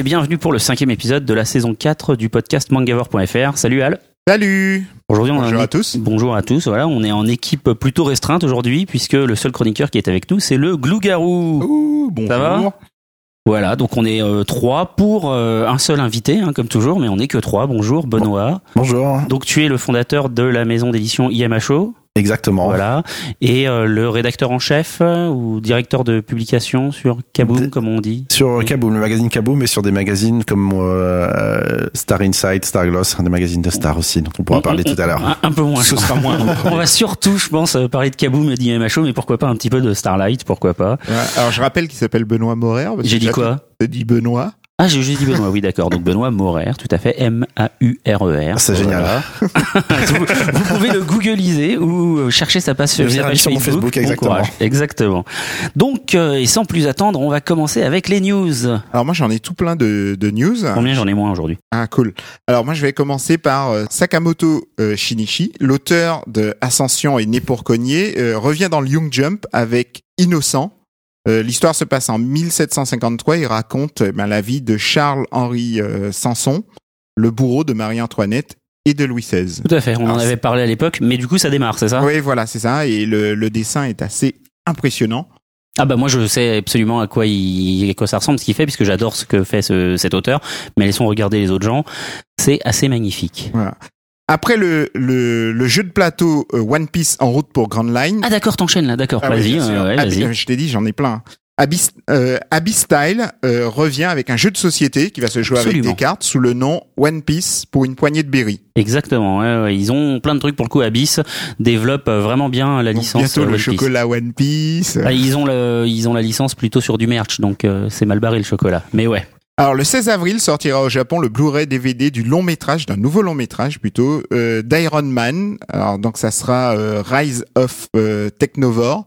Et bienvenue pour le cinquième épisode de la saison 4 du podcast mangavore.fr. Salut Al. Salut Aujourd'hui, on Bonjour à tous. Bonjour à tous. Voilà, on est en équipe plutôt restreinte aujourd'hui puisque le seul chroniqueur qui est avec nous, c'est le Glougarou. Ouh, bonjour. Ça va Voilà, donc on est euh, trois pour euh, un seul invité, hein, comme toujours, mais on n'est que trois. Bonjour Benoît. Bonjour. Donc tu es le fondateur de la maison d'édition IMHO, Exactement. voilà, et euh, le rédacteur en chef euh, ou directeur de publication sur Kaboom, De- comme on dit. Sur Oui. Kaboom, le magazine Kaboom, mais sur des magazines comme euh, Star Insight, Star Gloss, des magazines de Star aussi, dont on pourra parler tout à l'heure. Un, un peu moins. Ce sera moins. On va surtout, je pense, euh, parler de Kaboom et d'IMHO, mais pourquoi pas un petit peu de Starlight, pourquoi pas. Ouais, alors je rappelle qu'il s'appelle Benoît Morer. parce que J'ai dit j'ai quoi dit Benoît. Ah, j'ai juste dit Benoît, oui, d'accord. Donc Benoît Morer, tout à fait, M-A-U-R-E-R. C'est génial. Vous, vous pouvez le googliser ou euh, chercher sa page, sur mon Facebook, Bon exactement. courage. Exactement. Donc, euh, et sans plus attendre, on va commencer avec les news. Alors moi j'en ai tout plein de, de news. Combien j'en ai moins aujourd'hui? Ah cool. Alors moi je vais commencer par euh, Sakamoto euh, Shinichi, l'auteur de Ascension et Né pour cogner, revient dans le Young Jump avec Innocent. Euh, L'histoire se passe en 1753. Il raconte euh, ben, la vie de Charles-Henri euh, Sanson, le bourreau de Marie-Antoinette et de Louis XVI. Tout à fait, on en avait parlé à l'époque, mais du coup ça démarre, c'est ça? Oui, voilà, c'est ça. Et le, le dessin est assez impressionnant. Ah bah moi je sais absolument à quoi il à quoi ça ressemble ce qu'il fait puisque j'adore ce que fait ce- cet auteur mais laissons regarder les autres gens c'est assez magnifique Voilà. Après le, le, le jeu de plateau euh, One Piece en route pour Grand Line. ah d'accord t'enchaînes là d'accord Ah oui, vas-y euh, ouais, vas-y euh, je t'ai dit, j'en ai plein. Abyss, euh, Abyss Style euh, revient avec un jeu de société qui va se jouer Absolument. avec des cartes sous le nom One Piece pour une poignée de berry. exactement ouais, ouais. ils ont plein de trucs pour le coup Abyss développe euh, vraiment bien la Donc, licence bientôt le One Piece. chocolat One Piece. Ah, ils ont le ils ont la licence plutôt sur du merch donc euh, c'est mal barré le chocolat mais ouais Alors le 16 avril sortira au Japon le Blu-ray DVD du long métrage, d'un nouveau long métrage plutôt, euh, d'Iron Man. Alors donc ça sera euh, Rise of euh, Technovore.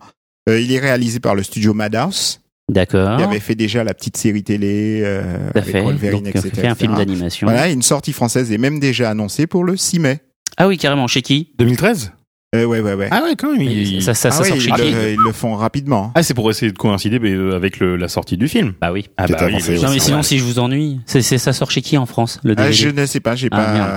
Euh, il est réalisé par le studio Madhouse. d'accord Il avait fait déjà la petite série télé euh, avec fait Wolverine, donc etc. fait un film d'animation Voilà, et une sortie française est même déjà annoncée pour le 6 mai. ah oui carrément chez qui? 2013 Euh, ouais, ouais, ouais. Ah ouais, quand même. il- ça ça, Ah ça ouais, sort chez ils, qui le, ils le font rapidement. Ah, c'est pour essayer de coïncider euh, avec le- la sortie du film. bah oui Ah est avancé, non mais sinon si je vous ennuie c'est c'est ça sort chez qui en France le Ah, DVD je ne sais pas, j'ai Ah, pas, merde.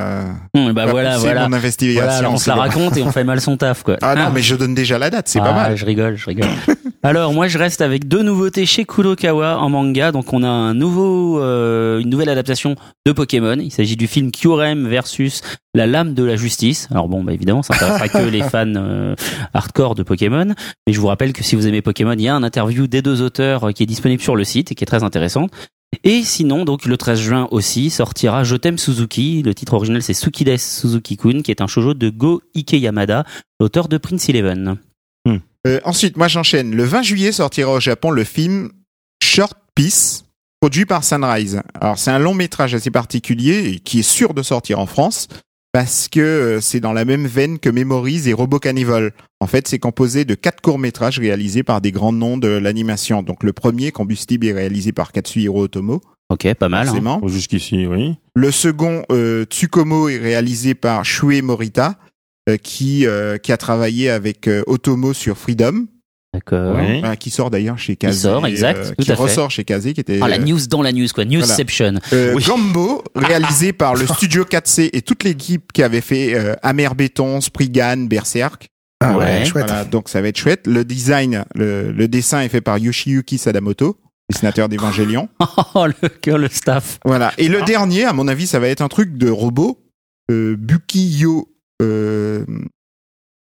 euh, bah pas voilà voilà mon investigation. Voilà, on se la raconte et on fait mal son taf, quoi. Ah non, mais je donne déjà la date, c'est Ah, pas mal. Je rigole, je rigole. alors moi, je reste avec deux nouveautés chez Kurokawa en manga. Donc on a un nouveau, euh, une nouvelle adaptation de Pokémon. Il s'agit du film Kyurem versus la lame de la justice. Alors bon, bah évidemment, ça n'intéresse pas que les fans euh, hardcore de Pokémon. Mais je vous rappelle que si vous aimez Pokémon, il y a un interview des deux auteurs euh, qui est disponible sur le site et qui est très intéressant. Et sinon, donc le 13 juin aussi sortira Je t'aime Suzuki. Le titre original c'est Sukides Suzuki-kun, qui est un shoujo de Go Ikeyamada, l'auteur de Prince Eleven. Euh, ensuite, moi j'enchaîne. Le 20 juillet sortira au Japon le film Short Piece, produit par Sunrise. Alors c'est un long métrage assez particulier et qui est sûr de sortir en France parce que euh, c'est dans la même veine que Memories et Robo Cannibal. En fait, c'est composé de quatre courts-métrages réalisés par des grands noms de l'animation. Donc le premier, Combustible, est réalisé par Katsuhiro Otomo, Ok, pas mal. hein. Jusqu'ici, oui. Le second, euh, Tsukomo, est réalisé par Shue Morita, qui, euh, qui a travaillé avec euh, Otomo sur Freedom, D'accord. Oui. voilà, qui sort d'ailleurs chez Kazé. sort, exact, tout qui à fait. ressort chez Kazé, qui était... Ah, la news dans la news, quoi. Newsception. euh, Oui. Gambo, réalisé par le studio 4C et toute l'équipe qui avait fait euh, Amer Béton, Spriggan, Berserk. Ah Ouais. ouais, chouette. Voilà, donc ça va être chouette. Le design, le, le dessin est fait par Yoshiyuki Sadamoto, dessinateur d'Evangélion. Oh, le, le staff. Voilà. Et le dernier, à mon avis, ça va être un truc de robot. Euh, Bukiyo euh,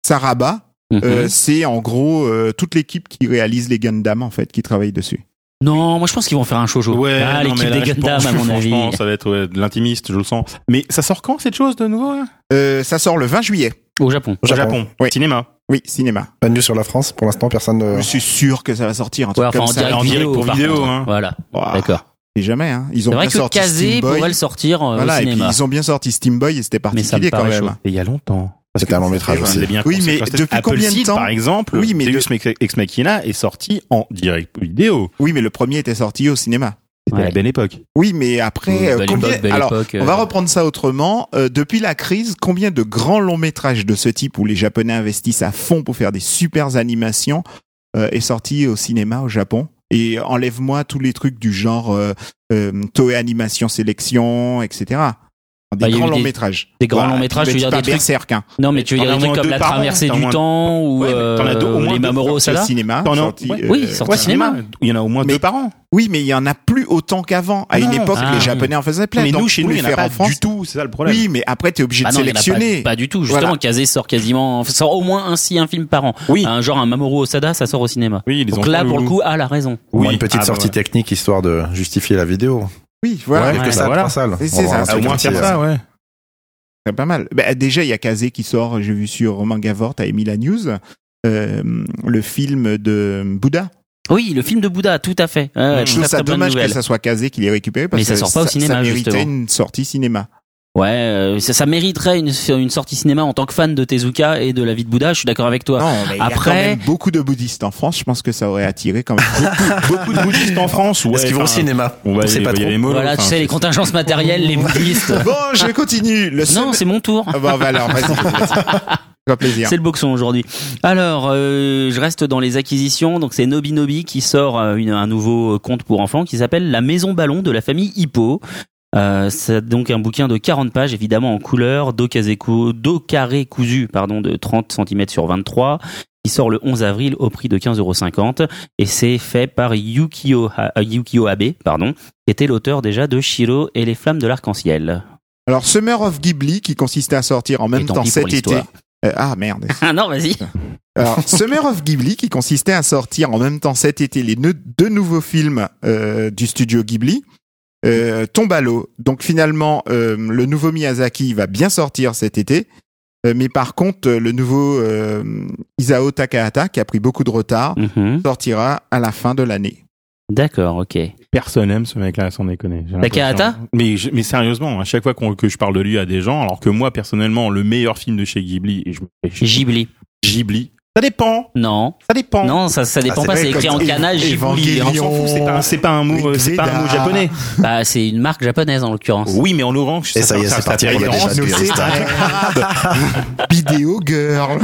Saraba. Mhm. Euh, c'est en gros euh, toute l'équipe qui réalise les Gundam en fait qui travaille dessus. Non, moi je pense qu'ils vont faire un shoujo. Ouais, ah, l'équipe des je Gundam, pense- à mon avis. franchement, ça va être ouais, de l'intimiste, je le sens. Mais ça sort quand cette chose de nouveau là? Euh, ça sort le 20 juillet. Au Japon. Au Japon. Japon. Oui. Cinéma. Oui, cinéma. Pas de news sur la France. Pour l'instant, personne ne. Je suis sûr que ça va sortir un truc Ouais, enfin, comme en ça. direct en direct vidéo. pour vidéo, hein. Voilà, d'accord. C'est jamais, hein. Ils ont C'est vrai bien que sorti Kazé Steam Boy. pourrait le sortir euh, Voilà, au et puis ils ont bien sorti Steam Boy et c'était Mais ça me particulier quand même. chaud. Et il y a longtemps. C'était un long métrage aussi. Oui, mais Parce que depuis Apple combien de Seed, temps par exemple, Oui, mais Deus de- Ex Machina est sorti en direct vidéo. Oui, mais le premier était sorti au cinéma. C'était Ouais. la belle époque. Oui, mais après, Oui, euh, belle combien... époque, Alors, époque, on va euh, reprendre ça autrement. Euh, depuis la crise, combien de grands longs métrages de ce type où les Japonais investissent à fond pour faire des super animations euh, est sorti au cinéma au Japon? Et enlève-moi tous les trucs du genre euh, euh, Toei Animation Sélection, etc. Des Bah, a grands longs des- métrages. des grands Voilà, longs métrages, tu veux dire des trucs- Berserk, hein. Non, mais tu veux dire des au trucs moins comme deux la traversée du temps ou euh, les. Mamoru Au Osada cinéma. Euh, Oui, sorti cinéma. Il y en a au moins deux par an. Oui, mais il y en a plus autant qu'avant. À Ah une époque, Ah. les Japonais en faisaient plein. Mais nous, chez nous, il n'y en a pas du tout. C'est ça le problème. Oui, mais après, t'es obligé Ah de non, il y en a sélectionner. pas, du tout. Justement. Kazé sort quasiment, sort au moins un si un film par an. Oui. Un genre un Mamoru Osada, ça sort au cinéma. Oui, Donc là, pour le coup, ah, la raison. Oui. une petite Ah, sortie technique histoire de justifier la vidéo. Oui, voilà. Ouais, que ça, bah voilà. trois salles. Au moins faire ça, ouais. C'est pas mal. Bah, déjà, il y a Kazé qui sort, j'ai vu sur Mangavort à Emila News, euh, le film de Bouddha. Oui, le film de Bouddha, tout à fait. Je trouve très, ça dommage que ça soit Kazé qui l'ait récupéré parce Mais ça que sort pas au cinéma, ça méritait justement. une sortie cinéma. Ouais, euh, ça, ça mériterait une, une sortie cinéma en tant que fan de Tezuka et de la vie de Bouddha. Je suis d'accord avec toi. Non, mais il y a Après- quand même beaucoup de bouddhistes en France. Je pense que ça aurait attiré quand même beaucoup. Beaucoup de bouddhistes en France. Ouais, Est-ce qu'ils vont au cinéma On va sait pas trop. mollo, voilà, tu sais, les contingences matérielles, les bouddhistes. bon, je continue. Le seul... non, c'est mon tour. Ah, bon, bah alors, vas-y. C'est le boxon aujourd'hui. Alors, euh, je reste dans les acquisitions. Donc, c'est Nobi Nobi qui sort euh, une- un nouveau conte pour enfants qui s'appelle La Maison Ballon de la famille Hippo. Euh, c'est donc un bouquin de 40 pages, évidemment en couleur, dos, casé cou- dos carré cousu pardon, de 30 cm sur 23. Il sort le 11 avril au prix de 15,50€ et c'est fait par Yukio, Ha- euh, Yukio Abe, pardon, qui était l'auteur déjà de Shiro et les flammes de l'arc-en-ciel. Alors, Summer of Ghibli qui consistait à sortir en même Et temps cet été. Euh, ah merde. Ah non, vas-y. Alors, Summer of Ghibli, qui consistait à sortir en même temps cet été les deux nouveaux films euh, du studio Ghibli, euh, tombe à l'eau. Donc finalement, euh, le nouveau Miyazaki va bien sortir cet été, euh, mais par contre, euh, le nouveau euh, Isao Takahata, qui a pris beaucoup de retard, Mhm. sortira à la fin de l'année. D'accord, ok. Personne aime ce mec-là, sans déconner. Takahata? Mais, je- mais sérieusement, à chaque fois que je parle de lui à des gens, alors que moi, personnellement, le meilleur film de chez Ghibli, et je me fais chier. Ghibli. Ghibli. Ça dépend. Non. Ça dépend. Non, ça, ça dépend Ah, c'est pas, c'est écrit en canal Ghibli. Evangelion. On s'en fout, c'est pas, un- c'est pas un mot, euh, c'est pas un mot japonais. Bah, c'est une marque japonaise en l'occurrence. Oui, mais en orange, Et ça y est, c'est ça parti. Vidéo girl.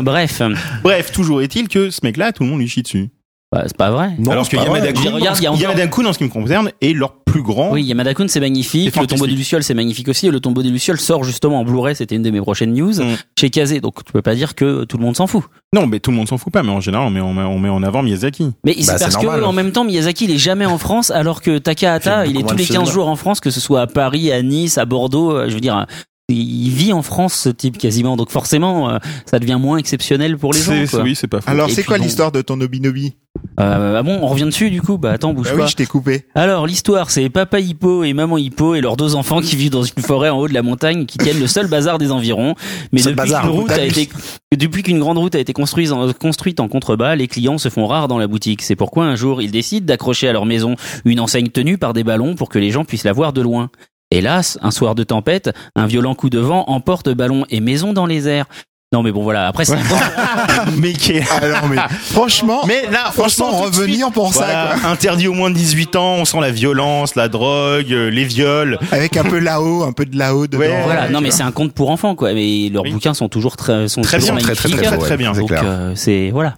Bref, Bref, toujours est-il que ce mec-là, tout le monde lui chie dessus. Bah, c'est pas vrai. Non, Alors c'est que pas vrai. Yamada Je Kun, regarde, il y a encore- Yamada Kun, en ce qui me concerne, est leur plus grand. Oui, Yamada Kun, c'est magnifique. Le tombeau des Lucioles, c'est magnifique aussi. Et le tombeau des Lucioles sort justement en Blu-ray. C'était une de mes prochaines news. Mm. Chez Kazé. Donc, tu peux pas dire que tout le monde s'en fout. Non, mais tout le monde s'en fout pas, mais en général, on met, on met, on met en avant Miyazaki. Mais c'est Bah, c'est parce que, normal. en même temps, Miyazaki, il est jamais en France, alors que Takahata, Il est tous les de 15 films. jours en France, que ce soit à Paris, à Nice, à Bordeaux. euh, Je veux dire, il vit en France, ce type, quasiment. Donc, forcément, euh, ça devient moins exceptionnel pour les gens, C'est- quoi. Oui, c'est pas faux. Alors, c'est quoi bon. l'histoire de ton Obinobi Euh, ah bon, on revient dessus, du coup? Bah, attends, bouge Bah pas. oui, je t'ai coupé. Alors, l'histoire, c'est Papa Hippo et Maman Hippo et leurs deux enfants qui vivent dans une forêt en haut de la montagne qui tiennent le seul bazar des environs. Mais depuis bazar, qu'une route a t'abuses. été, depuis qu'une grande route a été construite en, construite en contrebas, les clients se font rares dans la boutique. C'est pourquoi un jour, ils décident d'accrocher à leur maison une enseigne tenue par des ballons pour que les gens puissent la voir de loin. Hélas, un soir de tempête, un violent coup de vent emporte ballon et maison dans les airs. Non mais bon voilà, après c'est mais Alors, mais franchement, Mais là, franchement, on revenir pour ça, quoi. interdit au moins de 18 ans, on sent la violence, la drogue, euh, les viols. Avec un peu là-haut, un peu de là-haut dedans. Ouais, voilà, Ouais, non mais c'est un conte pour enfants quoi, mais leurs Oui. bouquins sont toujours très sont Très toujours bien, très, très, très, très, très bien. Donc euh, c'est voilà.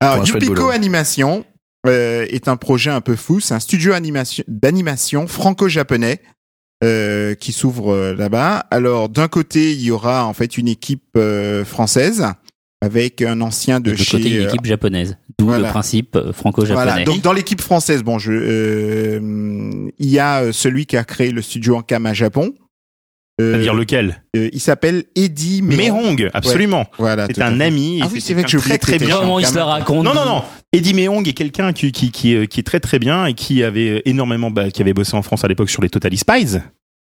Alors. Animation euh, est un projet un peu fou. C'est un studio animation d'animation franco-japonais euh, qui s'ouvre euh, là-bas. Alors, d'un côté, il y aura en fait une équipe euh, française avec un ancien de, De chez. côté une euh, équipe japonaise. D'où voilà. le principe franco-japonais. Voilà. Donc dans l'équipe française, bon, je, euh, il y a celui qui a créé le studio Ankama Japon. Euh, C'est-à-dire lequel euh, il s'appelle Eddie Mehong. Mehong, absolument. Voilà. C'est un ami. Ah oui, c'est vrai que oublié très très bien. Comment il se la raconte Non, non, non. Eddie Mehong est quelqu'un qui, qui, qui, euh, qui est très très bien et qui avait énormément, bah, qui avait bossé en France à l'époque sur les Totally Spies,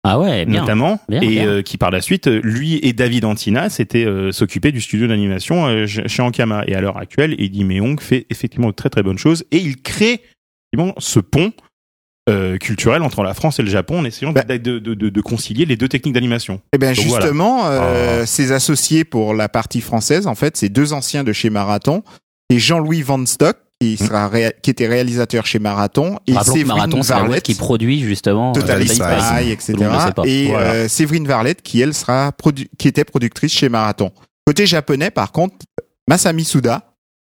Ah ouais, bien. notamment, Bien, et bien. euh, qui par la suite, euh, lui et David Antina, s'étaient euh, s'occuper du studio d'animation euh, chez Ankama. Et à l'heure actuelle, Eddie Mehong fait effectivement de très très bonnes choses et il crée effectivement ce pont. Euh, culturel entre la France et le Japon en essayant de- Bah. de, de, de, de concilier les deux techniques d'animation. Eh bien, voilà. justement, euh, Ah. ses associés pour la partie française, en fait, c'est deux anciens de chez Marathon. Et Jean-Louis Van Stock, qui, sera réa- qui était réalisateur chez Marathon. Et Rappelons Séverine Marathon, Varlette, qui produit justement euh. Spies. Spy, etc. Et Voilà. euh, Séverine Varlette, qui elle sera produ- qui était productrice chez Marathon. Côté japonais, par contre, Masami Suda,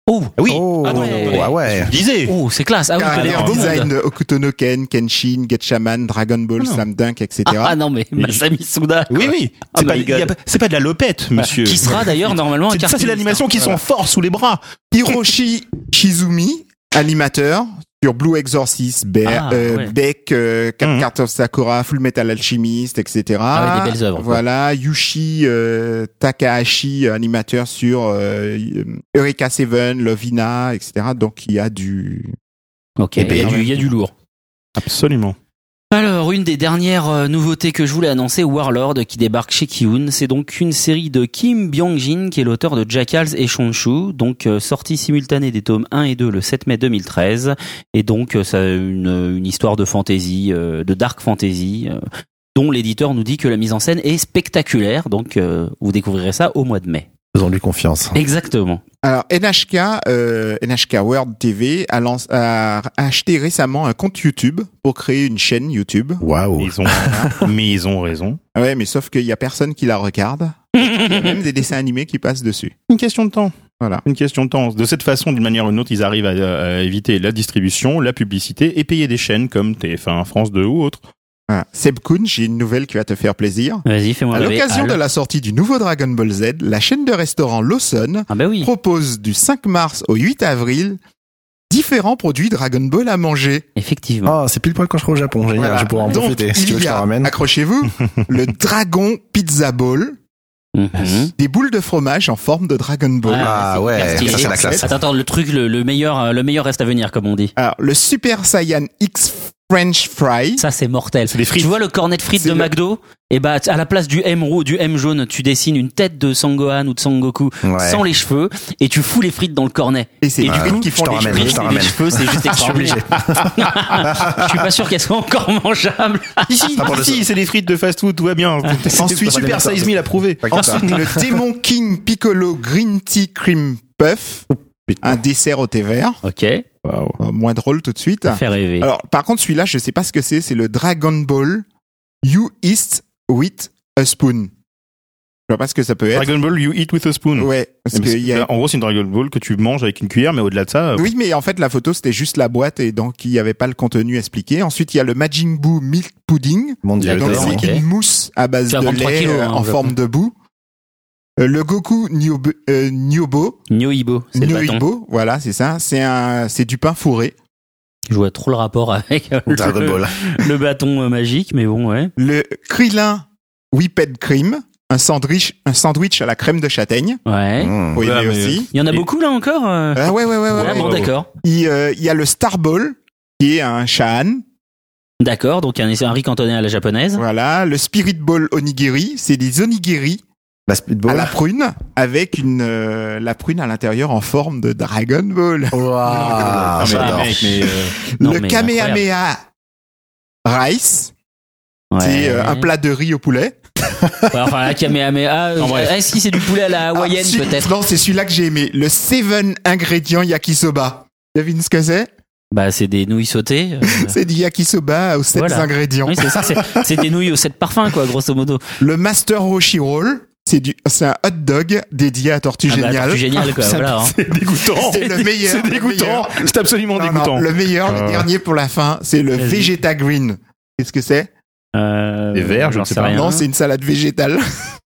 Oh, Oui. Oh, Ah ouais. ah ouais. Je disais. oh, c'est classe. Ah oui, beau design de Hokuto no Ken, Kenshin, Getchaman, Dragon Ball, Ah non. Slam Dunk, etc. Ah, ah non, mais Masami Suda. Oui, oui. Oh C'est pas, pas- de la lopette, monsieur. Qui sera d'ailleurs normalement un Ça, c'est l'animation qui sont forts sous les bras. Hiroshi Shizumi, animateur sur Blue Exorcist, Be Ah, euh, ouais. Beck, euh, Mhm. Carter of Sakura, Full Metal Alchemist, etc. Ah ouais, des belles œuvres, quoi. Voilà, Yushi euh, Takahashi, euh, animateur sur euh, Eureka Seven, Lovina, etc. Donc il y a du... Ok, Eh ben, il y, a du- il y a du lourd. Absolument. Alors, une des dernières euh, nouveautés que je voulais annoncer, Warlord, qui débarque chez Kiun. C'est donc une série de Kim Byung-jin, qui est l'auteur de Jackals et Shonshu, donc euh, sortie simultanée des tomes 1 et 2 le 7 mai 2013. Et donc, euh, ça une, une histoire de fantasy, de dark fantasy, dont l'éditeur nous dit que la mise en scène est spectaculaire. Donc, vous découvrirez ça au mois de mai. Faisons-lui confiance. Exactement. Alors NHK, euh, NHK World TV a, lance- a acheté récemment un compte YouTube pour créer une chaîne YouTube. Waouh. Ils ont, mais ils ont raison. Ouais, mais sauf qu'il y a personne qui la regarde. Il y a même des dessins animés qui passent dessus. Une question de temps. Voilà. Une question de temps. De cette façon, d'une manière ou d'une autre, ils arrivent à, à éviter la distribution, la publicité et payer des chaînes comme TF1, France 2 ou autres. Voilà. Seb Kuhn, j'ai une nouvelle qui va te faire plaisir. Vas-y, fais-moi À l'occasion de la sortie du nouveau Dragon Ball Z, la chaîne de restaurant Lawson Ah bah oui. propose du 5 mars au 8 avril différents produits Dragon Ball à manger. Effectivement. Oh, c'est pile poil quand je serai au Japon. Génial, Voilà. je pourrai en Donc, profiter. Si tu veux il je te a, ramène. accrochez-vous, le Dragon Pizza Ball, Mhm. des boules de fromage en forme de Dragon Ball. Ah c'est ouais, ça, c'est la classe. Attends, attends, le truc, le, le meilleur, euh, le meilleur reste à venir, comme on dit. Alors, le Super Saiyan X French Fry. Ça, c'est mortel. C'est des frites. Tu vois le cornet de frites de le- McDo? Et bah, à la place du M roux, du M jaune, tu dessines une tête de Sangohan ou de Sangoku Ouais. sans les cheveux et tu fous les frites dans le cornet. Et c'est du frites coup, qui font les ramène, frites. Et les ramène. cheveux, c'est juste Je suis obligé. extraordinaire. Je suis pas sûr qu'elles soient encore mangeables. Ici, Ah, ici, c'est des frites de fast-food, tout va bien. Ensuite, Super Size Me l'a prouvé. Ensuite, le Demon King Piccolo Green Tea Cream Puff. Un dessert au thé vert. Ok, Euh, moins drôle tout de suite. ça fait rêver. Alors, par contre, celui-là, je sais pas ce que c'est. C'est le Dragon Ball You Eat with a Spoon. Je vois pas ce que ça peut être. Dragon Ball, you eat with a spoon. Ouais, parce que y a... En gros, c'est une Dragon Ball que tu manges avec une cuillère, mais au-delà de ça, euh, Oui, mais en fait, la photo, c'était juste la boîte et donc il n'y avait pas le contenu expliqué. Ensuite, il y a le Majin Buu Milk Pudding. Mon dieu. Donc, c'est une mousse à base de lait kilos, euh, hein, en forme de boue. Euh, le Goku Nyobo, euh, Nyobo, Nyoibo, c'est le. Nyoibo, voilà, c'est ça. C'est un, c'est du pain fourré. Je vois trop le rapport avec euh, le, Ball. le bâton euh, magique, mais bon, ouais. Le Krillin Whipped Cream, un sandwich, un sandwich à la crème de châtaigne. Ouais. Mmh. Aimer Ouais, mais- aussi. Il y en a Et- beaucoup là encore euh Ah ouais, ouais, ouais, ouais. Ouais. bon, ouais. d'accord. Il, euh, il y a le Star Ball, qui est un Shaan. D'accord, donc un, un riz cantonné à la japonaise. Voilà. Le Spirit Ball Onigiri, c'est des onigiri La à speedball. la prune, avec une, euh, la prune à l'intérieur en forme de Dragon Ball. Waouh, Ah, mais j'adore. mec, mais, euh, Non, le mais Kamehameha Rice, c'est euh, un plat de riz au poulet. Ouais, enfin, la Kamehameha. euh. Est-ce que c'est du poulet à la hawaïenne Ah, si- peut-être Non, c'est celui-là que j'ai aimé. Le Seven ingrédients yakisoba. Devine ce que c'est? Bah, c'est des nouilles sautées. euh, C'est du yakisoba aux sept Voilà. ingrédients. oui, c'est ça. c'est- C'est des nouilles aux sept parfums, quoi, grosso modo. Le Master Roshi Roll, c'est du, c'est un hot dog dédié à Tortue Ah bah, Géniale. Tortue géniale, quoi. ça- voilà. hein. c'est dégoûtant. C'est le meilleur. C'est dégoûtant. C'est absolument Non, non, dégoûtant. le meilleur, Euh. le dernier pour la fin, c'est le. Vegeta Green. Qu'est-ce que c'est? Euh, Des verts, je j'en ne sais pas. rien. Non, c'est une salade végétale.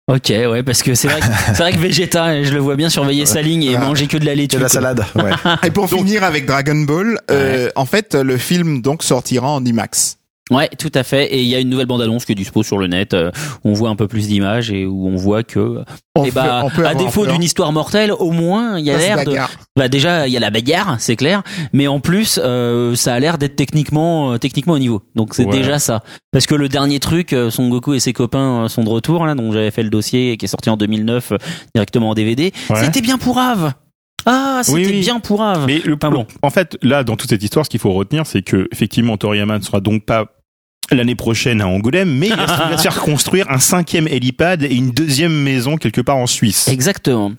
Ok, ouais, parce que c'est vrai, que- c'est vrai que Vegeta, je le vois bien surveiller sa ligne et manger que de la laitue. Que de la salade. Ouais. Et pour finir avec Dragon Ball, euh, en fait, le film donc sortira en IMAX. Ouais, tout à fait. Et il y a une nouvelle bande-annonce qui est dispo sur le net. euh, où on voit un peu plus d'images et où on voit que, On bah, peut à défaut d'une histoire mortelle, au moins il y a l'air de. Bah déjà, il y a la bagarre, c'est clair. Mais en plus, euh, ça a l'air d'être techniquement, euh, techniquement au niveau. Donc c'est Ouais. déjà ça. Parce que le dernier truc, euh, Son Goku et ses copains euh, sont de retour là, dont j'avais fait le dossier et qui est sorti en 2009 euh, directement en DVD. Ouais. C'était bien pourrave. Ah, c'était Oui, oui. bien pourrave. Mais le, Enfin bon. en fait, là, dans toute cette histoire, ce qu'il faut retenir, c'est que effectivement, Toriyama ne sera donc pas l'année prochaine à Angoulême, mais il va, se faire construire un cinquième hélipad et une deuxième maison quelque part en Suisse. Exactement.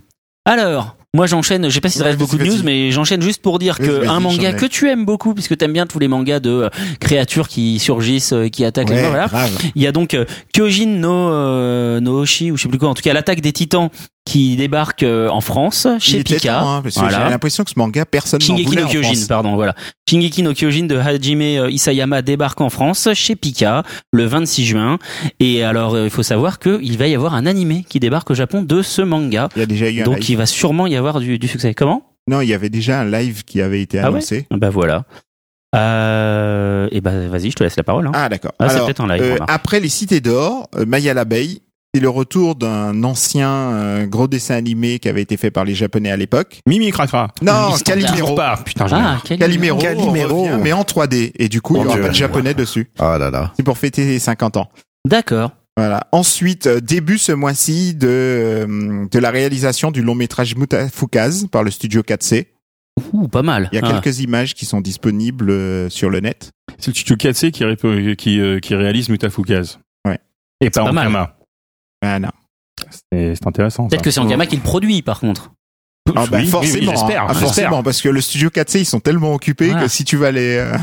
Alors, moi j'enchaîne, je sais pas si ça reste beaucoup de news, mais j'enchaîne juste pour dire que un manga que tu aimes beaucoup, puisque t'aimes bien tous les mangas de euh, créatures qui surgissent, euh, qui attaquent les gens, voilà. Il y a donc euh, Kyojin no, euh, no Oshi, ou je sais plus quoi, en tout cas l'attaque des titans qui débarque euh, en France, chez Pika. temps, hein, Voilà. j'ai l'impression que ce manga, personne n'en Shingeki no en Kyojin, pardon, voilà. Shingeki no Kyojin de Hajime euh, Isayama débarque en France chez Pika le 26 juin. Et alors, euh, il faut savoir qu'il va y avoir un animé qui débarque au Japon de ce manga. Il y a déjà eu un Donc, live. il va sûrement y avoir du, du succès. Comment? Non, il y avait déjà un live qui avait été Ah ouais? annoncé. Bah voilà. Euh, et bah vas-y, je te laisse la parole. Hein. Ah, d'accord. Ah, Alors, peut-être un live. euh, après les cités d'or, Maya l'abeille, c'est le retour d'un ancien euh, gros dessin animé qui avait été fait par les Japonais à l'époque. Mimi Cracra. Non, Calimero. Pas. Putain, j'ai Ah, Calimero, Calimero. revient, mais en 3D. Et du coup, il Mon y aura Dieu. pas de japonais dessus. Ah là là. C'est pour fêter les 50 ans. D'accord. Voilà. Ensuite, euh, début ce mois-ci de, euh, de la réalisation du long métrage Mutafukaz par le studio 4C. Ouh, pas mal. Il y a Ah. quelques images qui sont disponibles sur le net. C'est le studio 4C qui, rép- qui, qui réalise Mutafukaz. Ouais. Et pas pas mal. Voilà. C'est c'est intéressant. Peut-être que c'est Ankama qui le produit, par contre. Ah bah Oui, forcément, oui, j'espère, hein. Ah, forcément, parce que le studio 4C ils sont tellement occupés Voilà. que si tu vas les, euh,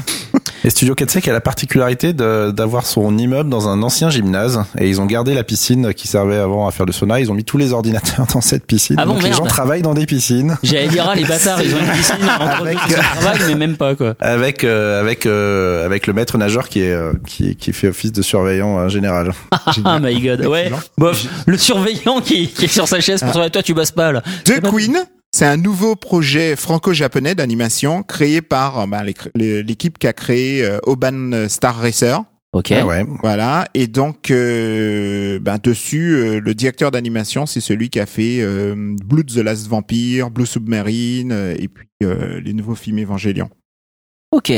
Et Studio 4C qui a la particularité d'avoir son immeuble dans un ancien gymnase et ils ont gardé la piscine qui servait avant à faire le sauna. Ils ont mis tous les ordinateurs dans cette piscine. Ah bon, Donc les gens travaillent dans des piscines J'allais dire, ah, les bâtards, ils ont une piscine entre Avec- deux qui travaillent, mais même pas, quoi. avec euh, avec euh, avec le maître nageur qui est euh, qui qui fait office de surveillant euh, général. Ah, my god. Ouais. Bof. Le surveillant qui, qui est sur sa chaise pour surveiller, toi, tu bosses pas, là. The pas- Queen, c'est un nouveau projet franco-japonais d'animation créé par euh, ben, l'équipe qui a créé euh, Oban Star Racer. Ok. Ah ouais. Voilà. Et donc, euh, ben, dessus, euh, le directeur d'animation, c'est celui qui a fait euh, Blood the Last Vampire, Blue Submarine, euh, et puis euh, les nouveaux films Evangelion. Ok.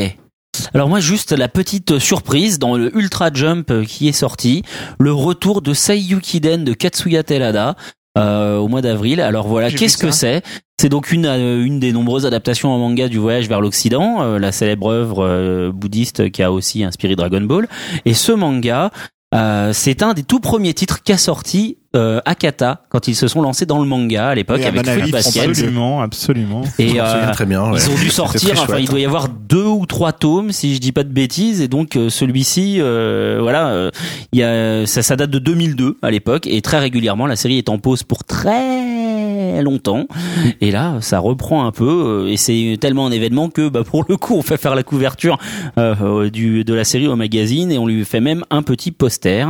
Alors moi juste la petite surprise dans le Ultra Jump qui est sorti, le retour de Seiyukiden de Katsuya Telada euh, au mois d'avril. Alors voilà, qu'est-ce que c'est? C'est donc une euh, une des nombreuses adaptations en manga du voyage vers l'Occident, euh, la célèbre œuvre euh, bouddhiste qui a aussi inspiré Dragon Ball. Et ce manga, euh, c'est un des tout premiers titres qu'a sorti euh, Akata quand ils se sont lancés dans le manga à l'époque avec font Basket. Absolument, absolument. Et euh, très bien. ouais. ils ont dû sortir, enfin il doit y avoir deux ou trois tomes si je dis pas de bêtises et donc euh, celui-ci euh, voilà euh, il y a ça, ça date de 2002 à l'époque et très régulièrement la série est en pause pour très longtemps et là ça reprend un peu euh, et c'est tellement un événement que bah, pour le coup on fait faire la couverture du de la série au magazine et on lui fait même un petit poster.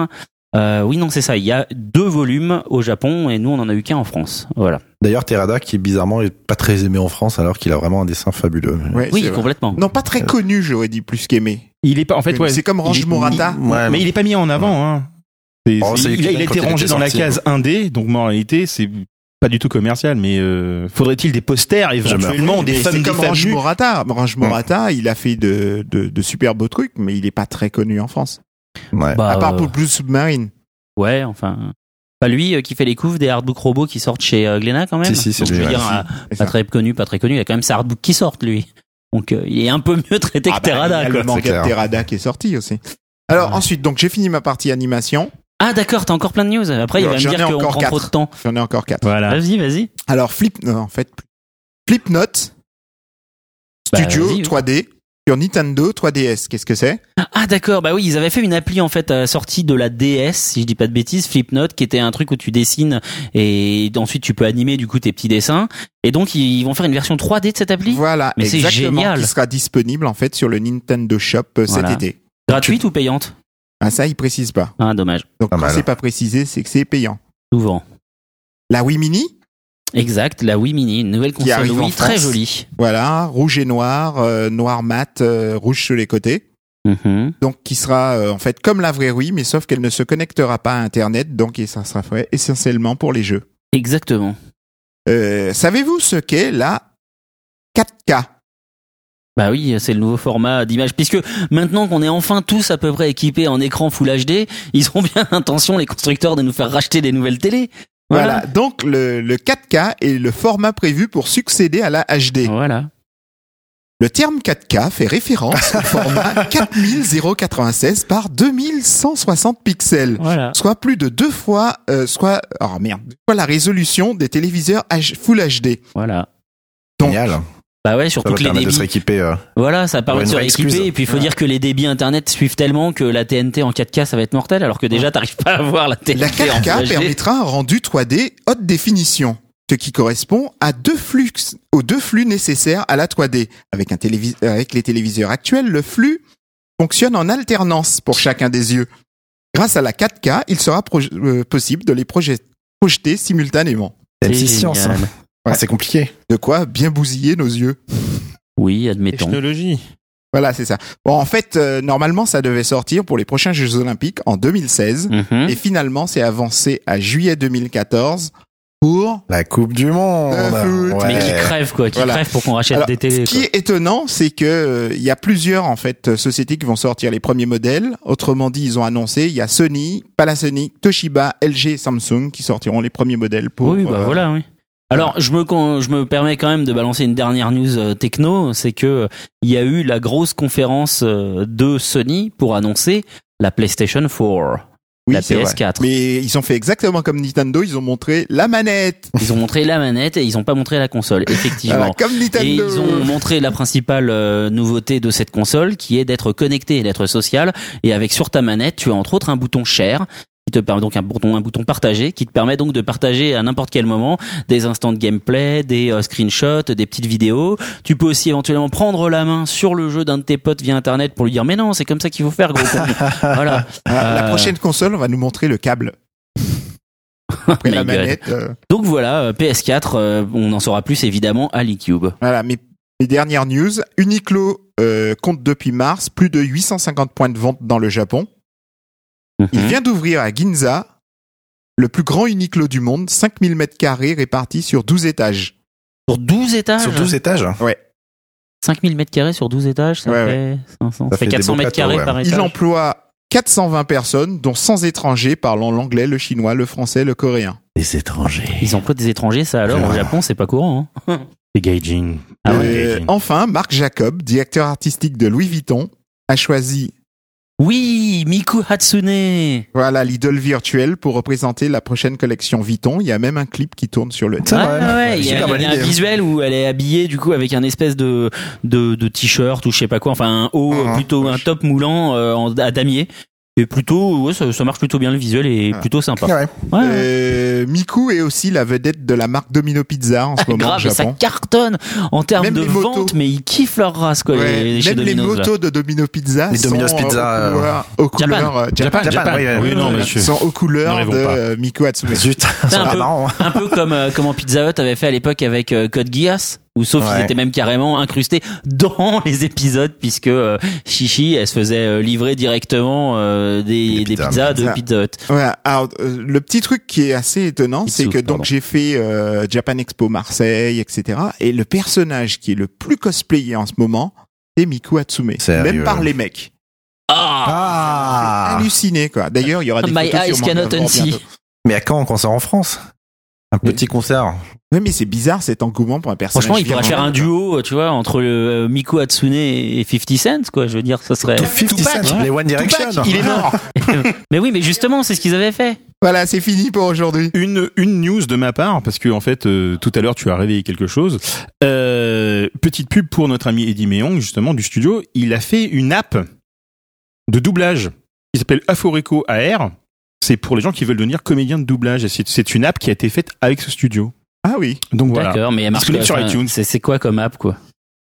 Euh, oui non c'est ça il y a deux volumes au Japon et nous on en a eu qu'un en France voilà D'ailleurs, Terada, qui bizarrement est pas très aimé en France, alors qu'il a vraiment un dessin fabuleux. Ouais, oui vrai. complètement Non, pas très connu, j'aurais dit plus qu'aimé. Il est pas, en fait, ouais. c'est comme Range il est- Morata. Ouais, Mais il est pas mis en avant, hein. C'est- Oh, c'est- c'est il, a, il a été rangé dans la case indé, donc moi, en réalité, c'est pas du tout commercial, mais euh, faudrait-il des posters éventuellement, des femmes c'est des comme Range Morata. Range Morata, il a fait de, de, de super beaux trucs, mais il est pas très connu en France. Ouais. Bah, à part euh, pour Blue Submarine. Ouais, enfin. Pas lui euh, qui fait les couves des hardbook robots qui sortent chez euh, Glénat quand même. Si, si, c'est Donc, je veux dire, euh, pas très connu, pas très connu. Il y a quand même ses hardbooks qui sortent lui. Donc euh, il est un peu mieux traité Ah que bah, Terada. il y a quoi. le manga clair. de Terada qui est sorti aussi. Alors Ouais. ensuite, donc j'ai fini ma partie animation. Ah d'accord, t'as encore plein de news. Après il va me j'en dire ai qu'on encore prend trop de temps. J'en ai encore quatre. Voilà. Vas-y, vas-y. Alors Flip, non, en fait, Flipnote, Bah, Studio vas-y, oui. 3D sur Nintendo 3DS. Qu'est-ce que c'est? Ah d'accord, bah oui, ils avaient fait une appli en fait à la sortie de la DS, si je dis pas de bêtises, Flipnote, qui était un truc où tu dessines et ensuite tu peux animer du coup tes petits dessins. Et donc ils vont faire une version 3D de cette appli, Voilà, Mais c'est génial. qui sera disponible en fait sur le Nintendo Shop euh, Voilà. cet été. gratuite ou payante? Ah ça, il précise pas. Ah dommage, Donc Pas quand c'est pas précisé, c'est que c'est payant. souvent. La Wii Mini, Exact, la Wii Mini, une nouvelle console Wii très jolie. voilà, rouge et noir, euh, noir mat, euh, rouge sur les côtés. Mhm. donc qui sera euh, en fait comme la vraie Wii, mais sauf qu'elle ne se connectera pas à Internet, donc et ça sera fait essentiellement pour les jeux. Exactement. Euh, Savez-vous ce qu'est la 4K Bah oui, c'est le nouveau format d'image. Puisque maintenant qu'on est enfin tous à peu près équipés en écran Full HD, ils ont bien l'intention, les constructeurs, de nous faire racheter des nouvelles télés. Voilà. Donc le, le 4K est le format prévu pour succéder à la HD. Voilà. Le terme 4K fait référence au format 4096 par 2160 pixels. Voilà. Soit plus de deux fois, euh, soit, oh merde, deux fois la résolution des téléviseurs H- Full HD. Voilà. Donc, Génial. Bah ouais, Ça surtout va que les permettre de débits. se rééquiper. euh, Voilà, ça permet de se rééquiper. Et puis il faut dire que les débits internet suivent tellement que la TNT en 4K ça va être mortel, alors que déjà t'arrives pas à voir la TNT La en 4K Full HD. permettra un rendu 3D haute définition, ce qui correspond à deux flux, aux deux flux nécessaires à la 3D. Avec, un télévis- avec les téléviseurs actuels, le flux fonctionne en alternance pour chacun des yeux. Grâce à la 4K, il sera euh, possible de les proje- projeter simultanément. C'est C'est M6 Science. génial. Ah, c'est compliqué. De quoi bien bousiller nos yeux. Oui, admettons. Technologie. Voilà, c'est ça. Bon, en fait, euh, normalement, ça devait sortir pour les prochains Jeux Olympiques en 2016. Mhm. Et finalement, c'est avancé à juillet 2014 pour La Coupe du Monde. Mais qui Ouais. crève quoi, qui Voilà. crève pour qu'on rachète Alors, des télés. Ce qui est étonnant, c'est que euh, il y a plusieurs en fait euh, sociétés qui vont sortir les premiers modèles. Autrement dit, ils ont annoncé, il y a Sony, Panasonic, Toshiba, LG, et Samsung qui sortiront les premiers modèles pour. Oui, bah euh, voilà, oui. Alors, je me, je me permets quand même de balancer une dernière news euh, techno, c'est que euh, il y a eu la grosse conférence euh, de Sony pour annoncer la PlayStation 4, oui, la c'est vrai. PS4. Mais ils ont fait exactement comme Nintendo, ils ont montré la manette. Ils ont montré la manette et ils ont pas montré la console, effectivement. Comme Nintendo. Et ils ont montré la principale euh, nouveauté de cette console, qui est d'être connecté et d'être social. Et avec sur ta manette, tu as entre autres un bouton share te permet donc un bouton un bouton partagé qui te permet donc de partager à n'importe quel moment des instants de gameplay, des euh, screenshots, des petites vidéos. Tu peux aussi éventuellement prendre la main sur le jeu d'un de tes potes via internet pour lui dire mais non, c'est comme ça qu'il faut faire gros voilà. La Euh, prochaine console, on va nous montrer le câble. Après My la manette. euh, Donc voilà, euh, PS4, euh, on en saura plus évidemment à l'eCube. Voilà, mes, dernières news. Uniqlo euh, compte depuis mars plus de 850 points de vente dans le Japon. Il Mhm. vient d'ouvrir à Ginza le plus grand Uniqlo du monde, 5000 mètres carrés répartis sur 12 étages. Sur 12 étages Sur 12 étages. 5000 mètres carrés sur 12 étages, ça Ouais, fait 500, ça Ça fait fait des 400 beaux mètres carrés ouais. par étage. Il emploie 420 personnes, dont 100 étrangers parlant l'anglais, le chinois, le français, le coréen. Les étrangers. Ils emploient des étrangers, ça alors, au Ah. Japon, c'est pas courant. Hein. C'est Gaijin. Ah ouais, Euh, Gaijin. enfin, Marc Jacob, directeur artistique de Louis Vuitton, a choisi Oui, Miku Hatsune voilà l'idole virtuelle pour représenter la prochaine collection Vuitton. Il y a même un clip qui tourne sur le Ouais, vrai. ouais, il y a, y un visuel où elle est habillée du coup avec un espèce de de, de t-shirt ou je sais pas quoi, enfin un haut Mhm. plutôt un top moulant euh, à damier. Et plutôt, ouais, ça, ça marche plutôt bien le visuel et Ah. plutôt sympa. Ouais. Ouais. Euh, Miku est aussi la vedette de la marque Domino Pizza en ce moment Grave, au ça cartonne en termes Même de les motos. vente, mais ils kiffent leur race quoi, Ouais, les, chez même les là. motos de Domino Pizza Les sont Domino's euh, Pizza, aux couleurs, aux couleurs, euh, Japan, sont aux couleurs de euh, Miku Hatsume. Zut. Un peu- marrant. hein. un peu comme euh, comment Pizza Hut avait fait à l'époque avec euh, Code Geass où sauf qu'ils Ouais. étaient même carrément incrustés dans les épisodes puisque euh, Chichi elle se faisait euh, livrer directement euh, des, Des des pizzas. de Pizza. Pizza Hut. Ouais, alors, euh, le petit truc qui est assez étonnant, c'est que donc j'ai fait euh, Japan Expo Marseille, etc. Et le personnage qui est le plus cosplayé en ce moment, c'est Miku Hatsume. Sérieux Même par les mecs. Ah, Ah. Halluciné quoi. D'ailleurs, il y aura des My photos eyes cannot. Mais à quand un concert en France? Un petit concert. Ouais, mais c'est bizarre cet engouement pour un personnage. Franchement, il pourrait faire un duo, tu vois, entre le euh, Miku Hatsune et 50 Cent, quoi. Je veux dire, ça serait. 50 Cent, ouais. les One Direction. Tupac, il est mort. mais oui, mais justement, c'est ce qu'ils avaient fait. voilà, c'est fini pour aujourd'hui. Une, une news de ma part, parce que en fait, euh, tout à l'heure, tu as réveillé quelque chose. Euh, petite pub pour notre ami Eddie Meong, justement, du studio. Il a fait une app de doublage qui s'appelle Aforeco AR. C'est pour les gens qui veulent devenir comédiens de doublage. C'est une app qui a été faite avec ce studio. Ah oui. Donc voilà. D'accord, mais elle marche sur enfin, iTunes. C'est c'est quoi comme app, quoi?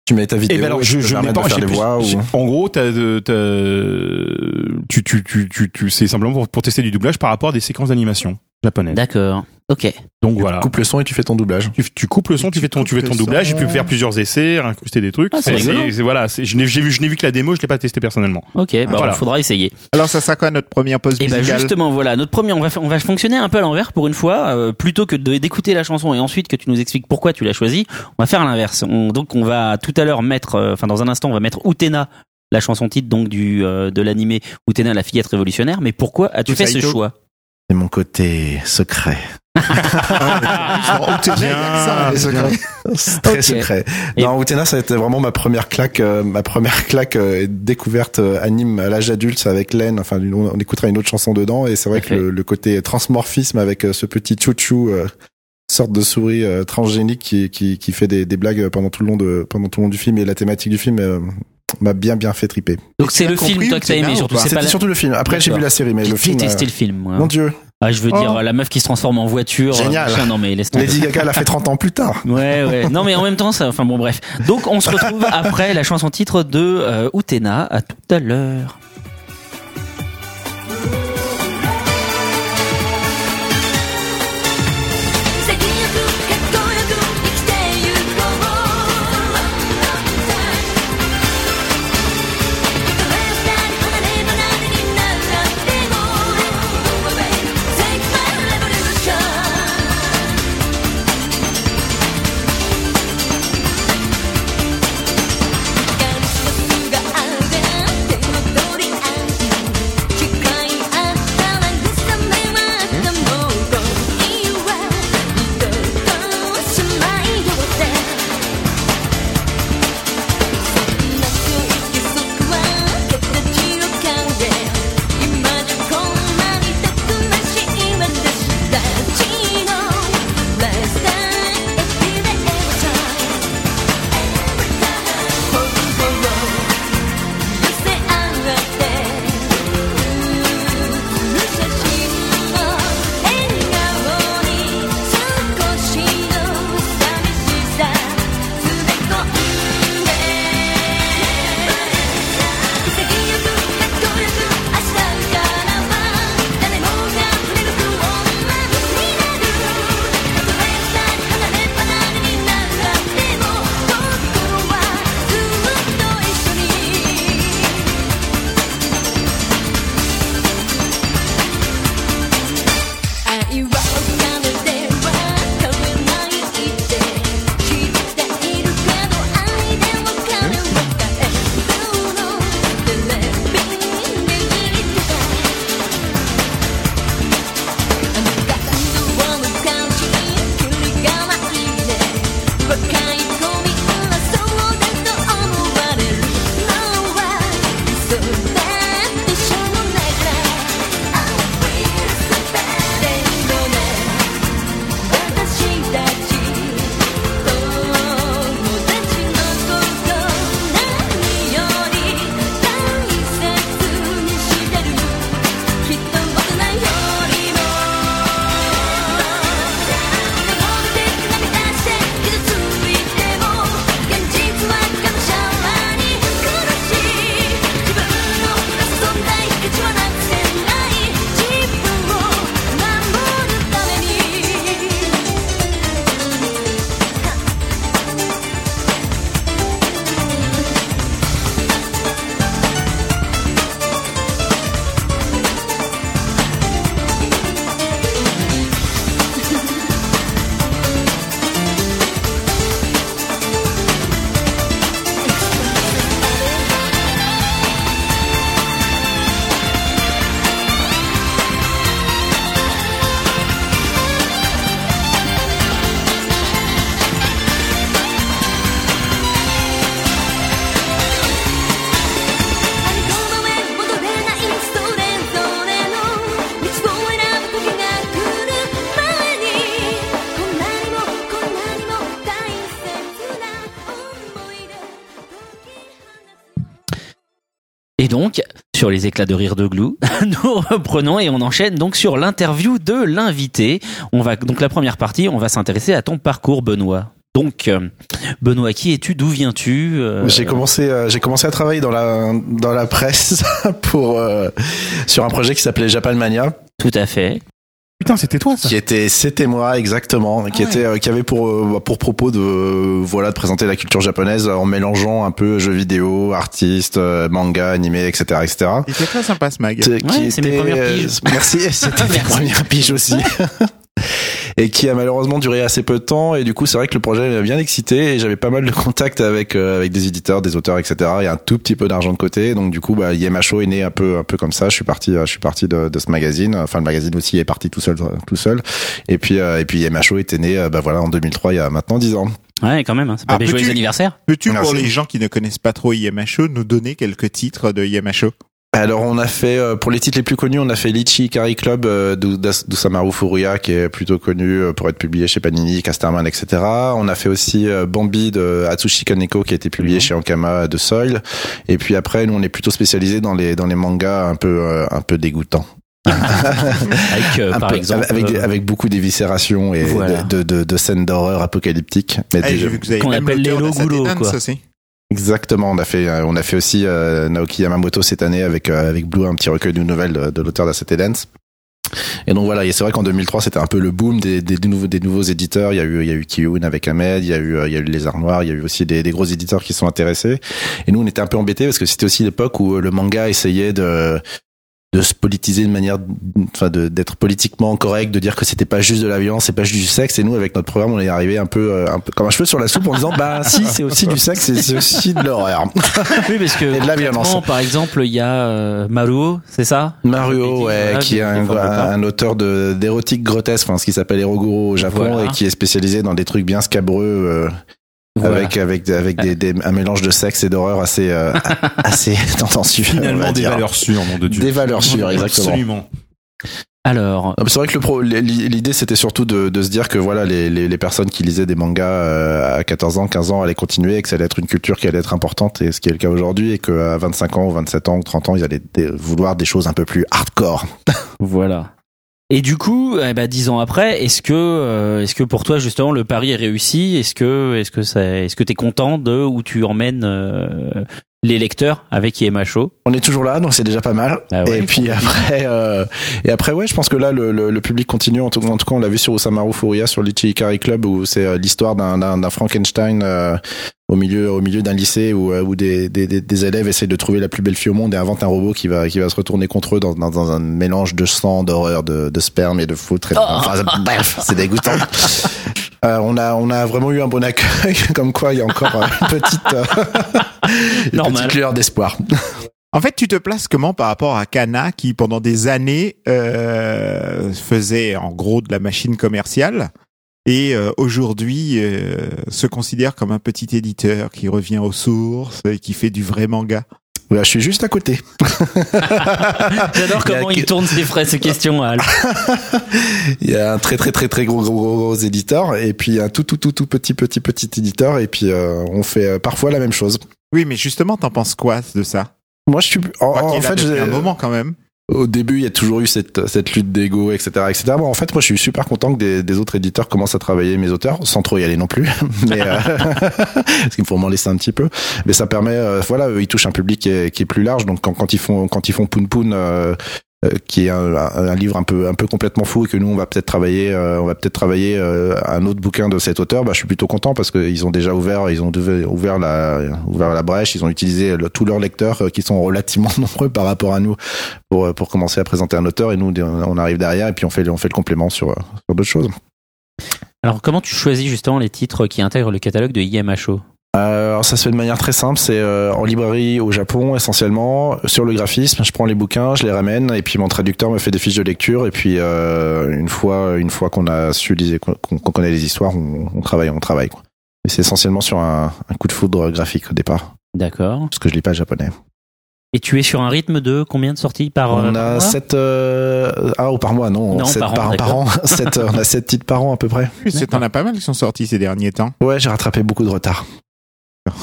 Tu mets ta vidéo. Eh ben alors, et je, peux je pas. faire des voix ou... En gros, t'as, de- t'as- tu, tu, tu, tu, tu, c'est simplement pour, pour tester du doublage par rapport à des séquences d'animation. Japonaise. D'accord. Ok. Donc voilà. Coupe le son et tu fais ton doublage. Tu, tu coupes le son, tu fais ton, tu fais ton coupes doublage, tu peux faire plusieurs essais, incruster des trucs. Ah, c'est voilà, je n'ai j'ai vu, je n'ai vu que la démo, je l'ai pas testé personnellement. Ok. Bah, Voilà. faudra essayer. Alors ça sera quoi notre première pause Et bah musicale? justement voilà notre premier on va on va fonctionner un peu à l'envers pour une fois euh, plutôt que d'écouter la chanson et ensuite que tu nous expliques pourquoi tu l'as choisie on va faire l'inverse On- donc on va tout à l'heure mettre euh, enfin dans un instant on va mettre Utena la chanson titre donc du euh, de l'animé Utena la fillette révolutionnaire mais pourquoi as-tu fait ce choix? C'est mon côté secret. Bien. très secret. Et- Non, Utena, ça a été vraiment ma première claque, euh, ma première claque euh, découverte euh, anime à l'âge adulte avec Len. Enfin, on, on écoutera une autre chanson dedans et c'est vrai que le, le côté transmorphisme avec euh, ce petit chouchou, euh, sorte de souris euh, transgénique qui, qui, qui fait des, des blagues pendant tout le long de pendant tout le long du film et la thématique du film euh, m'a bien bien fait triper. donc c'est le film toi que t'as aimé ou surtout? pas? C'est pas C'était la... surtout le film. Après, j'ai vu la série, mais J'ai le film. détesté euh, le film moi. Mon Dieu, ah je veux Oh. dire la meuf qui se transforme en voiture euh, Génial. machin, non mais laisse tomber. Lady Gaga l'a fait 30 ans plus tard. Ouais, ouais. Non, mais en même temps, ça. Enfin bon, bref. Donc, on se retrouve après la chanson titre de euh, Utena. À tout à l'heure.「sur les éclats de rire de Glou, nous reprenons et on enchaîne donc sur l'interview de l'invité. On va donc la première partie, on va s'intéresser à ton parcours, Benoît. Donc, euh, Benoît, qui es-tu? D'où viens-tu? Euh, J'ai commencé, euh, j'ai commencé à travailler dans la dans la presse pour euh, sur un projet qui s'appelait Japan Mania. Tout à fait. Putain, c'était toi ça. qui était c'était moi exactement qui était euh, qui avait pour euh, pour propos de euh, voilà de présenter la culture japonaise en mélangeant un peu jeux vidéo artistes euh, manga animé etc etc Il était très sympa ce mag. Qui c'est mes premières piges. merci c'était mes premières piges aussi et qui a malheureusement duré assez peu de temps. Et du coup c'est vrai que le projet m'a bien excité et j'avais pas mal de contacts avec euh, avec des éditeurs des auteurs etc il y a un tout petit peu d'argent de côté. Donc du coup bah Yemacho est né un peu un peu comme ça. Je suis parti euh, je suis parti de, de ce magazine. Enfin le magazine aussi est parti tout seul tout seul. Et puis euh, et puis Yemacho était né euh, bah voilà en 2003 il y a maintenant 10 ans. Ouais, quand même. Hein. C'est pas Ah, des peux-tu- joyeux anniversaires? Peux-tu, pour les gens qui ne connaissent pas trop IMHO, nous donner quelques titres de IMHO Alors on a fait euh, pour les titres les plus connus, on a fait Litchi Kari Club euh, d'Usamaru Furuya qui est plutôt connu euh, pour être publié chez Panini, Casterman, etc. On a fait aussi euh, Bambi de Atsushi Kaneko qui a été publié chez Ankama de Soil. Et puis après, nous on est plutôt spécialisé dans les dans les mangas un peu euh, un peu dégoûtants, Avec, euh, Un par peu- exemple. avec euh, beaucoup d'éviscération et Voilà. de, de, de scènes d'horreur apocalyptiques. Mais des- J'ai vu que vous avez qu'on même appelle les Logulo, quoi. aussi. Exactement, on a fait euh, on a fait aussi euh, Naoki Yamamoto cette année avec euh, avec Blue un petit recueil de nouvelles de, de l'auteur d'Acete Dance. Et donc voilà, c'est vrai qu'en 2003 c'était un peu le boom des, des, des nouveaux des nouveaux éditeurs. Il y a eu il y a eu Kiyun avec Ahmed, il y a eu il y a eu les Arts Noirs, il y a eu aussi des, des gros éditeurs qui sont intéressés. Et nous on était un peu embêtés parce que c'était aussi l'époque où le manga essayait de de se politiser de manière enfin de d'être politiquement correct de dire que c'était pas juste de la violence c'est pas juste du sexe et nous avec notre programme on est arrivé un peu euh, un peu comme un cheveu sur la soupe en disant bah si c'est aussi du sexe c'est aussi de l'horreur Oui, parce que Et de la violence. par exemple, il y a euh, Maruo, c'est ça? Maruo, ouais, qui est un, un auteur de d'érotique grotesque, enfin ce qui s'appelle Eroguro au Japon Voilà. et qui est spécialisé dans des trucs bien scabreux euh, Voilà. avec avec avec des, des- un mélange de sexe et d'horreur assez euh, assez tendancieux. Finalement des valeurs sûres, nom de Dieu. Des valeurs sûres, exactement. Absolument. Alors, C'est vrai que le pro, l'idée c'était surtout de, de se dire que voilà les, les, les personnes qui lisaient des mangas euh, à 14 ans, 15 ans allaient continuer et que ça allait être une culture qui allait être importante et ce qui est le cas aujourd'hui et qu'à 25 ans ou 27 ans ou 30 ans ils allaient vouloir des choses un peu plus hardcore. voilà. Et du coup, eh ben, dix ans après, est-ce que, euh, est-ce que pour toi justement le pari est réussi? Est-ce que, est-ce que ça, est-ce que t'es content de où tu emmènes euh, les lecteurs avec IMHO On est toujours là, donc c'est déjà pas mal. Ah ouais. et puis après, euh, et après, ouais, je pense que là, le, le, le public continue. En tout, en tout cas, on l'a vu sur Osamaru Furuya, sur l'Ichi Ikari Club, où c'est euh, l'histoire d'un, d'un, d'un Frankenstein euh, au milieu, au milieu d'un lycée où, euh, où des, des, des, des élèves essayent de trouver la plus belle fille au monde et inventent un robot qui va, qui va se retourner contre eux dans, dans, dans un mélange de sang, d'horreur, de, de sperme et de foutre. Oh. Enfin, bref, c'est dégoûtant. Euh, on a, on a vraiment eu un bon accueil, comme quoi il y a encore euh, une petite, euh, Normal. petite lueur d'espoir. En fait, tu te places comment par rapport à Kana qui, pendant des années, euh, faisait en gros de la machine commerciale et euh, aujourd'hui euh, se considère comme un petit éditeur qui revient aux sources et qui fait du vrai manga? Voilà, je suis juste à côté. J'adore Il y a comment il tourne ses phrases, ces questions, Al. Il y a un très très très très gros gros gros, gros éditeur et puis un tout tout tout tout petit petit petit éditeur et puis euh, on fait euh, parfois la même chose. Oui, mais justement, t'en penses quoi de ça? Moi je suis en, Toi qui en fait depuis j'ai- un moment quand même. au début il y a toujours eu cette cette lutte d'ego etc etc. Bon, en fait moi je suis super content que des, des autres éditeurs commencent à travailler mes auteurs sans trop y aller non plus mais euh, parce qu'il faut m'en laisser un petit peu mais ça permet euh, voilà eux, ils touchent un public qui est, qui est plus large donc quand, quand ils font quand ils font Poun Poun euh, qui est un, livre un peu un peu complètement fou et que nous on va peut-être travailler euh, on va peut-être travailler euh, un autre bouquin de cet auteur bah je suis plutôt content parce qu'ils ont déjà ouvert ils ont ouvert la brèche ils ont utilisé tous leurs lecteurs euh, qui sont relativement nombreux par rapport à nous pour euh, commencer à présenter un auteur et nous on arrive derrière et puis on fait on fait le complément sur euh, sur d'autres choses. Alors, comment tu choisis justement les titres qui intègrent le catalogue de IMHO Euh, alors ça se fait de manière très simple, c'est euh, en librairie au Japon essentiellement, sur le graphisme, je prends les bouquins, je les ramène et puis mon traducteur me fait des fiches de lecture et puis euh, une fois une fois qu'on a su qu'on connaît les histoires, on, on travaille, on travaille quoi. Et c'est essentiellement sur un, un coup de foudre graphique au départ, D'accord. parce que je lis pas japonais. Et tu es sur un rythme de combien de sorties par on a mois sept euh, ah ou par mois non, Non, sept par an, par, Sept, on a sept titres par an à peu près. Oui, c'est t'en as pas mal qui sont sortis ces derniers temps. Ouais, j'ai rattrapé beaucoup de retard.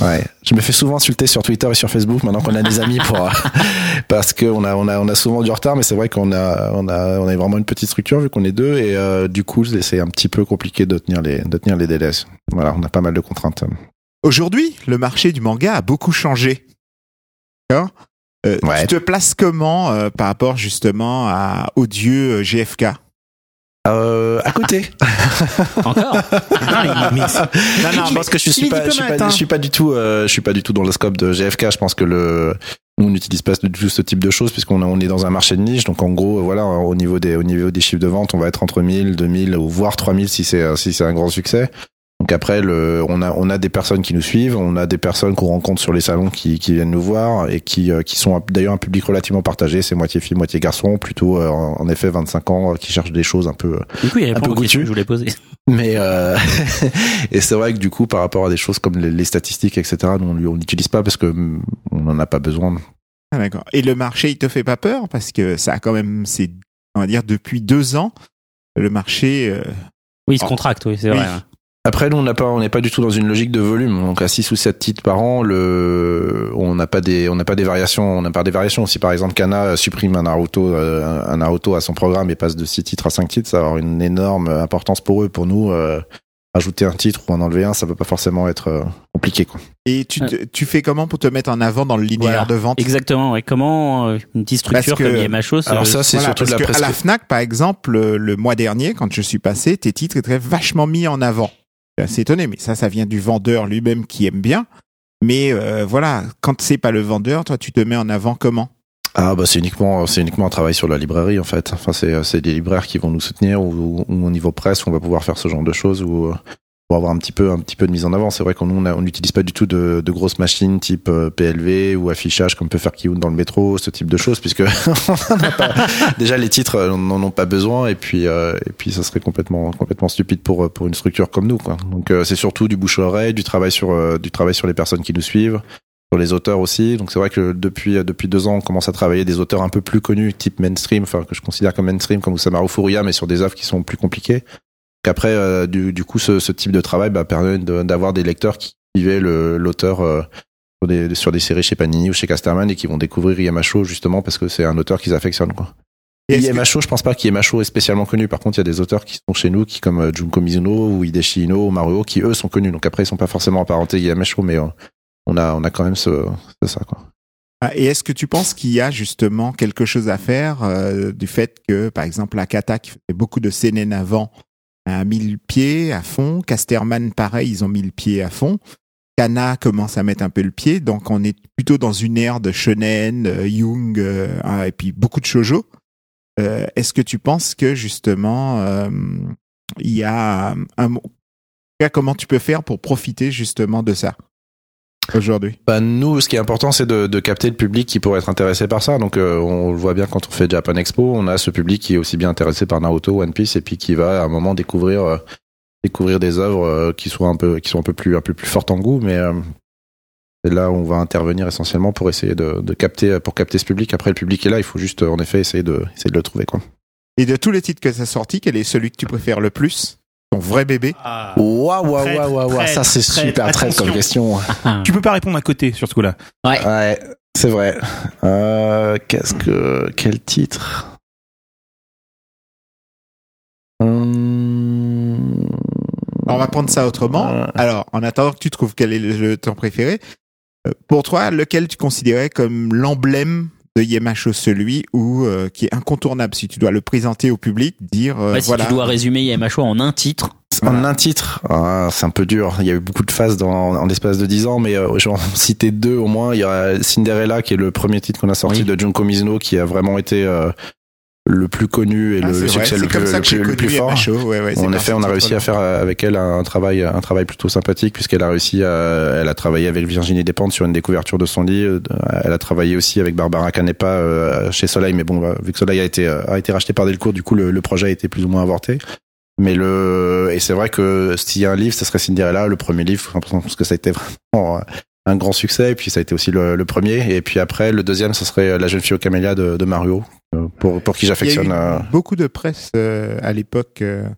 Ouais, je me fais souvent insulter sur Twitter et sur Facebook maintenant qu'on a des amis pour euh, parce que on a on a on a souvent du retard, mais c'est vrai qu'on a on a on a vraiment une petite structure vu qu'on est deux et euh, du coup c'est un petit peu compliqué de tenir les de tenir les délais. Voilà, on a pas mal de contraintes. Aujourd'hui, le marché du manga a beaucoup changé. D'accord Euh, Ouais. Tu te places comment euh, par rapport justement à, au dieu GFK Euh, à côté. Encore Non, mais- mais- Non, non, je pense que je suis pas, je suis pas, hein. je suis pas du tout, euh, je suis pas du tout dans le scope de GFK. Je pense que le, nous, on n'utilise pas du tout ce type de choses puisqu'on on est dans un marché de niche. Donc, en gros, voilà, au niveau des, au niveau des chiffres de vente, on va être entre 1000, 2000 ou voire 3000 si c'est, si c'est un grand succès. Donc après, le, on a, on a des personnes qui nous suivent, on a des personnes qu'on rencontre sur les salons qui, qui viennent nous voir et qui, euh, qui sont d'ailleurs un public relativement partagé. C'est moitié filles, moitié garçons, plutôt euh, en effet 25 ans euh, qui cherchent des choses un peu, Du coup, il Un répond peu aux que je voulais poser. mais euh, et c'est vrai que du coup, par rapport à des choses comme les, les statistiques, etc., nous, on n'utilise pas parce que hum, on n'en a pas besoin. Ah, d'accord. Et le marché, il te fait pas peur? Parce que ça a quand même, c'est, on va dire, depuis deux ans, le marché. euh, Oui, il se contracte, oui, c'est Oui. vrai. Après, nous, on n'a pas, on n'est pas du tout dans une logique de volume. Donc, à 6 ou 7 titres par an, le, on n'a pas des, on n'a pas des variations, on n'a pas des variations. Si par exemple Kana supprime un Naruto, euh, un Naruto à son programme et passe de 6 titres à 5 titres, ça va avoir une énorme importance pour eux. Pour nous, euh, ajouter un titre ou en enlever un, ça peut pas forcément être euh, compliqué, quoi. Et tu, te- tu fais comment pour te mettre en avant dans le linéaire Voilà. de vente? Exactement. Ouais. Comment euh, une petite structure que- comme se- Alors ça, c'est Voilà, surtout de la que à la. Fnac, par exemple, le, le mois dernier, quand je suis passé, tes titres étaient vachement mis en avant. Assez étonné, mais ça, ça vient du vendeur lui-même qui aime bien. Mais euh, voilà, quand c'est pas le vendeur, toi, tu te mets en avant comment? Ah bah c'est uniquement c'est uniquement un travail sur la librairie en fait. Enfin c'est c'est des libraires qui vont nous soutenir ou, ou au niveau presse on va pouvoir faire ce genre de choses ou euh, pour avoir un petit peu un petit peu de mise en avant. C'est vrai qu'on n'utilise pas du tout de, de grosses machines type euh, PLV ou affichage comme peut faire Kiyun dans le métro, ce type de choses puisque on a pas- déjà les titres euh, n'en ont pas besoin et puis euh, et puis ça serait complètement complètement stupide pour pour une structure comme nous quoi. Donc euh, c'est surtout du bouche à oreille, du travail sur euh, du travail sur les personnes qui nous suivent sur les auteurs aussi. Donc c'est vrai que depuis depuis deux ans, on commence à travailler des auteurs un peu plus connus, type mainstream, enfin que je considère comme mainstream, comme Usamaru Furuya, mais sur des œuvres qui sont plus compliquées. Qu'après, euh, du, du coup, ce, ce type de travail bah, permet de- d'avoir des lecteurs qui suivaient l'auteur euh, sur, des, sur des séries chez Panini ou chez Casterman et qui vont découvrir Yamacho justement parce que c'est un auteur qu'ils affectionnent. Quoi. Et est-ce que- Yamacho, je pense pas qu'Yamacho est spécialement connu. Par contre, il y a des auteurs qui sont chez nous, qui comme euh, Junko Mizuno ou Hideshi Ino ou Maruo, qui eux sont connus. Donc après, ils sont pas forcément apparentés à Yamacho, mais on a on a quand même ce, ça quoi. Ah, Et est-ce que tu penses qu'il y a justement quelque chose à faire euh, du fait que, par exemple, Akata qui faisait beaucoup de CNN avant a mis le pied à fond, Casterman pareil, ils ont mis le pied à fond, Kana commence à mettre un peu le pied, donc on est plutôt dans une ère de shonen, euh, Young euh, hein, et puis beaucoup de shojo. Euh, est-ce que tu penses que justement il y a un mo- comment tu peux faire pour profiter justement de ça? Aujourd'hui Bah, nous, ce qui est important, c'est de, de capter le public qui pourrait être intéressé par ça. Donc, euh, on le voit bien quand on fait Japan Expo, on a ce public qui est aussi bien intéressé par Naruto, One Piece, et puis qui va à un moment découvrir euh, découvrir des œuvres euh, qui sont un peu qui sont un peu plus un peu plus fortes en goût, mais c'est là où on va intervenir essentiellement pour essayer de, de capter pour capter ce public. Après, le public est là, il faut juste en effet essayer de essayer de le trouver quoi. Et de tous les titres que ça a sorti, quel est celui que tu préfères le plus? Ton vrai bébé Waouh waouh Traître, waouh waouh, traître, ça c'est traître, super très comme question. Tu peux pas répondre à côté sur ce coup-là. Ouais, c'est vrai. Euh, Qu'est-ce que quel titre? Hum, Alors, on va prendre ça autrement. Ouais. Alors, en attendant que tu trouves quel est le, le- ton préféré, euh, pour toi, lequel tu considérais comme l'emblème de Yemacho, celui où, euh, qui est incontournable si tu dois le présenter au public, dire euh, Ouais, si voilà. tu dois résumer Yamacho en un titre, En un titre, ah, c'est un peu dur. Il y a eu beaucoup de phases dans, en l'espace de 10 ans, mais euh, j'en citer deux au moins. Il y a Cinderella, qui est le premier titre qu'on a sorti Oui. de Junko Mizuno, qui a vraiment été euh, le plus connu et Ah, le, succès le plus, ça le que j'ai plus, le connu plus fort. Ouais, ouais, En effet, on a réussi à faire avec elle un travail, un travail plutôt sympathique puisqu'elle a réussi à, elle a travaillé avec Virginie Despentes sur une découverture de son livre. Elle a travaillé aussi avec Barbara Canepa euh, chez Soleil, mais bon, bah, vu que Soleil a été, euh, a été racheté par Delcourt, du coup, le, le projet a été plus ou moins avorté. Mais le, et c'est vrai que s'il y a un livre, ce serait Cinderella, le premier livre, parce que ça a été vraiment un grand succès, et puis ça a été aussi le, le premier. Et puis après, le deuxième, ce serait La jeune fille au camélia de, de Mario, euh, pour, pour qui j'affectionne. eu euh, beaucoup de presse euh, à l'époque euh,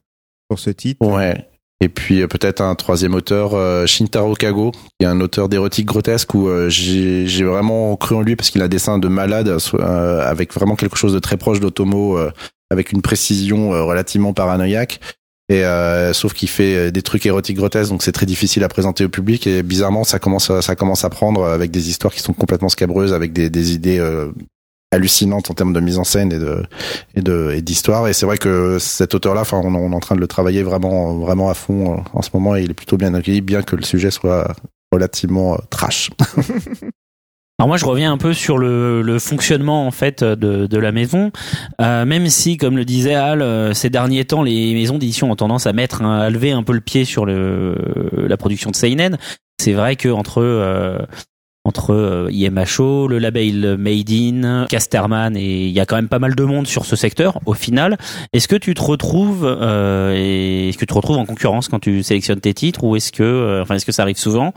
pour ce titre. Ouais. Et puis euh, peut-être un troisième auteur, euh, Shintaro Kago, qui est un auteur d'érotique grotesque où euh, j'ai vraiment cru en lui parce qu'il a un dessin de malade euh, avec vraiment quelque chose de très proche d'Otomo, euh, avec une précision euh, relativement paranoïaque. Et euh, sauf qu'il fait euh, des trucs érotiques grotesques, donc c'est très difficile à présenter au public. Et bizarrement, ça commence, à, ça commence à prendre avec des histoires qui sont complètement scabreuses, avec des, idées euh, hallucinante en termes de mise en scène et de et de et d'histoire. Et c'est vrai que cet auteur-là, enfin, on, on est en train de le travailler vraiment vraiment à fond euh, en ce moment et il est plutôt bien accueilli, bien que le sujet soit relativement euh, trash. Alors moi je reviens un peu sur le, le fonctionnement en fait de, de la maison, Euh, même si comme le disait Al, euh, ces derniers temps les maisons d'édition ont tendance à mettre à lever un peu le pied sur le la production de seinen. C'est vrai que entre euh, entre euh, IMHO, le label Made in, Casterman et il y a quand même pas mal de monde sur ce secteur au final. Est-ce que tu te retrouves euh, et est-ce que tu te retrouves en concurrence quand tu sélectionnes tes titres ou est-ce que euh, enfin est-ce que ça arrive souvent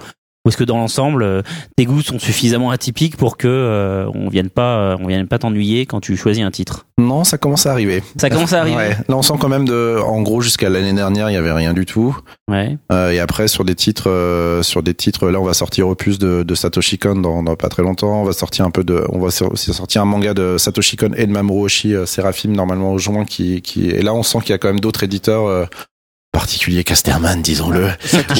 ou est-ce que dans l'ensemble euh, tes goûts sont suffisamment atypiques pour que euh, on vienne pas euh, on vienne pas t'ennuyer quand tu choisis un titre? Non, ça commence à arriver. Ça commence à arriver. Ouais. Là, on sent quand même de, en gros, jusqu'à l'année dernière, il y avait rien du tout. Ouais. Euh, et après, sur des titres, euh, sur des titres, là, on va sortir opus de, de Satoshi Kon dans, dans pas très longtemps. On va sortir un peu de, on va aussi sortir un manga de Satoshi Kon et de Mamoru Oshii, euh, Seraphim, normalement au juin, qui, qui, et là, on sent qu'il y a quand même d'autres éditeurs, euh, particuliers Casterman, disons-le.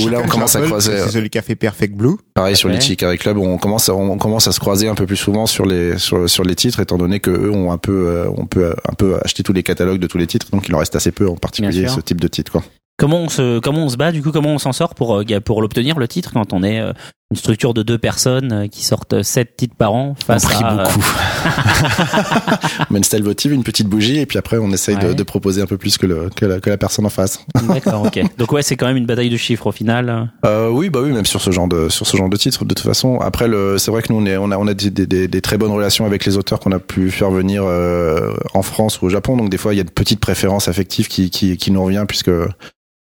Où là, on commence à croiser. C'est celui qui a fait Perfect Blue. Pareil sur les Chicago Club, on commence, à, on commence à se croiser un peu plus souvent sur les sur, sur les titres, étant donné que eux ont un peu, euh, on peut un peu acheter tous les catalogues de tous les titres, donc il en reste assez peu, en particulier ce type de titre. Quoi. Comment on se comment on se bat du coup comment on s'en sort pour euh, pour l'obtenir le titre quand on est euh, une structure de deux personnes euh, qui sortent sept titres par an face on prie à euh, beaucoup. on met une style votive, une petite bougie, et puis après on essaye de, Ouais. de proposer un peu plus que, le, que, la, que la personne en face. D'accord, ok. Donc ouais, c'est quand même une bataille de chiffres au final. Euh, oui, bah oui, même sur ce genre de sur ce genre de titre. De toute façon, après le, c'est vrai que nous on est, on a on a des, des, des- des très bonnes relations avec les auteurs qu'on a pu faire venir euh, en France ou au Japon. Donc des fois il y a de petites préférences affectives qui qui, qui nous revient puisque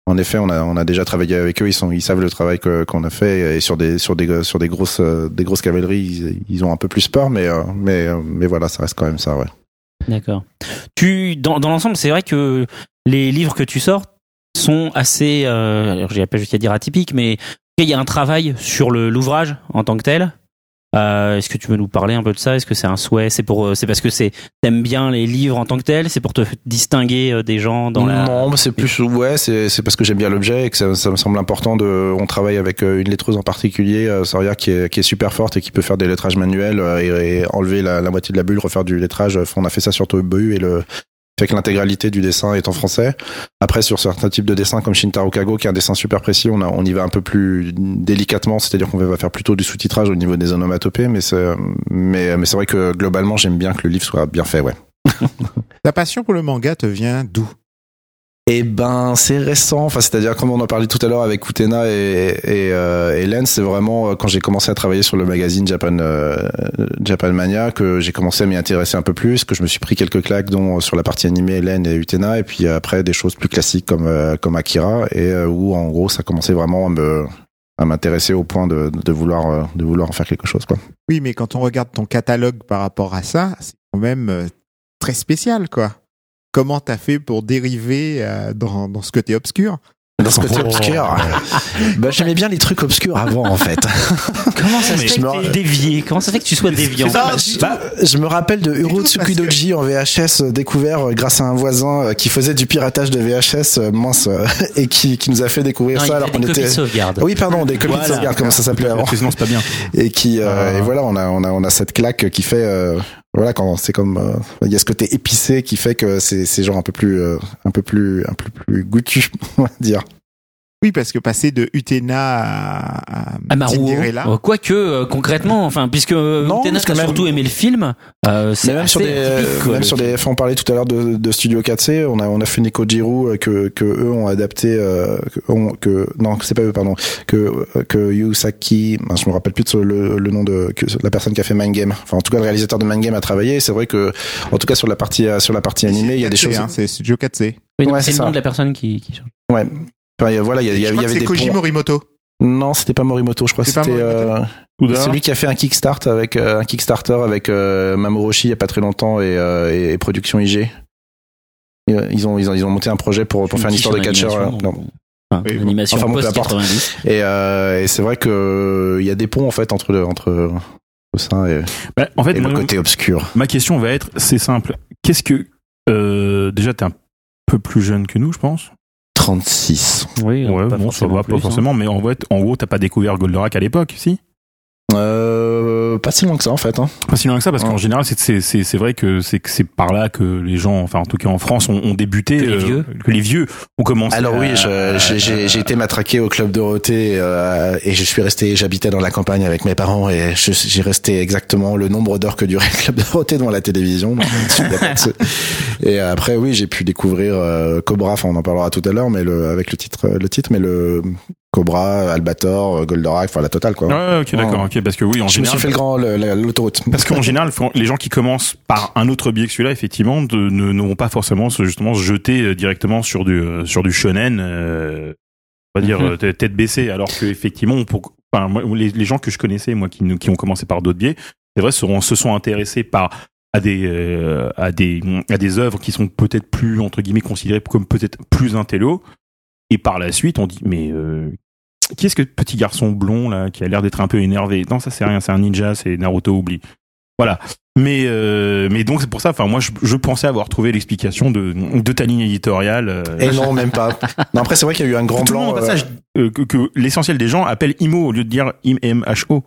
en effet on a on a déjà travaillé avec eux. Ils sont ils savent le travail qu'on a fait et sur des sur des sur des grosses euh, des grosses cavaleries ils, ont un peu plus peur, mais euh, mais euh, mais voilà ça reste quand même ça ouais. D'accord. Tu dans dans l'ensemble, c'est vrai que les livres que tu sors sont assez euh, j'ai pas jusqu'à dire atypiques mais il y a un travail sur l'ouvrage en tant que tel. Euh, Est-ce que tu peux nous parler un peu de ça? Est-ce que c'est un souhait? C'est pour, euh, c'est parce que c'est t'aimes bien les livres en tant que tel C'est pour te distinguer euh, des gens dans la. Non, mais c'est plus ouais, c'est c'est parce que j'aime bien l'objet et que ça, ça me semble important de. On travaille avec euh, une lettreuse en particulier, Soria, qui est qui est super forte et qui peut faire des lettrages manuels et, et enlever la, la moitié de la bulle, refaire du lettrage. On a fait ça sur Tobu et le fait que l'intégralité du dessin est en français. Après, sur certains types de dessins comme Shintaro Kago, qui est un dessin super précis, on, y va un peu plus délicatement, c'est-à-dire qu'on va faire plutôt du sous-titrage au niveau des onomatopées, mais c'est vrai que globalement, j'aime bien que le livre soit bien fait, ouais. Ta passion pour le manga te vient d'où? Eh ben, c'est récent. Enfin, c'est-à-dire comme on en parlait tout à l'heure avec Utena et et, euh, Len, c'est vraiment euh, quand j'ai commencé à travailler sur le magazine Japan euh, Japan Mania que j'ai commencé à m'y intéresser un peu plus, que je me suis pris quelques claques, dont sur la partie animée Len et Utena, et puis après des choses plus classiques comme comme Akira, et où en gros ça commençait vraiment à m'intéresser au point de, de vouloir de vouloir en faire quelque chose quoi. Oui, mais quand on regarde ton catalogue par rapport à ça, c'est quand même très spécial, quoi. Comment t'as fait pour dériver euh, dans, dans ce côté obscur Dans ce côté Oh. obscur, bah j'aimais bien les trucs obscurs avant en fait. Comment ça se fait je me que t'es dévié Comment ça fait que tu sois déviant? Ah, bah, je me rappelle de Uro Tsukudoji en VHS euh, découvert euh, grâce à un voisin qui faisait du piratage de VHS mince et qui, qui nous a fait découvrir Non, ça alors des qu'on était de sauvegarde. oui pardon des copies de sauvegarde comme ça s'appelait avant c'est pas bien. et qui euh, Ah. et voilà on a on a on a cette claque qui fait euh, voilà quand c'est comme euh, il y a ce côté épicé qui fait que c'est c'est genre un peu plus euh, un peu plus un peu plus goûtu on va dire Oui, parce que passer de Utena à, à À Maruo. Cinderella, Euh, Quoique, euh, concrètement, enfin, puisque euh, Non, Utena, t'as même- surtout aimé le film, euh, c'est même sur des, atypique, quoi, même sur des, on parlait tout à l'heure de, de Studio 4C, on a, on a fait Nekojiro euh, que, que eux ont adapté, euh, que, ont- que non, c'est pas eux, pardon, que, que Yusaki, ben, je me rappelle plus de le, le nom de, que la personne qui a fait Mind Game. Enfin, en tout cas, le réalisateur de Mind Game a travaillé. C'est vrai que, en tout cas, sur la partie, sur la partie animée, il y a des 4C, choses. hein, c'est Studio 4C. Oui, Ouais, c'est le nom ça. de la personne qui, qui change. Ouais. Enfin, il y a- voilà, il y, a- il y Je a- il crois y que avait c'est des Koji ponts. Morimoto. Non, c'était pas Morimoto, je crois que C'est pas c'était, Morimoto euh, celui qui a fait un Kickstart avec, euh, un Kickstarter avec, euh, Mamoroshi il y a pas très longtemps et, euh, et, et Production IG. Et, euh, Ils ont, ils ont, ils ont monté un projet pour, pour faire une histoire de non. Enfin, Oui, l'animation Enfin, bon, peu post importe. 90. Et, euh, et c'est vrai que il y a des ponts en fait entre entre ça et, Bah, en fait, et le côté obscur. ma question va être, c'est simple. Qu'est-ce que euh, déjà t'es un peu plus jeune que nous, je pense. 36. Oui, Ouais, pas bon, ça va plus, pas hein. forcément, mais en fait, en gros, t'as pas découvert Goldorak à l'époque, si? Euh, pas si loin que ça en fait. Hein. Pas si loin que ça, parce Ouais. qu'en général, c'est- c'est c'est c'est vrai que c'est que c'est par là que les gens, enfin en tout cas en France, ont, ont débuté. Que les euh, vieux. que les vieux ont commencé. Alors à- oui, je- j'ai j'ai- j'ai été matraqué au club Dorothée euh, et je suis resté, j'habitais dans la campagne avec mes parents et je- j'ai resté exactement le nombre d'heures que durait le club Dorothée devant la télévision. Donc, et après oui, j'ai pu découvrir euh, Cobra, enfin on en parlera tout à l'heure, mais le avec le titre, le titre, mais le Cobra, Albator, Goldorak, enfin la totale quoi. Ouais, ok, d'accord, ok, parce que oui, en je me général. suis fait le grand l'autoroute. Parce qu'en général, les gens qui commencent par un autre biais que celui-là, effectivement, de- ne n'auront pas forcément justement se jeter euh, directement sur du euh, sur du shonen, euh, on va dire Mhm. euh, tête baissée, alors que effectivement, pour, enfin, moi, les, les gens que je connaissais, moi, qui, qui ont commencé par d'autres biais, c'est vrai, seront, se sont intéressés par à des euh, à des à des œuvres qui sont peut-être plus entre guillemets considérées comme peut-être plus intello, et par la suite, on dit mais euh, qui est-ce que petit garçon blond là qui a l'air d'être un peu énervé? Non, ça c'est rien, c'est un ninja, c'est Naruto oublie. Voilà. Mais euh, mais donc c'est pour ça. Enfin moi je, je pensais avoir trouvé l'explication de de ta ligne éditoriale. euh, Et non, même pas. Non, après c'est vrai qu'il y a eu un grand tout le monde au passage, euh, que, que l'essentiel des gens appellent IMO au lieu de dire IMHO.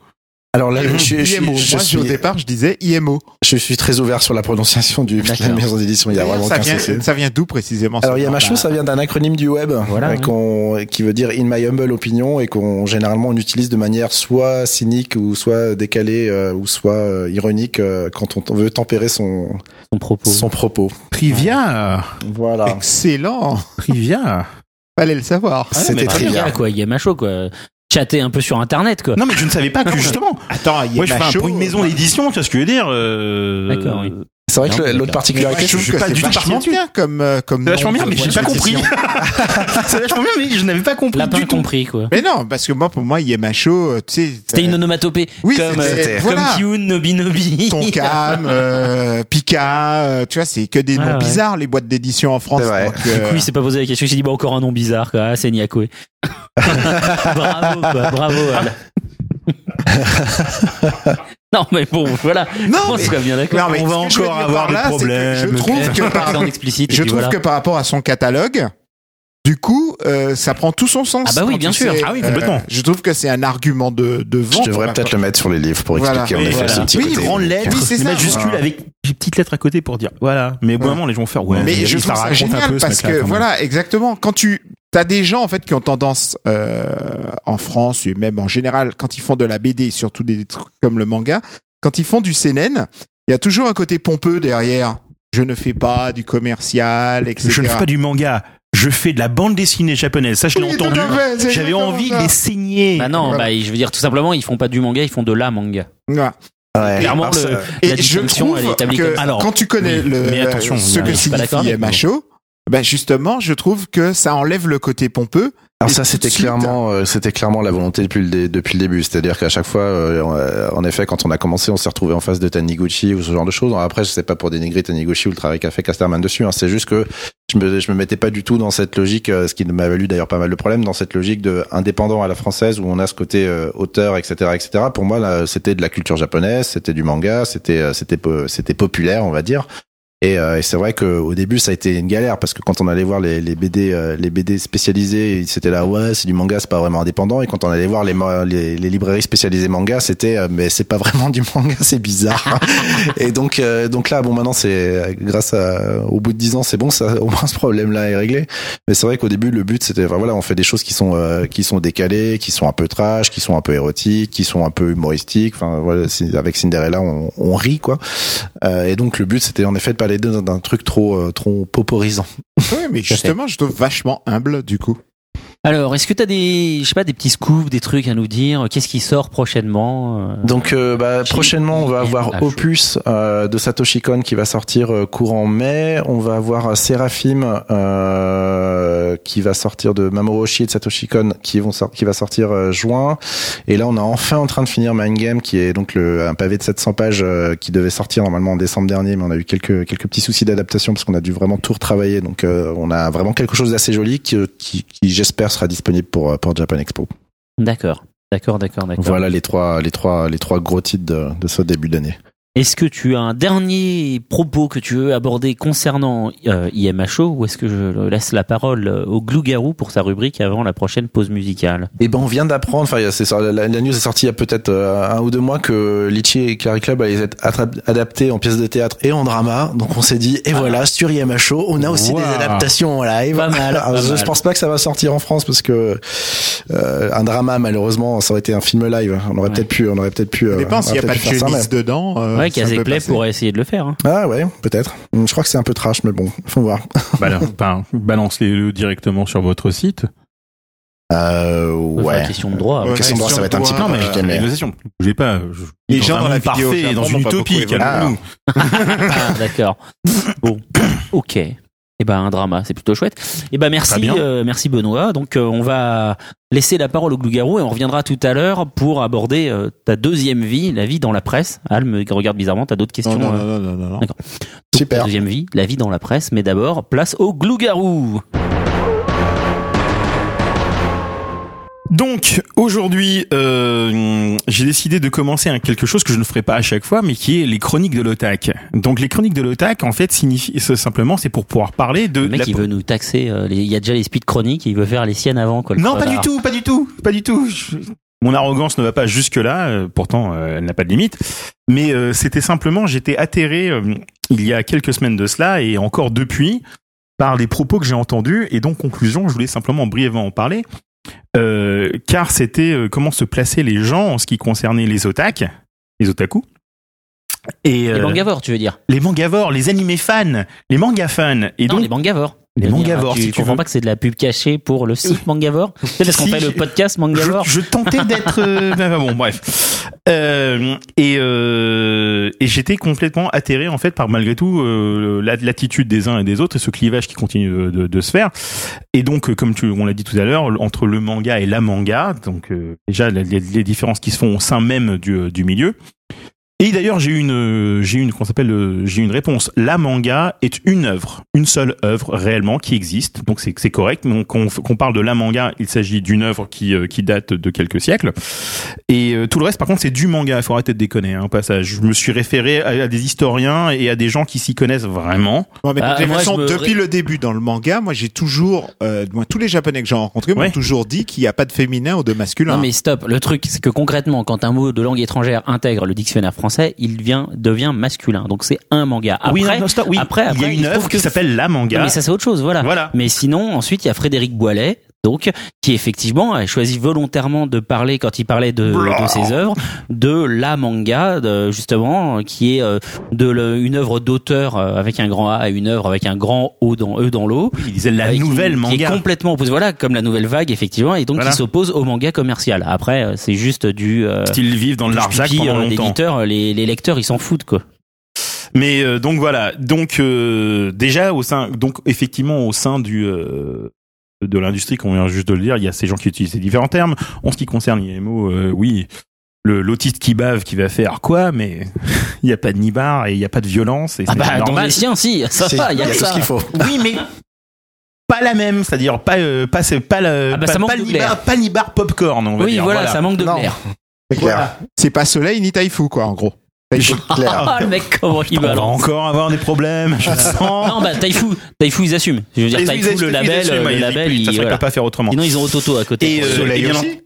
Alors là, je, suis- je, IMO. je Moi, suis, au départ, je disais IMO. je suis très ouvert sur la prononciation du de la maison d'édition. Il y a vraiment ça vient, ça vient d'où précisément Alors Yamacho, nom-là ça vient d'un acronyme du web, Voilà, qui veut dire in my humble opinion et qu'on généralement on utilise de manière soit cynique ou soit décalée euh, ou soit euh, ironique euh, quand on veut tempérer son Son propos. son propos. Trivia, Voilà. Excellent. trivia. Fallait le savoir. Ah, C'était mais très bien. gars, quoi. Yamacho, quoi. Chatter un peu sur internet, quoi. Non mais je ne savais pas que justement. Attends, Moi je fais un- Yamacho, pour une maison d'édition, tu vois ce que je veux dire. euh, D'accord, oui. C'est vrai que l'autre particularité, je trouve suis que pas c'est du tout vachement bien comme euh, comme C'est vachement bien, mais j'ai pas compris. c'est vachement bien, mais je n'avais pas compris du tout. compris, quoi. Mais non, parce que moi, pour moi, Yamacho, euh, tu sais, C'était une onomatopée. Oui, comme, c'était- euh, voilà. comme Kyun, Nobi Nobi. Tonkam, euh, Pika, euh, tu vois, c'est que des noms ouais. bizarres les boîtes d'édition en France. Du euh, coup, il s'est pas posé la question. Il s'est dit, bah, encore un nom bizarre, quoi. Ah, c'est Nyakwe. bravo, quoi. Bravo, Al. non, mais bon, voilà. non, On mais- bien d'accord. non, mais on va encore avoir des problèmes. Je trouve par, je que par rapport à son catalogue, du coup, euh, ça prend tout son sens. Ah bah oui, bien sûr. Ah oui, complètement. euh, je trouve que c'est un argument de, de vente. je devrais peut-être le mettre sur les livres pour Voilà. expliquer en Oui, effet voilà. ce petit Oui, côté. grande lettre. Oui, c'est ça. Voilà. avec des petites lettres à côté pour dire voilà. Mais au bout moment, les gens vont faire ouais. mais je trouve ça raconte un génial peu, ce parce que voilà, exactement. Quand tu as des gens en fait qui ont tendance euh, en France et même en général quand ils font de la BD, surtout des trucs comme le manga, quand ils font du CNN, il y a toujours un côté pompeux derrière. Je ne fais pas du commercial, etc. Je ne fais pas du manga. Je fais de la bande dessinée japonaise. Ça, je l'ai Oui, entendu. J'avais envie de les saigner. Bah non, Voilà. bah, je veux dire tout simplement, ils font pas du manga, ils font de la manga. Voilà. Ouais. Clairement, le- Et la je trouve elle est établie que comme. Alors, quand tu connais oui, le, mais attention, ce que signifie Macho, ben justement, je trouve que ça enlève le côté pompeux. Alors ça c'était clairement euh, c'était clairement la volonté depuis le dé- depuis le début, c'est-à-dire qu'à chaque fois euh, en effet quand on a commencé, on s'est retrouvé en face de Taniguchi ou ce genre de choses. Après je sais pas pour dénigrer Taniguchi ou le travail qu'a fait Casterman dessus, hein, c'est juste que je me je me mettais pas du tout dans cette logique euh, ce qui m'a valu d'ailleurs pas mal de problèmes dans cette logique de indépendant à la française où on a ce côté euh, auteur etc etc. Pour moi là c'était de la culture japonaise, c'était du manga, c'était euh, c'était c'était populaire, on va dire. Et, euh, et c'est vrai qu'au début ça a été une galère parce que quand on allait voir les, les BD euh, les BD spécialisés c'était là ouais c'est du manga c'est pas vraiment indépendant. Et quand on allait voir les les, les librairies spécialisées manga c'était euh, mais c'est pas vraiment du manga c'est bizarre. Et donc euh, donc là bon maintenant c'est grâce à au bout de dix ans c'est bon ça au moins ce problème là est réglé. Mais c'est vrai qu'au début le but c'était enfin, voilà on fait des choses qui sont euh, qui sont décalées qui sont un peu trash qui sont un peu érotiques qui sont un peu humoristiques. Enfin voilà avec Cinderella on, on rit quoi. Euh, et donc le but c'était en effet de pas aller dans d'un truc trop euh, trop poporisant. Oui, mais justement, je trouve vachement humble du coup. Alors, est-ce que t'as des, je sais pas, des petits scoops, des trucs à nous dire Qu'est-ce qui sort prochainement euh, Donc euh, bah, prochainement on va avoir. Opus euh, de Satoshi Kon qui va sortir euh, courant mai. On va avoir euh, Seraphim euh, qui va sortir de Mamoru Oshii et de Satoshi Kon qui vont qui va sortir euh, juin. Et là on est enfin en train de finir Mind Game qui est donc le, un pavé de 700 pages euh, qui devait sortir normalement en décembre dernier, mais on a eu quelques quelques petits soucis d'adaptation parce qu'on a dû vraiment tout retravailler. Donc euh, on a vraiment quelque chose d'assez joli qui, qui, qui, j'espère sera disponible pour euh, pour Japan Expo. D'accord, d'accord, d'accord, d'accord. Voilà les trois les trois les trois gros titres de, de ce début d'année. Est-ce que tu as un dernier propos que tu veux aborder concernant euh, IMHO ou est-ce que je laisse la parole euh, au Glougarou pour sa rubrique avant la prochaine pause musicale? Et ben on vient d'apprendre, enfin il y a- c'est ça, la, la news est sortie il y a peut-être euh, un ou deux mois que Litchi et Carrie Club allaient être adaptés en pièces de théâtre et en drama. Donc on s'est dit et voilà sur IMHO on a aussi Wow. des adaptations en live. Pas mal, Alors, pas je, mal. pense pas que ça va sortir en France parce que euh, un drama malheureusement ça aurait été un film live. On aurait Ouais. peut-être pu, on aurait peut-être pu. Ça euh, dépend on s'il n'y a pas de dedans. euh, Ouais, ça peut Play passer. pourrait essayer de le faire. hein. mais- Ah ouais, peut-être. Je crois que c'est un peu trash, mais bon, faut voir. Bah, ben, Balancez-le directement sur votre site. Euh, C'est ouais. une question de droit. Ouais. Question de droit, ça va être un petit peu mais- compliqué, mais- négociation. Bougez pas. Je, Les gens un dans la vidéo parfait, dans une utopie. calmez-nous. Ah, d'accord. Bon, ok. Et ben un drama, c'est plutôt chouette. Et ben Très merci, euh, merci Benoît. Donc euh, on va laisser la parole au Glougarou et on reviendra tout à l'heure pour aborder euh, ta deuxième vie, la vie dans la presse. Al me regarde bizarrement. T'as d'autres questions Non, non, euh, non, non, non, non. D'accord. Super. Ta deuxième vie, la vie dans la presse. Mais d'abord, place au Glougarou. Donc aujourd'hui, euh, j'ai décidé de commencer un quelque chose que je ne ferai pas à chaque fois, mais qui est les chroniques de l'OTAC. Donc les chroniques de l'OTAC, en fait, signifie c'est simplement, c'est pour pouvoir parler de Le mec, la- il veut nous taxer. euh, les- Il y a déjà les speed chroniques. Il veut faire les siennes avant. Quoi, le Non, pas du tout, pas du tout, pas du tout. Je- Mon arrogance ne va pas jusque là, pourtant euh, elle n'a pas de limite. Mais euh, c'était simplement, j'étais atterré euh, il y a quelques semaines de cela et encore depuis par les propos que j'ai entendus. Et donc conclusion, je voulais simplement brièvement en parler, euh, car c'était euh, comment se placer les gens en ce qui concernait les otak, les otaku. Et Les euh, mangavores, tu veux dire les mangavores, les animés fans, les manga fans. Et Non, donc les mangavores. Les mangavores, Tu si tu comprends veux. pas que c'est de la pub cachée pour le site Mangavore C'est parce qu'on Si, fait le podcast Mangavore Je, je tentais d'être. euh, ben, bon, bref. Euh, et euh, et j'étais complètement atterré en fait par malgré tout euh, la- l'attitude des uns et des autres et ce clivage qui continue de, se faire. Et donc, euh, comme tu, on l'a dit tout à l'heure, entre le manga et la manga, donc déjà les, différences qui se font au sein même du milieu. Et d'ailleurs, j'ai eu une, j'ai eu une, qu'on s'appelle, euh, j'ai eu une réponse. La manga est une œuvre, une seule œuvre réellement qui existe. Donc c'est, c'est correct. Mais qu'on, qu'on parle de la manga, il s'agit d'une œuvre qui, euh, qui date de quelques siècles. Et euh, tout le reste, par contre, c'est du manga. Il faut arrêter de déconner. Hein, au passage, je me suis référé à, à des historiens et à des gens qui s'y connaissent vraiment. Ouais, mais de toute moi, façon, je me depuis le début dans le manga, moi j'ai toujours, euh, moi tous les japonais que j'ai rencontrés m'ont Ouais. toujours dit qu'il n'y a pas de féminin ou de masculin. Non mais stop, le truc c'est que concrètement quand un mot de langue étrangère intègre le dictionnaire français, il vient, devient masculin. Donc c'est un manga. Après, oui, non, non, stop, oui. après, il y a une œuvre qui s'appelle la manga. Non, mais ça c'est autre chose, voilà. Voilà. Mais sinon, ensuite, il y a Frédéric Boilet, donc, qui effectivement a choisi volontairement de parler, quand il parlait de, de ses œuvres, de la manga, de, justement, qui est euh, de le- une œuvre d'auteur euh, avec un grand A et une œuvre avec un grand O dans E dans l'eau. Il disait la qui- nouvelle qui est manga. complètement opposée, voilà, comme la nouvelle vague, effectivement, et donc Voilà. qui s'oppose au manga commercial. Après, euh, c'est juste du euh, vivre dans le Larzac pendant longtemps. les, les lecteurs, ils s'en foutent, quoi. Mais euh, donc voilà, donc euh, déjà au sein, donc effectivement au sein du euh, de l'industrie, qu'on vient juste de le dire, il y a ces gens qui utilisent ces différents termes. En ce qui concerne l'IMO, euh, oui, le l'autiste qui bave, qui va faire quoi, mais il n'y a pas de nibar et il n'y a pas de violence et Ah c'est bah, dans les siens, si, ça va, il y a, ça. ce qu'il faut. Oui, mais pas la même, c'est-à-dire pas euh, pas c'est pas le Ah bah, pas, ça manque pas nibar, pas nibar popcorn, on va Oui, dire. voilà, ça manque de. C'est clair. Voilà. C'est pas Soleil ni Taifu quoi en gros. Clair. Ah, le mec, comment il va encore avoir des problèmes, je le sens. Non, bah, Taifu, Taifu, ils assument. Je veux dire, Taifu, le label, assument, le ils- label, ils- voilà. pas faire autrement. Sinon, ils ont Toto à côté. Et, euh, Soleil et bien aussi.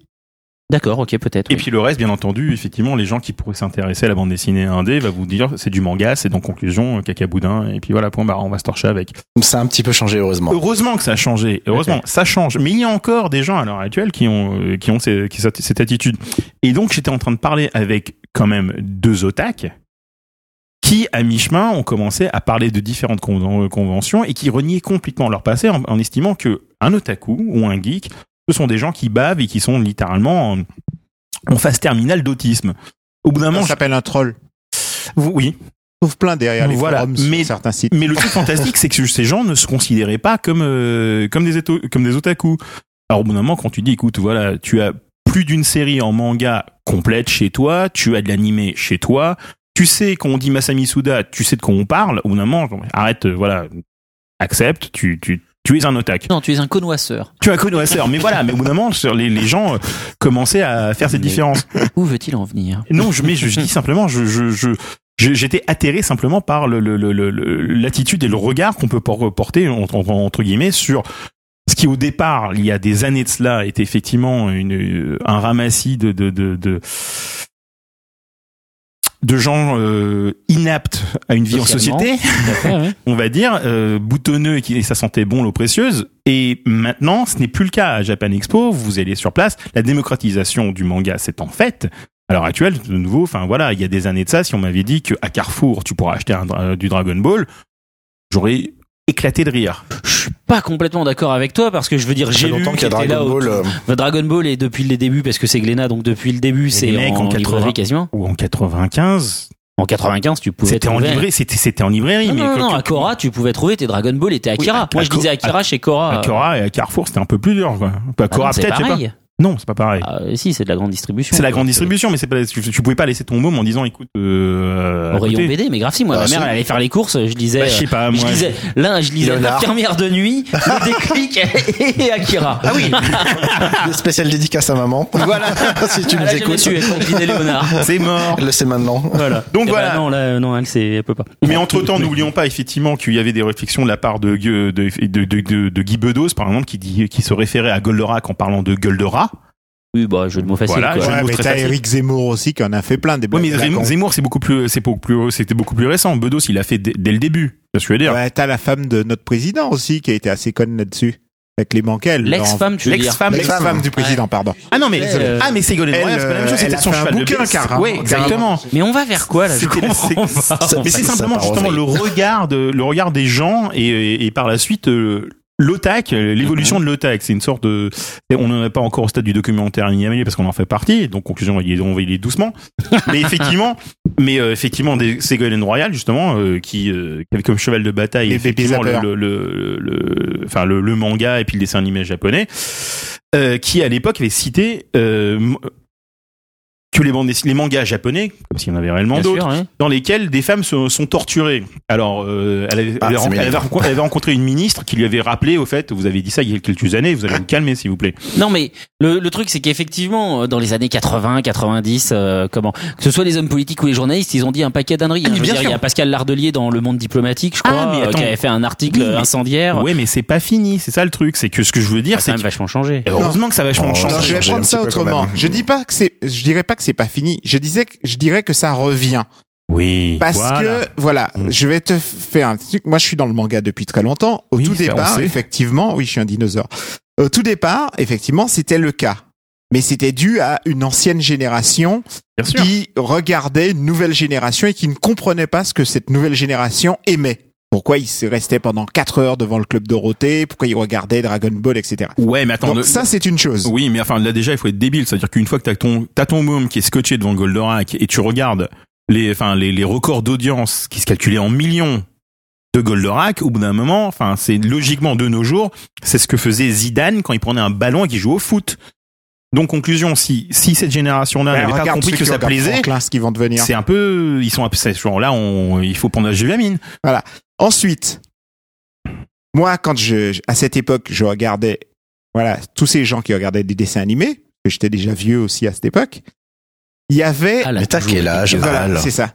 D'accord, ok, peut-être. Et oui. puis le reste, bien entendu, effectivement, les gens qui pourraient s'intéresser à la bande dessinée indé va vous dire c'est du manga, c'est donc conclusion, euh, caca boudin, et puis voilà, point barre, on va se torcher avec. Ça a un petit peu changé, heureusement. Heureusement que ça a changé, heureusement, ça change. Mais il y a encore des gens à l'heure actuelle qui ont, euh, qui ont ces- qui- cette, attitude. Et donc j'étais en train de parler avec quand même deux otak qui, à mi-chemin, ont commencé à parler de différentes conven- conventions et qui reniaient complètement leur passé en, en estimant que un otaku ou un geek, ce sont des gens qui bavent et qui sont littéralement en, phase terminale d'autisme. Au bout d'un moment, s'appelle un troll. oui, trouve plein derrière les Voilà, forums mais- sur certains sites. mais le truc fantastique, c'est que ces gens ne se considéraient pas comme euh, comme des éto- comme des otaku. Alors au bout d'un moment, quand tu dis, écoute, voilà, tu as plus d'une série en manga complète chez toi, tu as de l'animé chez toi, tu sais quand on dit Masami Suda, tu sais de quoi on parle. Au bout d'un moment, arrête, euh, voilà, accepte, tu tu tu es un otak. Non, tu es un connoisseur. Tu es un connoisseur, mais voilà, mais au bout d'un moment, sur les, les gens euh, commençaient à faire cette différence. Où veut-il en venir? Non, je, mais je, je dis simplement, je, je, je, j'étais atterré simplement par le- le- le- le- l'attitude et le regard qu'on peut por- porter entre, guillemets sur ce qui au départ, il y a des années de cela, était effectivement une, un ramassis de de de, de, de gens euh, inaptes à une vie en société fait, ouais. on va dire, euh, boutonneux et qui et ça sentait bon l'eau précieuse. Et maintenant, ce n'est plus le cas à Japan Expo. Vous allez sur place. La démocratisation du manga s'est en fait. À l'heure actuelle, de nouveau, enfin voilà, il y a des années de ça, si on m'avait dit qu'à Carrefour, tu pourras acheter un du Dragon Ball, j'aurais éclaté de rire. Je suis pas complètement d'accord avec toi parce que je veux dire j'ai lu longtemps qu'il y a qu'il était là Dragon au- Ball. euh, Enfin, Dragon Ball est depuis les débuts parce que c'est Glénat donc depuis le début c'est en, en 80. librairie quasiment. Ou en 95, En 95 tu pouvais c'était en librairie, c'était c'était en librairie. Non, mais non, non, à Cora, tu pouvais trouver tes Dragon Ball et tes Akira. à- Moi, à je disais Akira chez Cora. à Cora et à Carrefour, c'était un peu plus dur. Quoi. Pas Ah Cora c'est peut-être, je sais pas. Non, c'est pas pareil. Ah, si, c'est de la grande distribution. C'est la grande distribution, mais c'est pas, tu, tu pouvais pas laisser ton môme en disant, écoute, euh, Au rayon. BD, mais grave si, moi, Ah, ma mère, elle allait faire les courses, je lisais. Bah, je sais pas, euh, moi. je lisais, là, je lisais l'infirmière de nuit, le déclic et Akira. Ah oui, Des spéciales dédicaces à maman. Voilà. si tu nous a jamais écoutes. c'est mort. Elle le sait maintenant. Voilà. Donc Eh ben voilà. non, là, non, elle, c'est, elle peut pas. Mais entre temps, n'oublions pas effectivement qu'il y avait des réflexions de la part de, de, de, de, de- de Guy Bedos, par exemple, qui, dit, qui se référait à Goldorak en parlant de gueule de rat. Oui, bah, jeu de mots facile, Voilà, quoi. de Ouais, mots mais t'as. Eric Zemmour aussi qui en a fait plein des Ouais, mais blagues la Zemmour, c'est beaucoup plus, c'est beaucoup plus, c'était beaucoup plus récent. Bedos, il a fait dès, le début. C'est ce que je veux dire. Ouais, t'as la femme de notre président aussi qui a été assez conne là-dessus. Avec les manquels. L'ex-femme, tu veux dire. L'ex-femme, L'ex-femme du président, pardon. Ah non, mais, Euh, ah, mais Ségolène elle, Royal, c'est pas la même chose, c'était son cheval de bouquin, Besse. carrément. Oui, exactement. Mais on va vers quoi, là? Je C'était- comprends c'est- pas. Mais c'est simplement justement le regard, de, le regard des gens et, et, et par la suite euh, l'OTAC, l'évolution de l'OTAC. C'est une sorte de, on n'en est pas encore au stade du documentaire animalier parce qu'on en fait partie. Donc conclusion, on va y aller doucement. mais effectivement, mais euh, effectivement, des Ségolène Royal justement euh, qui, euh, qui avait comme cheval de bataille effectivement le, le, le, le- enfin le, le manga et puis le dessin animé japonais, euh, qui à l'époque avait cité euh, que les, bandes dessin- les mangas japonais, comme s'il y en avait réellement d'autres, dans lesquels des femmes se- sont torturées. Alors, euh, elle, avait, Ah, elle, avait, elle rencontré, elle avait rencontré une ministre qui lui avait rappelé, au fait, vous avez dit ça il y a quelques années, vous allez vous calmer, s'il vous plaît. Non, mais le, le truc, c'est qu'effectivement, euh, dans les années 80, 90, euh, comment, que ce soit les hommes politiques ou les journalistes, ils ont dit un paquet d'âneries. Ah, hein. il y a. Pascal Lardelier dans Le Monde diplomatique, je Ah, crois, mais euh, attends. qui avait fait un article Oui, mais- incendiaire. Ouais, mais c'est pas fini, c'est ça le truc. C'est que ce que je veux dire, Ça a c'est même que vachement changé. heureusement que ça va vachement ça je vais prendre ça autrement. Je dis pas que c'est, je dirais pas que c'est pas fini. Je disais, que- je dirais que ça revient. Oui. Parce voilà. que, voilà, Mm. je vais te faire un truc. Moi, je suis dans le manga depuis très longtemps. Au Oui, tout départ, effectivement, oui, je suis un dinosaure. Au tout départ, effectivement, c'était le cas. Mais c'était dû à une ancienne génération bien sûr. qui regardait une nouvelle génération et qui ne comprenait pas ce que cette nouvelle génération aimait. Pourquoi ils se restaient pendant 4 heures devant le club Dorothée, pourquoi ils regardaient Dragon Ball, etc. Ouais, mais attends. Donc ne- ça, c'est une chose. Oui, mais enfin là déjà il faut être débile, c'est-à-dire qu'une fois que t'as ton t'as ton môme qui est scotché devant Goldorak et tu regardes les enfin les, les records d'audience qui se calculaient en millions de Goldorak, au bout d'un moment, enfin c'est logiquement de nos jours, c'est ce que faisait Zidane quand il prenait un ballon et qu'il jouait au foot. Donc conclusion, si si cette génération-là n'avait pas compris que ça plaisait, ce c'est un peu ils sont un peu c'est ce genre-là on il faut prendre la gévamine. Ensuite, moi, quand je, à cette époque, je regardais, voilà, tous ces gens qui regardaient des dessins animés, que j'étais déjà vieux aussi à cette époque, il y avait, Ah, là, Mais t'as toujours quel âge, été- voilà, Al c'est ça.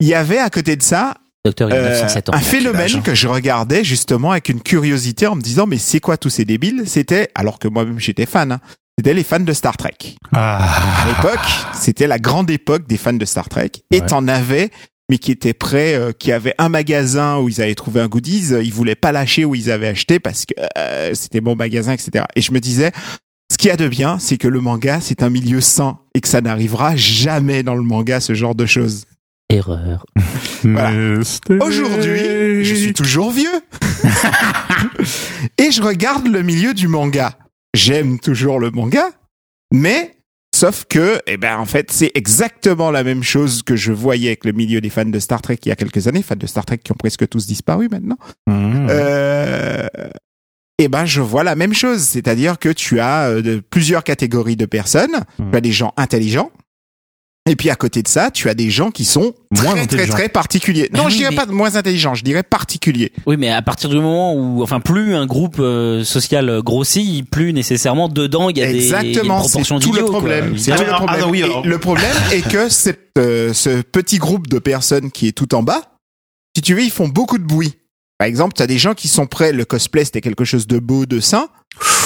Il y avait à côté de ça Docteur, il a euh, 907 ans. un phénomène que je regardais justement avec une curiosité en me disant mais c'est quoi tous ces débiles? C'était alors que moi-même j'étais fan. hein, c'était les fans de Star Trek. Ah. À l'époque, c'était la grande époque des fans de Star Trek. Et Ouais. t'en avais, mais qui étaient prêts, euh, qui avaient un magasin où ils avaient trouvé un goodies, euh, ils voulaient pas lâcher où ils avaient acheté parce que euh, c'était mon magasin, etc. Et je me disais, ce qu'il y a de bien, c'est que le manga, c'est un milieu sain et que ça n'arrivera jamais dans le manga ce genre de choses. Erreur. Voilà. Aujourd'hui, je suis toujours vieux. et je regarde le milieu du manga. J'aime toujours le manga, mais sauf que, eh ben, en fait, c'est exactement la même chose que je voyais avec le milieu des fans de Star Trek il y a quelques années, fans de Star Trek qui ont presque tous disparu maintenant. Mmh. Euh, eh ben, je vois la même chose, c'est-à-dire que tu as euh, de, plusieurs catégories de personnes. Mhm. Tu as des gens intelligents Et puis à côté de ça, tu as des gens qui sont Moins très très très particuliers. Non, je dirais mais- pas moins intelligents, je dirais particuliers. Oui, mais à partir du moment où, enfin, plus un groupe euh, social grossit, plus nécessairement dedans il y a des, a une Exactement, c'est tout le problème. C'est Ah, tout le problème. ah, non, oui, Et alors- le problème est que cette, euh, ce petit groupe de personnes qui est tout en bas, si tu veux, ils font beaucoup de bruit. Par exemple, tu as des gens qui sont prêts, le cosplay c'était quelque chose de beau, de sain.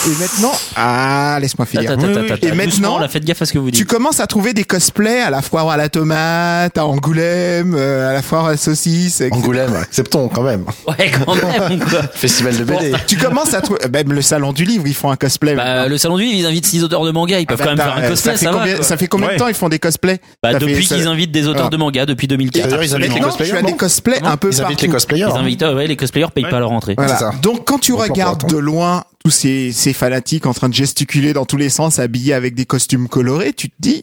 Et maintenant, ah, laisse-moi finir. Attends, attends, Oui, oui. attends, Et maintenant, là, faites gaffe à ce que vous Tu dites. commences à trouver des cosplays à la foire à la tomate, à Angoulême, euh, à la foire à la saucisse, etc. Angoulême, acceptons quand même. Ouais, quand même, quoi. Festival de BD. Tu commences à trouver, même le salon du livre, ils font un cosplay. Bah, le salon du livre, ils invitent six auteurs de manga, ils peuvent Ah, quand même bah, faire un euh, cosplay, ça fait ça, combien, ça fait combien Ouais. de temps ils font des cosplays Bah, depuis qu'ils invitent des auteurs Ah. de manga, depuis 2004. D'ailleurs, ils invitent les cosplayers. tu as des cosplays un peu Ils invitent partout. les cosplayers. Ils hein. invitent, ouais, les cosplayers payent pas leur entrée. Donc quand tu regardes de loin tous ces, ces fanatiques en train de gesticuler dans tous les sens, habillés avec des costumes colorés, tu te dis,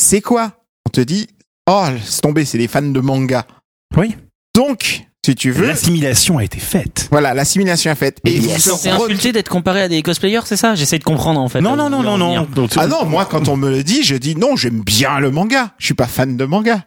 c'est quoi? On te dit, oh, laisse tomber, c'est des fans de manga. Oui. Donc, si tu veux, L'assimilation a été faite. voilà, l'assimilation est faite. Et re- insulter d'être comparé à des cosplayers, c'est ça? J'essaie de comprendre en fait. Non, non, non, non, non. Ah non, moi, quand on me le dit, je dis non, j'aime bien le manga. Je suis pas fan de manga.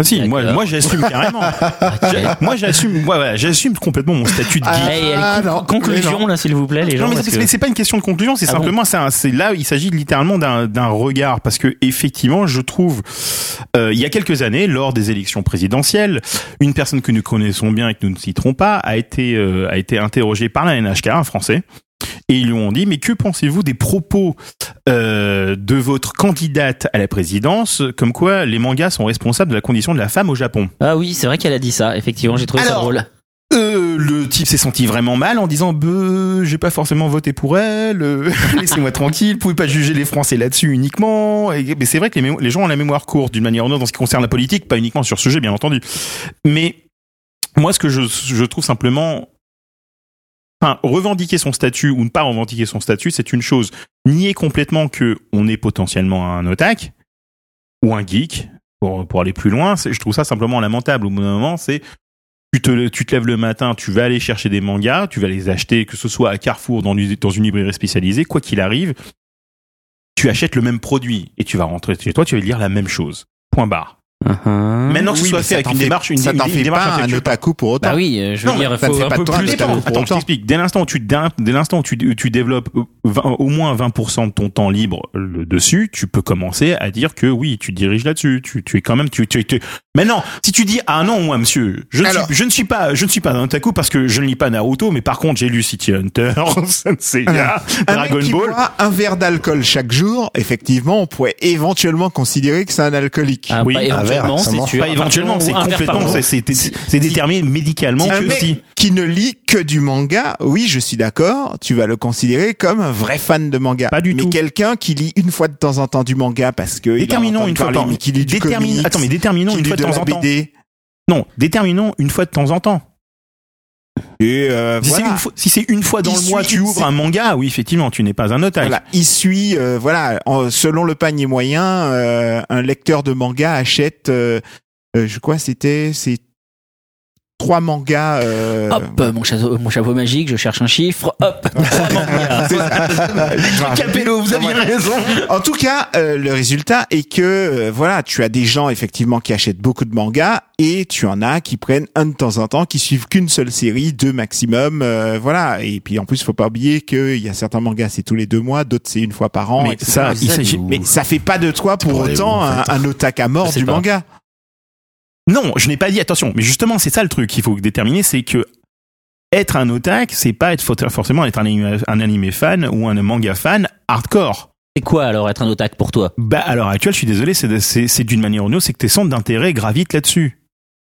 Ah si, moi, moi j'assume carrément. Moi j'assume, ouais, ouais, j'assume complètement mon statut de geek. Ah, allez, Ah, non, conclusion là, s'il vous plaît, les gens. Non, mais c'est que- pas une question de conclusion, c'est Ah simplement c'est là il s'agit littéralement d'un d'un regard parce que effectivement je trouve euh, il y a quelques années lors des élections présidentielles une personne que nous connaissons bien et que nous ne citerons pas a été euh, a été interrogée par la NHK un français et ils lui ont dit mais que pensez-vous des propos euh, de votre candidate à la présidence comme quoi les mangas sont responsables de la condition de la femme au Japon? Ah oui, c'est vrai qu'elle a dit ça. Effectivement, j'ai trouvé ça drôle. euh, le type s'est senti vraiment mal en disant Beuh, j'ai pas forcément voté pour elle, euh, laissez-moi tranquille, vous pouvez pas juger les Français là-dessus uniquement. Et, mais c'est vrai que les, les gens ont la mémoire courte d'une manière ou d'une autre en ce qui concerne la politique, pas uniquement sur ce sujet bien entendu. Mais moi ce que je, je trouve simplement Enfin, revendiquer son statut ou ne pas revendiquer son statut, c'est une chose. Nier complètement que on est potentiellement un otak ou un geek, pour, pour aller plus loin, je trouve ça simplement lamentable. Au bout d'un moment, c'est tu te, tu te lèves le matin, tu vas aller chercher des mangas, tu vas les acheter, que ce soit à Carrefour, dans, une- dans une librairie spécialisée, quoi qu'il arrive, tu achètes le même produit et tu vas rentrer chez toi, tu vas lire la même chose. Point barre. Uh-huh. Maintenant que ce Oui, soit fait avec une démarche, une, ça t'en fait démarche pas un intellectuelle. otaku pour autant. Bah oui, euh, je veux Non, dire, mais ça ne faut fait un pas peu plus. Attends, je t'explique. Dès l'instant où tu, dès l'instant où tu, tu développes 20 au moins 20% de ton temps libre euh, dessus, tu peux commencer à dire que oui, tu diriges là-dessus. Tu, tu es quand même, tu, tu, tu- Maintenant, si tu dis, ah non, moi, monsieur, je ne, Alors- suis, je ne suis pas, je ne suis pas un otaku parce que je ne lis pas Naruto, mais par contre, j'ai lu City Hunter, Senseiya, Dragon mec qui Ball. boit un verre d'alcool chaque jour, effectivement, on pourrait éventuellement considérer que c'est un alcoolique. Ah, Oui, pas un éventuellement, c'est sûr. Pas éventuellement, c'est par complètement, c'est, déterminé médicalement un que mec si. qui ne lit que du manga, oui, je suis d'accord, tu vas le considérer comme un vrai fan de manga. Pas du mais tout. quelqu'un qui lit une fois de temps en temps du manga parce que Déterminons une fois temps. mais qui lit du Détermine- comics, Attends, mais déterminons une fois de temps en temps. BD. Non, déterminons une fois de temps en temps. Et euh, Si c'est une fois, si c'est une fois dans Il le mois, tu ouvres un manga, oui, effectivement, tu n'es pas un otage. Voilà, il suit, euh, voilà, en- selon le panier moyen, euh, un lecteur de manga achète, euh, euh, je crois, c'était, c'est trois mangas. Euh, Hop, mon chapeau, mon chapeau magique, je cherche un chiffre. Hop, trois mangas. Capello, vous aviez raison. En tout cas, euh, le résultat est que euh, voilà, tu as des gens effectivement qui achètent beaucoup de mangas et tu en as qui prennent un de temps en temps, qui suivent qu'une seule série, deux maximum, euh, voilà. Et puis en plus, faut pas oublier qu'il y a certains mangas c'est tous les deux mois, d'autres c'est une fois par an. Mais etc. ça, il s'agit. Mais ça fait pas de toi pour autant un, fait. un otak à mort du pas. manga. Non, je n'ai pas dit. Attention, mais justement, c'est ça le truc qu'il faut déterminer, c'est que être un otak, c'est pas être forcément être un animé fan ou un manga fan hardcore. C'est quoi alors être un otak pour toi? Bah, à l'heure actuelle, je suis désolé, c'est d'une manière ou d'une autre, c'est que tes centres d'intérêt gravitent là-dessus.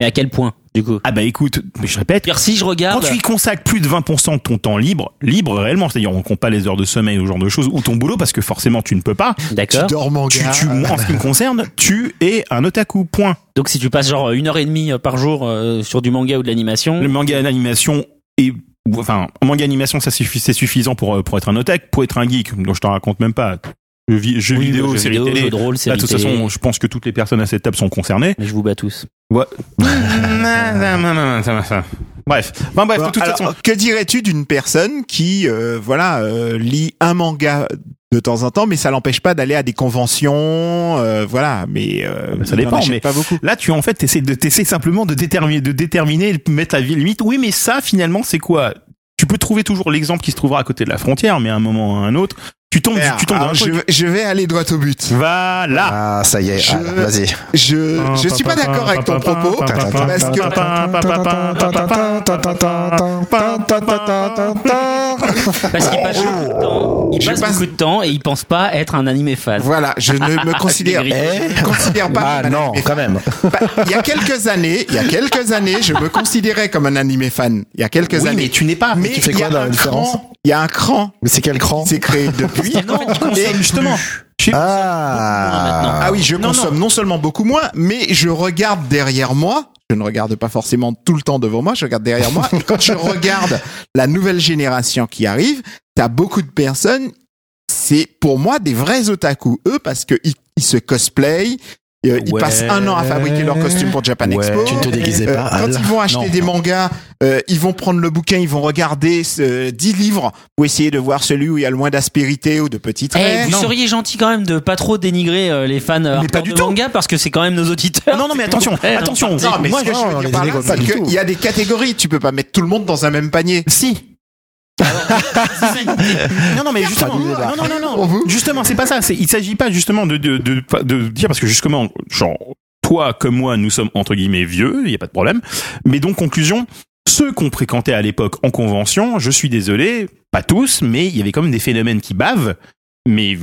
Et à quel point, du coup Ah bah écoute, mais je répète, si je Quand regarde. tu y consacres plus de 20% de ton temps libre, libre réellement, c'est-à-dire on compte pas les heures de sommeil ou ce genre de choses, ou ton boulot, parce que forcément tu ne peux pas, Tu D'accord. dors manga. tu, tu, moi, en ce qui me concerne, tu es un otaku, point. Donc si tu passes genre une heure et demie par jour euh, sur du manga ou de l'animation. Le manga d'animation est... Enfin, manga d'animation, ça suffit, c'est suffisant pour, euh, pour être un otaku, pour être un geek, donc je t'en raconte même pas. Jeux, vi- jeux Oui, vidéo, jeux séries vidéo, télé. jeux de rôle, Là, de toute télé. façon, je pense que toutes les personnes à cette table sont concernées. Mais je vous bats tous. Ouais. Bref. Enfin, bref, Bon, de toute alors, façon. que dirais-tu d'une personne qui, euh, voilà, euh, lit un manga de temps en temps, mais ça l'empêche pas d'aller à des conventions, euh, voilà. Mais euh, Ça dépend, mais- pas beaucoup. Là, tu en fait, t'essaies de t'essaies simplement de déterminer, de déterminer, de mettre la vie limite. Oui, mais ça, finalement, c'est quoi? Tu peux trouver toujours l'exemple qui se trouvera à côté de la frontière, mais à un moment ou à un autre, tu tombes, Merde, tu tombes dans un alors, je, truc. je vais aller droit au but. Voilà. Ah, ça y est, Je- ah, vas-y. Je je suis pas d'accord avec ton propos parce que Parce qu'il passe beaucoup de temps, il passe passe- beaucoup de temps et il pense pas être un animé fan. voilà, je ne me considère, Gris. je me considère pas. Ah non, animé quand même. Bah, il y a quelques années, il y a quelques années, je me considérais comme un animé fan. Il y a quelques Oui, années. mais tu n'es pas. Mais tu fais il y quoi a dans la un différence cran- Il y a un cran Mais c'est quel cran s'est créé depuis. Non, tu consommes justement. Je sais- Ah, Ah oui, je Non, consomme non. seulement beaucoup moins, mais je regarde derrière moi. Je ne regarde pas forcément tout le temps devant moi, je regarde derrière moi. Et quand je regarde la nouvelle génération qui arrive, t'as beaucoup de personnes. C'est pour moi des vrais otaku, eux, parce que ils, ils se cosplayent. Euh, Ils Ouais. passent un an à fabriquer leurs costumes pour Japan Ouais. Expo. Tu ne te déguisais Euh, pas, quand Al ils vont acheter Non. des mangas, euh, ils vont prendre le bouquin, ils vont regarder euh, 10 livres pour essayer de voir celui où il y a le moins d'aspérité ou de petits Eh, traits. vous non. seriez gentil quand même de pas trop dénigrer euh, les fans euh, Mais pas hardcore du de tout. manga parce que c'est quand même nos auditeurs. Non, non, mais attention, Eh, attention. non, Non, mais Moi, je- je veux dire les là, qu'il y a des catégories. Tu peux pas mettre tout le monde dans un même panier. Si. Non, non, mais justement, non, non, non, non. Justement, c'est pas ça. C'est, il s'agit pas justement de, de, de, de dire parce que justement, genre, toi comme moi, nous sommes entre guillemets vieux, il y a pas de problème. Mais donc, conclusion, ceux qu'on fréquentait à l'époque en convention, je suis désolé, pas tous, mais il y avait quand même des phénomènes qui bavent. Mais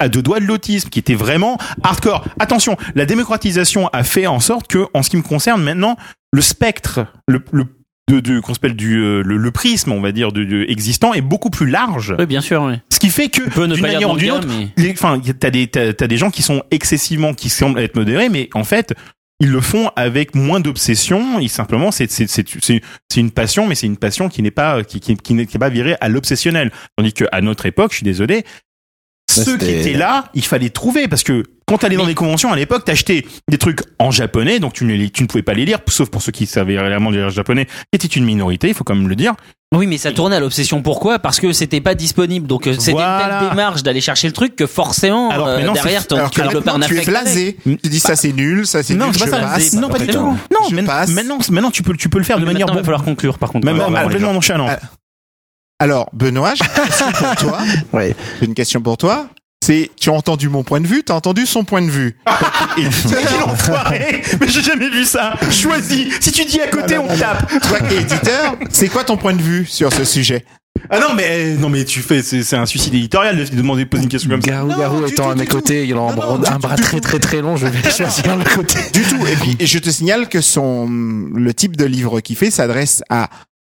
à deux doigts de l'autisme, qui était vraiment hardcore. Attention, la démocratisation a fait en sorte que, en ce qui me concerne maintenant, le spectre, le, le de, de qu'on s'appelle du euh, le, le prisme, on va dire, de, de existant est beaucoup plus large. Oui, bien sûr. Oui. Ce qui fait que d'une manière ou d'une autre, mais enfin, a- t'as des t'as, t'as des gens qui sont excessivement, qui semblent être modérés, mais en fait, ils le font avec moins d'obsession. Ils simplement, c'est c'est c'est c'est c'est une passion, mais c'est une passion qui n'est pas qui qui n'est pas virée à l'obsessionnel. Tandis que à notre époque, je suis désolé, ceux qui étaient là, il fallait trouver parce que quand t'allais dans des conventions à l'époque, t'achetais des trucs en japonais, donc tu ne, les- tu ne pouvais pas les lire, sauf pour ceux qui savaient réellement lire japonais, qui était une minorité, il faut quand même le dire. Oui, mais ça tournait à l'obsession. Pourquoi? Parce que c'était pas disponible. Donc euh, c'était Voilà. une telle démarche d'aller chercher le truc que forcément Alors euh, maintenant, derrière ton- Alors tu que développes un maintenant, tu es affect. avec. blasé. Tu dis ça c'est nul, ça c'est non, nul, c'est je passe. Non, pas du tout. complètement. Non, Je maintenant, passe. maintenant, maintenant, tu peux, tu peux le faire de manière maintenant, il va falloir conclure par contre. même Ouais, ouais, ouais. complètement nonchalante. Alors, Benoît, j'ai une question pour toi. Ouais. J'ai une question pour toi. C'est, tu as entendu mon point de vue, tu as entendu son point de vue. Et quel enfoiré Mais j'ai jamais vu ça. Choisis. Si tu dis à côté, on tape. Toi qui es éditeur, c'est quoi ton point de vue sur ce sujet? Ah non, mais non, mais tu fais, c'est c'est un suicide éditorial de demander de poser une question comme ça. Garou, Non, Garou étant tout, à mes côtés, il a un, Non, bras- non, un du bras tout, très très très long, je vais choisir le côté. Du tout. Et puis, je te signale que son, le type de livre qu'il fait s'adresse à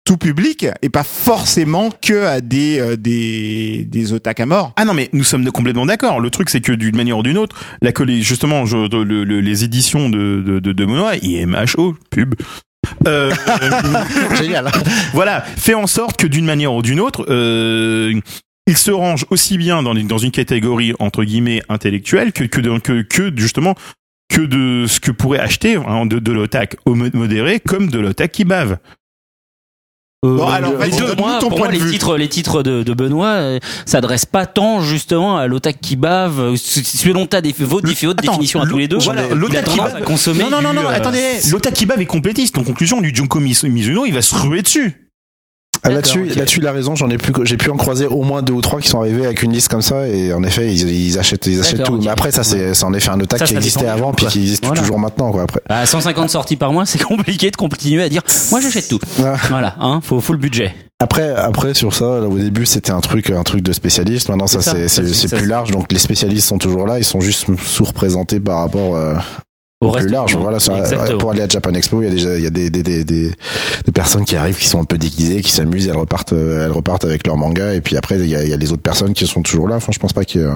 tout public et pas forcément que à des, euh, des, des otaku à mort. Ah non, mais nous sommes complètement d'accord. Le truc, c'est que d'une manière ou d'une autre, la justement, je, de- le- le- les éditions de, de, de, de Benoît, IMHO, pub, euh, Génial. voilà, fait en sorte que d'une manière ou d'une autre, euh, il se range aussi bien dans, les- dans une catégorie entre guillemets intellectuelle que que, de- que, que justement que de ce que pourrait acheter hein, de, de mo- modéré comme de l'otak qui bave. Bon, alors, Les deux, moi, ton pour point moi, de les vue. titres, les titres de, de Benoît euh, s'adressent pas tant justement à l'otak qui bave. euh, Selon ta défi- vos défi- haute Attends, définition à tous les deux, voilà, l'otak qui bave- consommer. Non, non, non, du, non, euh, attendez, l'otak qui bave est complétiste. En conclusion, du Junko Mizuno, il va se ruer dessus. Ah, Là-dessus, là-dessus, il a raison. J'en ai plus, j'ai pu en croiser au moins deux ou trois qui sont arrivés avec une liste comme ça. Et en effet, ils, ils achètent, ils achètent tout. Mais après, ça, c'est, c'est en effet un otak Ça, qui ça existait avant, puis qui existe Voilà. toujours maintenant, quoi. Après. À 150 sorties par mois, c'est compliqué de continuer à dire moi j'achète tout. Ah. Voilà, hein, faut, faut le budget. Après, après sur ça, là, au début, c'était un truc, un truc de spécialiste. Maintenant, ça, C'est ça, c'est, c'est, c'est- plus large. Donc, les spécialistes sont toujours là. Ils sont juste sous-représentés par rapport euh, Au plus reste large. Voilà, ça, pour aller à Japan Expo, il y a déjà, il y a des, des, des, des, personnes qui arrivent, qui sont un peu déguisées, qui s'amusent, elles repartent, euh, elles repartent avec leur manga. Et puis après, il y a, il y a les autres personnes qui sont toujours là. Enfin, je pense pas qu'il y euh,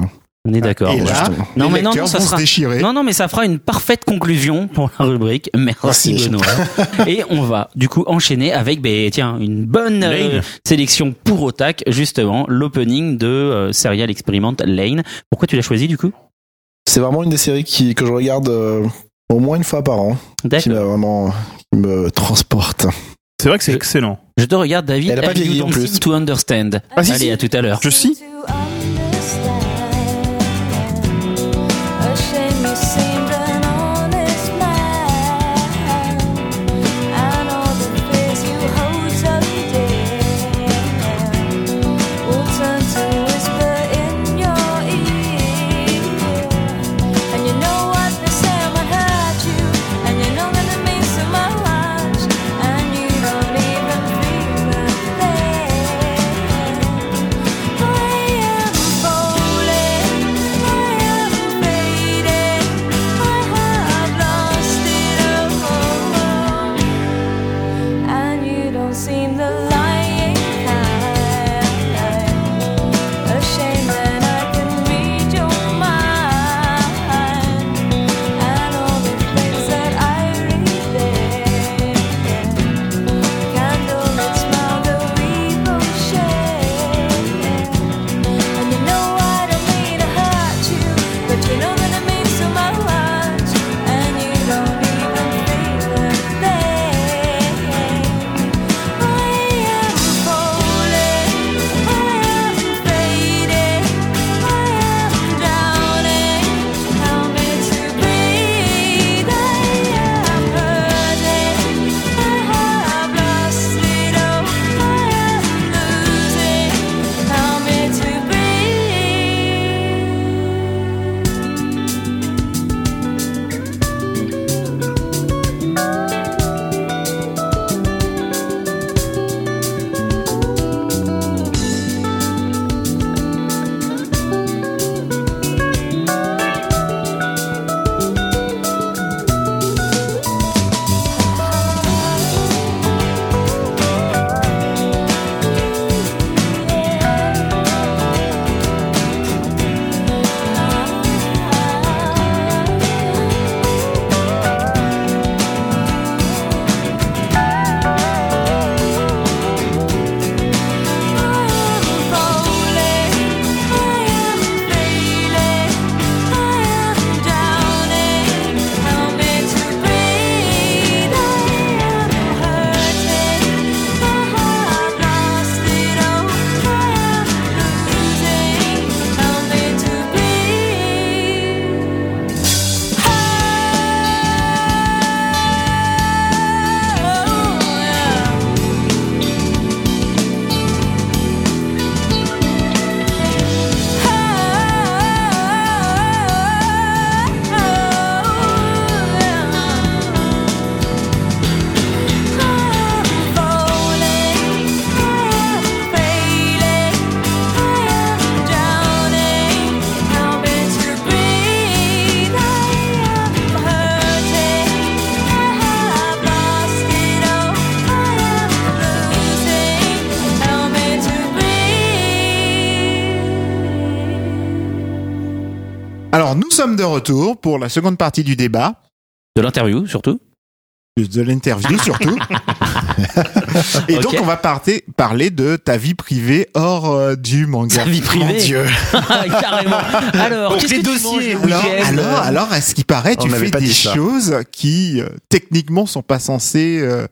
On est d'accord. Et ouais. là, Non, mais non, non, ça sera- se. Non, non, mais ça fera une parfaite conclusion pour la rubrique. Merci, Merci. Benoît. Et on va du coup enchaîner avec, ben, tiens, une bonne euh, sélection pour Otak, justement, l'opening de euh, Serial Experiment Lane. Pourquoi tu l'as choisi du coup? C'est vraiment une des séries qui, que je regarde euh, au moins une fois par an, qui D'accord. m'a vraiment, qui me transporte. C'est vrai que c'est excellent. Je te regarde, David. Elle a pas vieilli en plus. to understand? Ah, si, Allez, si. à tout à l'heure. Je suis. Sommes de retour pour la seconde partie du débat, De l'interview, surtout. de, de l'interview surtout. Et donc, on va parter, parler de ta vie privée hors euh, du manga. Sa vie privée. Mon Dieu. Carrément. Alors, qu'est-ce que tu dossiers, manges le Alors, week-end alors, alors, à ce qui paraît, On tu fais pas des choses qui, euh, techniquement, sont pas censées, euh,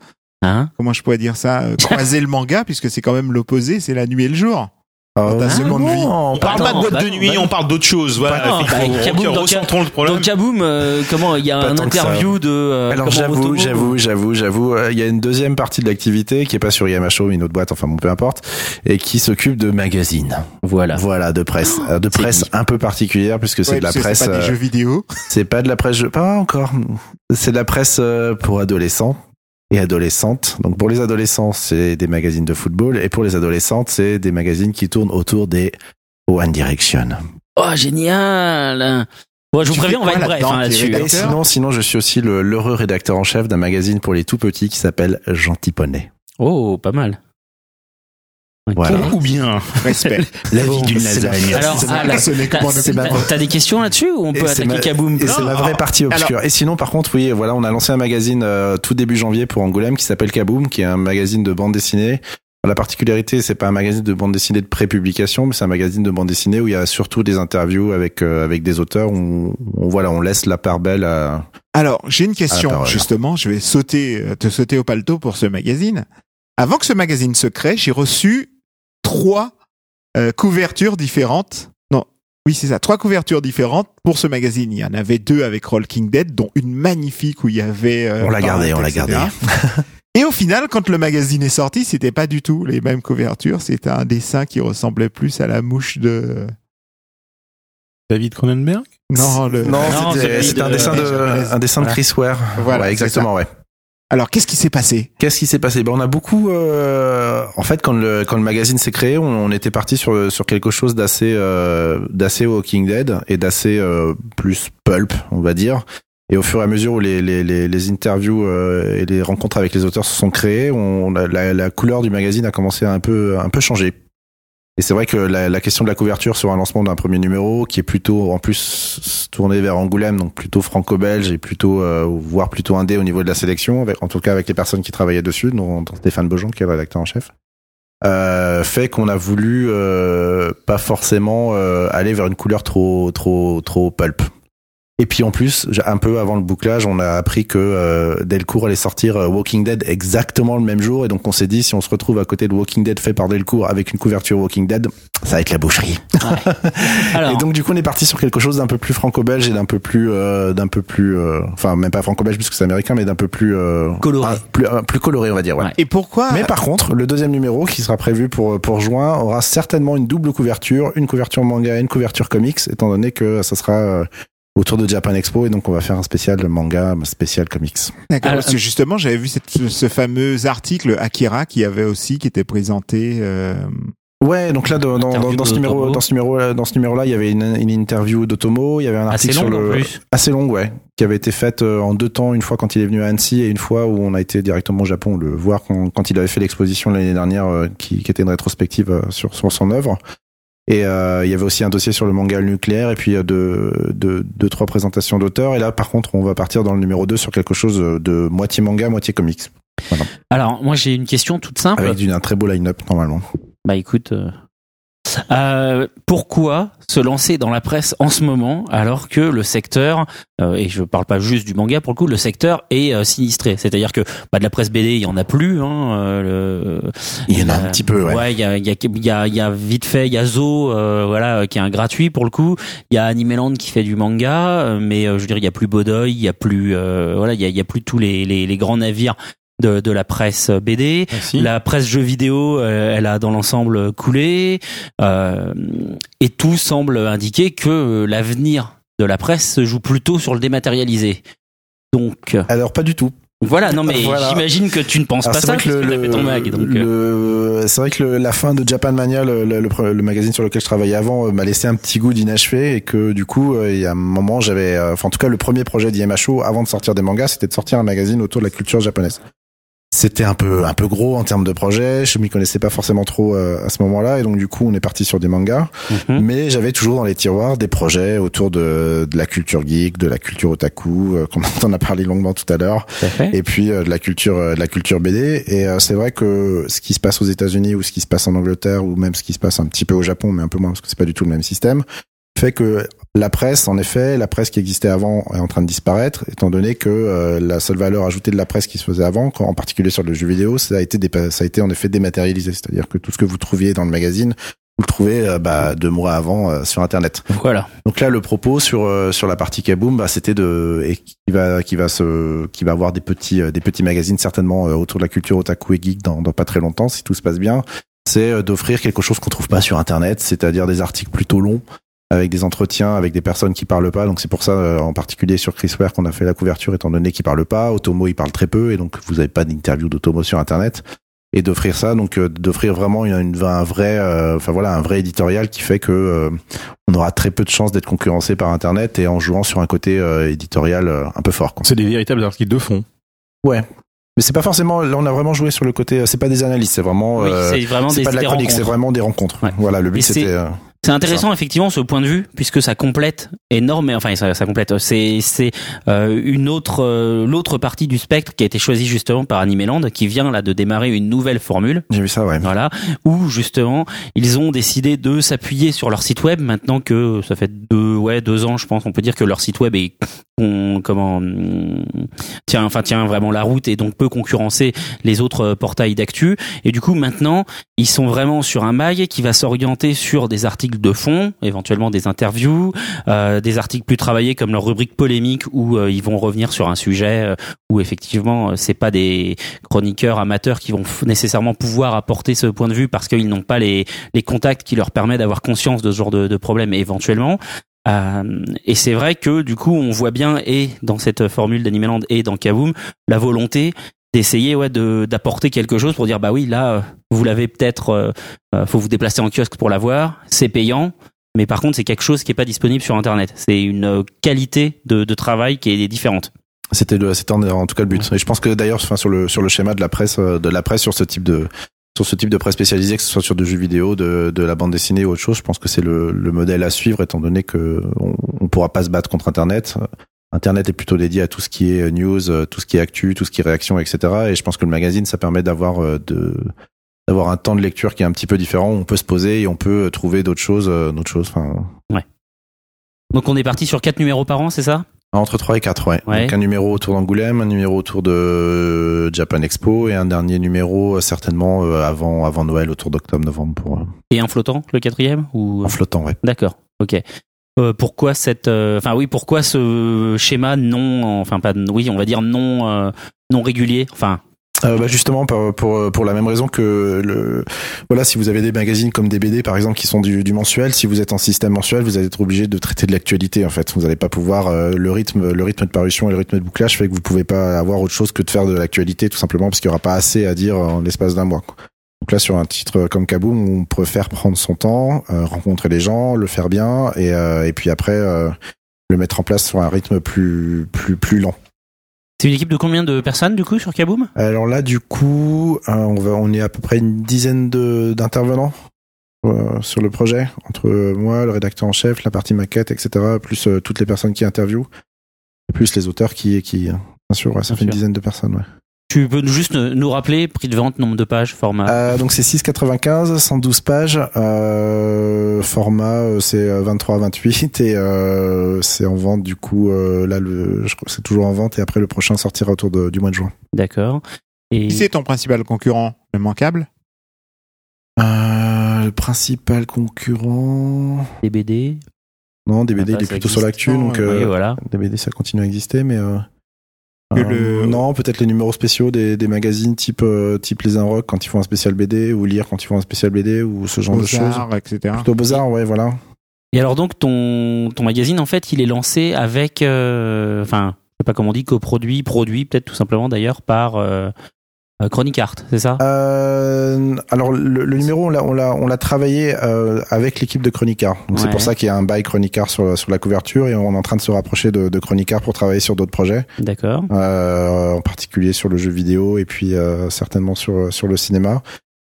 Hein comment je pourrais dire ça, euh, croiser le manga, puisque c'est quand même l'opposé, c'est la nuit et le jour. Ah, ta seconde vie. On parle pas de boîte de nuit, bah on parle d'autre chose. Voilà, Bah bah, le problème. Dans Kaboom, euh, comment il y a Pas un interview de. euh, Alors j'avoue, j'avoue, j'avoue, j'avoue, euh, il y a une deuxième partie de l'activité qui est pas sur Yamacho, mais une autre boîte, enfin bon, peu importe, et qui s'occupe de magazines. Voilà. Voilà, de presse, de presse un peu particulière puisque c'est Ouais, de la presse. C'est pas des jeux vidéo. C'est pas de la presse, pas encore. C'est de la presse euh, pour adolescents et adolescentes. Donc pour les adolescents, c'est des magazines de football et pour les adolescentes, c'est des magazines qui tournent autour des One Direction. Oh, génial. Bon, je vous préviens, on va être bref hein, là-dessus. Et sinon, sinon, je suis aussi l'heureux rédacteur en chef d'un magazine pour les tout petits qui s'appelle Gentil Poney. Oh, pas mal. Voilà. Ou bien Respect. la vie d'une lasagne. Alors, ah, t'as des questions là-dessus ou on Et peut c'est attaquer Kaboom c'est la vraie partie obscure. et sinon, par contre, oui, voilà, on a lancé un magazine euh, tout début janvier pour Angoulême qui s'appelle Kaboom, qui est un magazine de bande dessinée. La particularité, c'est pas un magazine de bande dessinée de pré-publication, mais c'est un magazine de bande dessinée où il y a surtout des interviews avec euh, avec des auteurs. On, on- voilà, on laisse la part belle à. Alors, j'ai une question, justement. Je vais sauter, euh, te sauter au paletot pour ce magazine. Avant que ce magazine se crée, j'ai reçu trois euh, couvertures différentes. Non, oui, c'est ça, trois couvertures différentes pour ce magazine. Il y en avait deux avec Roll King Dead, dont une magnifique où il y avait. euh, On l'a gardé, on l'a gardé. Et au final, quand le magazine est sorti, c'était pas du tout les mêmes couvertures. C'était un dessin qui ressemblait plus à la mouche de. David Cronenberg? Non, le. Non, Non, c'était un de- dessin de un dessin de Voilà. Chris Ware. Voilà, Ouais, exactement, ouais. Alors, qu'est-ce qui s'est passé? Qu'est-ce qui s'est passé? Ben, On a beaucoup... euh, en fait, quand le, quand le magazine s'est créé, on, on était parti sur, sur quelque chose d'assez euh, d'assez Walking Dead et d'assez euh, plus pulp, on va dire. Et au fur et à mesure où les, les, les, les interviews euh, et les rencontres avec les auteurs se sont créées, on, la, la, couleur du magazine a commencé à un peu, un peu changer. Et c'est vrai que la, question de la couverture sur un lancement d'un premier numéro, qui est plutôt en plus tourné vers Angoulême, donc plutôt franco-belge et plutôt euh, voire plutôt indé au niveau de la sélection, en tout cas avec les personnes qui travaillaient dessus, dont, Stéphane Beaujean qui est rédacteur en chef, euh, fait qu'on a voulu euh, pas forcément euh, aller vers une couleur trop trop trop pulp. Et puis en plus, un peu avant le bouclage, on a appris que euh, Delcourt allait sortir euh, Walking Dead exactement le même jour, et donc on s'est dit si on se retrouve à côté de Walking Dead fait par Delcourt avec une couverture Walking Dead, ça va être la boucherie. Alors, Et donc du coup, on est parti sur quelque chose d'un peu plus franco-belge et d'un peu plus, euh, d'un peu plus, euh, enfin même pas franco-belge puisque c'est américain, mais d'un peu plus euh, Coloré. un- plus, un- plus coloré, on va dire. Ouais. Ouais. Et pourquoi Mais par contre, le deuxième numéro qui sera prévu pour pour juin aura certainement une double couverture, une couverture manga et une couverture comics, étant donné que ça sera euh, autour de Japan Expo et donc on va faire un spécial manga, un spécial comics. D'accord, parce que justement, j'avais vu cette- ce, fameux article Akira qui avait aussi, qui était présenté. euh, Ouais, donc là dans, dans, Interview dans ce numéro, dans ce numéro, dans ce numéro-là, il y avait une, une interview d'Otomo, il y avait un assez article long sur en le plus. assez longue, ouais, qui avait été faite euh, en deux temps, une fois quand il est venu à Annecy et une fois où on a été directement au Japon le voir quand, quand il avait fait l'exposition l'année dernière, euh, qui, qui était une rétrospective euh, sur, sur son œuvre. Et euh, il y avait aussi un dossier sur le manga nucléaire et puis deux, deux, deux, trois présentations d'auteurs. Et là, par contre, on va partir dans le numéro 2 sur quelque chose de moitié manga, moitié comics, alors, moi j'ai une question toute simple. avec du- un très beau line-up normalement. Bah écoute, euh, euh, pourquoi se lancer dans la presse en ce moment alors que le secteur, euh, et je parle pas juste du manga pour le coup, le secteur est euh, sinistré. C'est-à-dire que bah, de la presse BD, il y en a plus. Hein, euh, le- Il y en a Euh, un petit peu, ouais. Ouais, il y a, y, a, y, a, y a vite fait, il y a Zo, euh, voilà, euh, qui est un gratuit pour le coup. Il y a Animeland qui fait du manga, euh, mais euh, je veux dire, il y a plus Bodoy, il y a plus, euh, voilà, il y a, y a plus tous les, les, les grands navires de, de la presse BD. La presse jeux vidéo, euh, elle a dans l'ensemble coulé, euh, et tout semble indiquer que euh, l'avenir de la presse se joue plutôt sur le dématérialisé. Donc Alors pas du tout. voilà, non mais Voilà. j'imagine que tu ne penses Alors, pas c'est ça vrai que que euh, c'est vrai que le- la fin de Japan Mania, le, le- le pre- le magazine sur lequel je travaillais avant, m'a laissé un petit goût d'inachevé et que du coup, il y a un moment, j'avais, enfin en tout cas, le premier projet d'IMHO avant de sortir des mangas, c'était de sortir un magazine autour de la culture japonaise. C'était un peu un peu gros en termes de projet. Je m'y connaissais pas forcément trop euh, à ce moment-là, et donc du coup, on est parti sur des mangas. Mhm. Mais j'avais toujours dans les tiroirs des projets autour de, de la culture geek, de la culture otaku, euh, comme on en a parlé longuement tout à l'heure, et puis euh, de la culture euh, de la culture BD. Et euh, c'est vrai que ce qui se passe aux États-Unis ou ce qui se passe en Angleterre ou même ce qui se passe un petit peu au Japon, mais un peu moins parce que c'est pas du tout le même système, fait que la presse, en effet, la presse qui existait avant est en train de disparaître, étant donné que euh, la seule valeur ajoutée de la presse qui se faisait avant, quand- en particulier sur le jeu vidéo, ça a été ça a été en effet dématérialisé, c'est-à-dire que tout ce que vous trouviez dans le magazine, vous le trouvez euh, bah, deux mois avant euh, sur Internet. Voilà. Donc là, le propos sur euh, sur la partie Kaboom, bah, c'était de et qui va qui va se qui va avoir des petits euh, des petits magazines certainement euh, autour de la culture otaku et geek dans, dans pas très longtemps si tout se passe bien. C'est euh, d'offrir quelque chose qu'on trouve pas sur Internet, c'est-à-dire des articles plutôt longs avec des entretiens avec des personnes qui parlent pas. Donc c'est pour ça euh, en particulier sur Chris Ware qu'on a fait la couverture étant donné qu'il parle pas. Otomo il parle très peu et donc vous avez pas d'interview d'Otomo sur Internet et d'offrir ça donc euh, d'offrir vraiment une, une- un vrai euh, enfin voilà un vrai éditorial qui fait que euh, on aura très peu de chances d'être concurrencé par internet et en jouant sur un côté euh, éditorial euh, un peu fort quoi. C'est des véritables articles de fond. mais c'est pas forcément là on a vraiment joué sur le côté c'est pas des analyses c'est vraiment Oui, euh, c'est vraiment c'est des, pas de la chronique c'est rencontres. vraiment des rencontres Ouais. voilà le Et but c'est- c'était euh, C'est intéressant effectivement ce point de vue puisque ça complète énorme enfin ça, ça complète c'est c'est euh, une autre euh, l'autre partie du spectre qui a été choisie justement par Animeland qui vient là de démarrer une nouvelle formule. J'ai vu ça ouais. Voilà. Où justement ils ont décidé de s'appuyer sur leur site web maintenant que ça fait deux ouais deux ans je pense on peut dire que leur site web est on- comment hum, tient enfin tient vraiment la route et donc peut concurrencer les autres euh, portails d'actu. Et du coup maintenant ils sont vraiment sur un mag qui va s'orienter sur des articles de fond éventuellement des interviews euh, des articles plus travaillés comme leur rubrique polémique où euh, ils vont revenir sur un sujet euh, où effectivement euh, c'est pas des chroniqueurs amateurs qui vont nécessairement pouvoir apporter ce point de vue parce qu'ils n'ont pas les, les contacts qui leur permettent d'avoir conscience de ce genre de, de problème éventuellement. Euh, et c'est vrai que du coup on voit bien et dans cette formule d'Animeland et dans Kaboom la volonté d'essayer ouais de d'apporter quelque chose pour dire bah oui là euh, vous l'avez peut-être euh, euh, faut vous déplacer en kiosque pour l'avoir c'est payant mais par contre c'est quelque chose qui est pas disponible sur internet c'est une euh, qualité de, de travail qui est différente C'était c'était en, tout cas le but. Et je pense que d'ailleurs, enfin, sur le sur le schéma de la presse, de la presse sur ce type de sur ce type de presse spécialisée, que ce soit sur de jeux vidéo, de, de la bande dessinée ou autre chose, je pense que c'est le, le modèle à suivre, étant donné que on, on pourra pas se battre contre Internet. Internet est plutôt dédié à tout ce qui est news, euh, tout ce qui est actu, tout ce qui est réaction, etc. Et je pense que le magazine, ça permet d'avoir euh, de d'avoir un temps de lecture qui est un petit peu différent. où On peut se poser et on peut trouver d'autres choses, euh, d'autres choses. Enfin, donc on est parti sur quatre numéros par an c'est ça? Entre 3 et 4, ouais. Ouais. Donc un numéro autour d'Angoulême, un numéro autour de Japan Expo et un dernier numéro euh, certainement euh, avant avant Noël autour d'octobre-novembre pour euh, et un flottant le quatrième ou en flottant, ouais. D'accord, ok. Euh, pourquoi cette, euh, enfin oui, pourquoi ce schéma non, enfin pas, oui, on va dire non, euh, non régulier, enfin Euh, bah justement pour, pour pour la même raison que le voilà si vous avez des magazines comme des BD par exemple qui sont du, du mensuel si vous êtes en système mensuel vous allez être obligé de traiter de l'actualité en fait vous n'allez pas pouvoir euh, le rythme le rythme de parution et le rythme de bouclage fait que vous pouvez pas avoir autre chose que de faire de l'actualité tout simplement parce qu'il y aura pas assez à dire en l'espace d'un mois quoi. Donc là sur un titre comme Kaboom on préfère prendre son temps euh, rencontrer les gens le faire bien et euh, et puis après euh, le mettre en place sur un rythme plus plus plus lent c'est une équipe de combien de personnes du coup sur Kaboom? Alors là, du coup, on va, on est à peu près une dizaine d'intervenants sur le projet, entre moi, le rédacteur en chef, la partie maquette, etc., plus toutes les personnes qui interviewent, et plus les auteurs qui, qui, bien sûr, ouais, ça Bien fait une dizaine de personnes. Ouais. Tu peux juste nous rappeler prix de vente, nombre de pages, format. Euh, donc c'est 6,95, 112 pages, euh, format euh, c'est euh, 23 à 28 et euh, c'est en vente du coup euh, là le, je crois que c'est toujours en vente et après le prochain sortira autour de- du mois de juin. D'accord. Et Qui c'est ton principal concurrent? Le Manquable? Euh, le principal concurrent. des BD. Non, DBD, Ah, il est ça plutôt existe. sur l'actu, donc Oui, voilà. DBD, ça continue à exister, mais euh, Que euh, le- non, peut-être les numéros spéciaux des, des magazines type euh, type Les Inrocks quand ils font un spécial BD ou lire quand ils font un spécial BD ou ce genre de choses. Beaux-Arts, etc. Plutôt Beaux-Arts, ouais, voilà. Et alors donc ton ton magazine en fait, il est lancé avec, euh, enfin, je sais pas comment on dit, coproduit, produit peut-être tout simplement d'ailleurs par euh, Euh, Chronic Art, c'est ça? Euh, alors le, le numéro on l'a on l'a on l'a travaillé euh, avec l'équipe de Chronicart. Donc c'est pour ça qu'il y a un bail Chronicart sur sur la couverture et on est en train de se rapprocher de, de pour travailler sur d'autres projets, D'accord. euh, en particulier sur le jeu vidéo et puis euh, certainement sur sur le cinéma.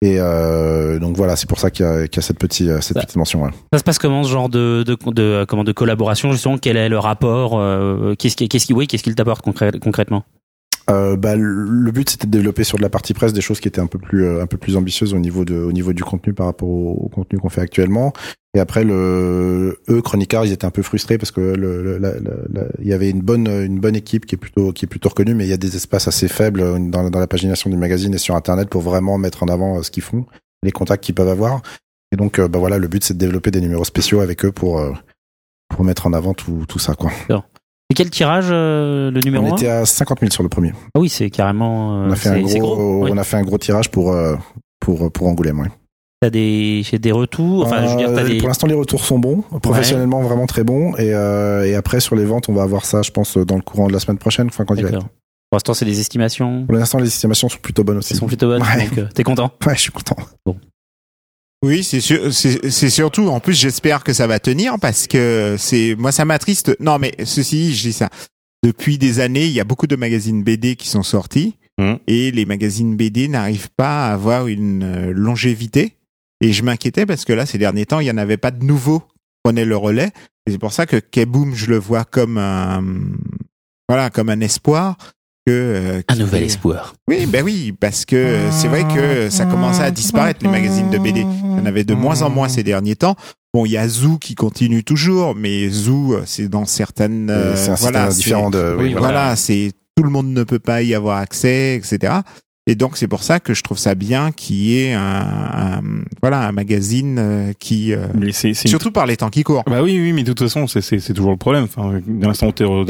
Et euh, donc voilà, c'est pour ça qu'il y a, qu'il y a cette petite cette Ça- petite mention. ouais. Ça se passe comment ce genre de de, de, euh, comment de collaboration justement? Quel est le rapport euh, Qu'est-ce qui qu'est-ce qui oui qu'est-ce qu'il t'apporte concrètement? Euh, bah, le but c'était de développer sur de la partie presse des choses qui étaient un peu plus euh, un peu plus ambitieuses au niveau de au niveau du contenu par rapport au, contenu qu'on fait actuellement. Et après le eux Chronicard ils étaient un peu frustrés parce que le, la- la- la- il y avait une bonne une bonne équipe qui est plutôt qui est plutôt reconnue mais il y a des espaces assez faibles dans, dans la pagination du magazine et sur internet pour vraiment mettre en avant euh, ce qu'ils font, les contacts qu'ils peuvent avoir. Et donc euh, bah voilà le but c'est de développer des numéros spéciaux avec eux pour euh, pour mettre en avant tout tout ça quoi. Et quel tirage euh, le numéro On était à 50 000 sur le premier. Ah oui, c'est carrément. euh, On a fait un gros, oui. on a fait un gros tirage pour euh, pour pour Angoulême. Ouais. T'as des, des retours. Enfin, je veux dire, t'as des. Pour l'instant, les retours sont bons, professionnellement vraiment très bons, et et après sur les ventes, on va avoir ça, je pense, dans le courant de la semaine prochaine, enfin quand il va être. Pour l'instant, c'est des estimations. Pour l'instant, les estimations sont plutôt bonnes aussi. Elles sont plutôt bonnes. Ouais. Donc, t'es content Ouais, je suis content. Oui, c'est sûr, c'est surtout. En plus, j'espère que ça va tenir parce que c'est moi ça m'attriste. Non, mais ceci, je dis ça. Depuis des années, il y a beaucoup de magazines BD qui sont sortis Mhm. et les magazines BD n'arrivent pas à avoir une euh, longévité. Et je m'inquiétais parce que là, ces derniers temps, il y en avait pas de nouveaux qui prenaient le relais. Et c'est pour ça que Kaboom, je le vois comme un voilà, comme un espoir que euh, Un nouvel fait- espoir. oui, ben oui, parce que c'est vrai que ça commençait à disparaître les magazines de BD. Il y en avait de moins en moins ces derniers temps. Bon, il y a Zoo qui continue toujours, mais Zoo, euh, c'est dans certaines. euh, c'est un voilà, système c'est- différent de. oui, oui, voilà. Voilà, c'est tout le monde ne peut pas y avoir accès, etc. Et donc c'est pour ça que je trouve ça bien qu'il y ait un, un- voilà un magazine euh, qui euh, Mais c'est une- surtout par les temps qui courent. Bah oui, oui, mais de toute façon, c'est, toujours le problème. Enfin, l'instant où t'es, en,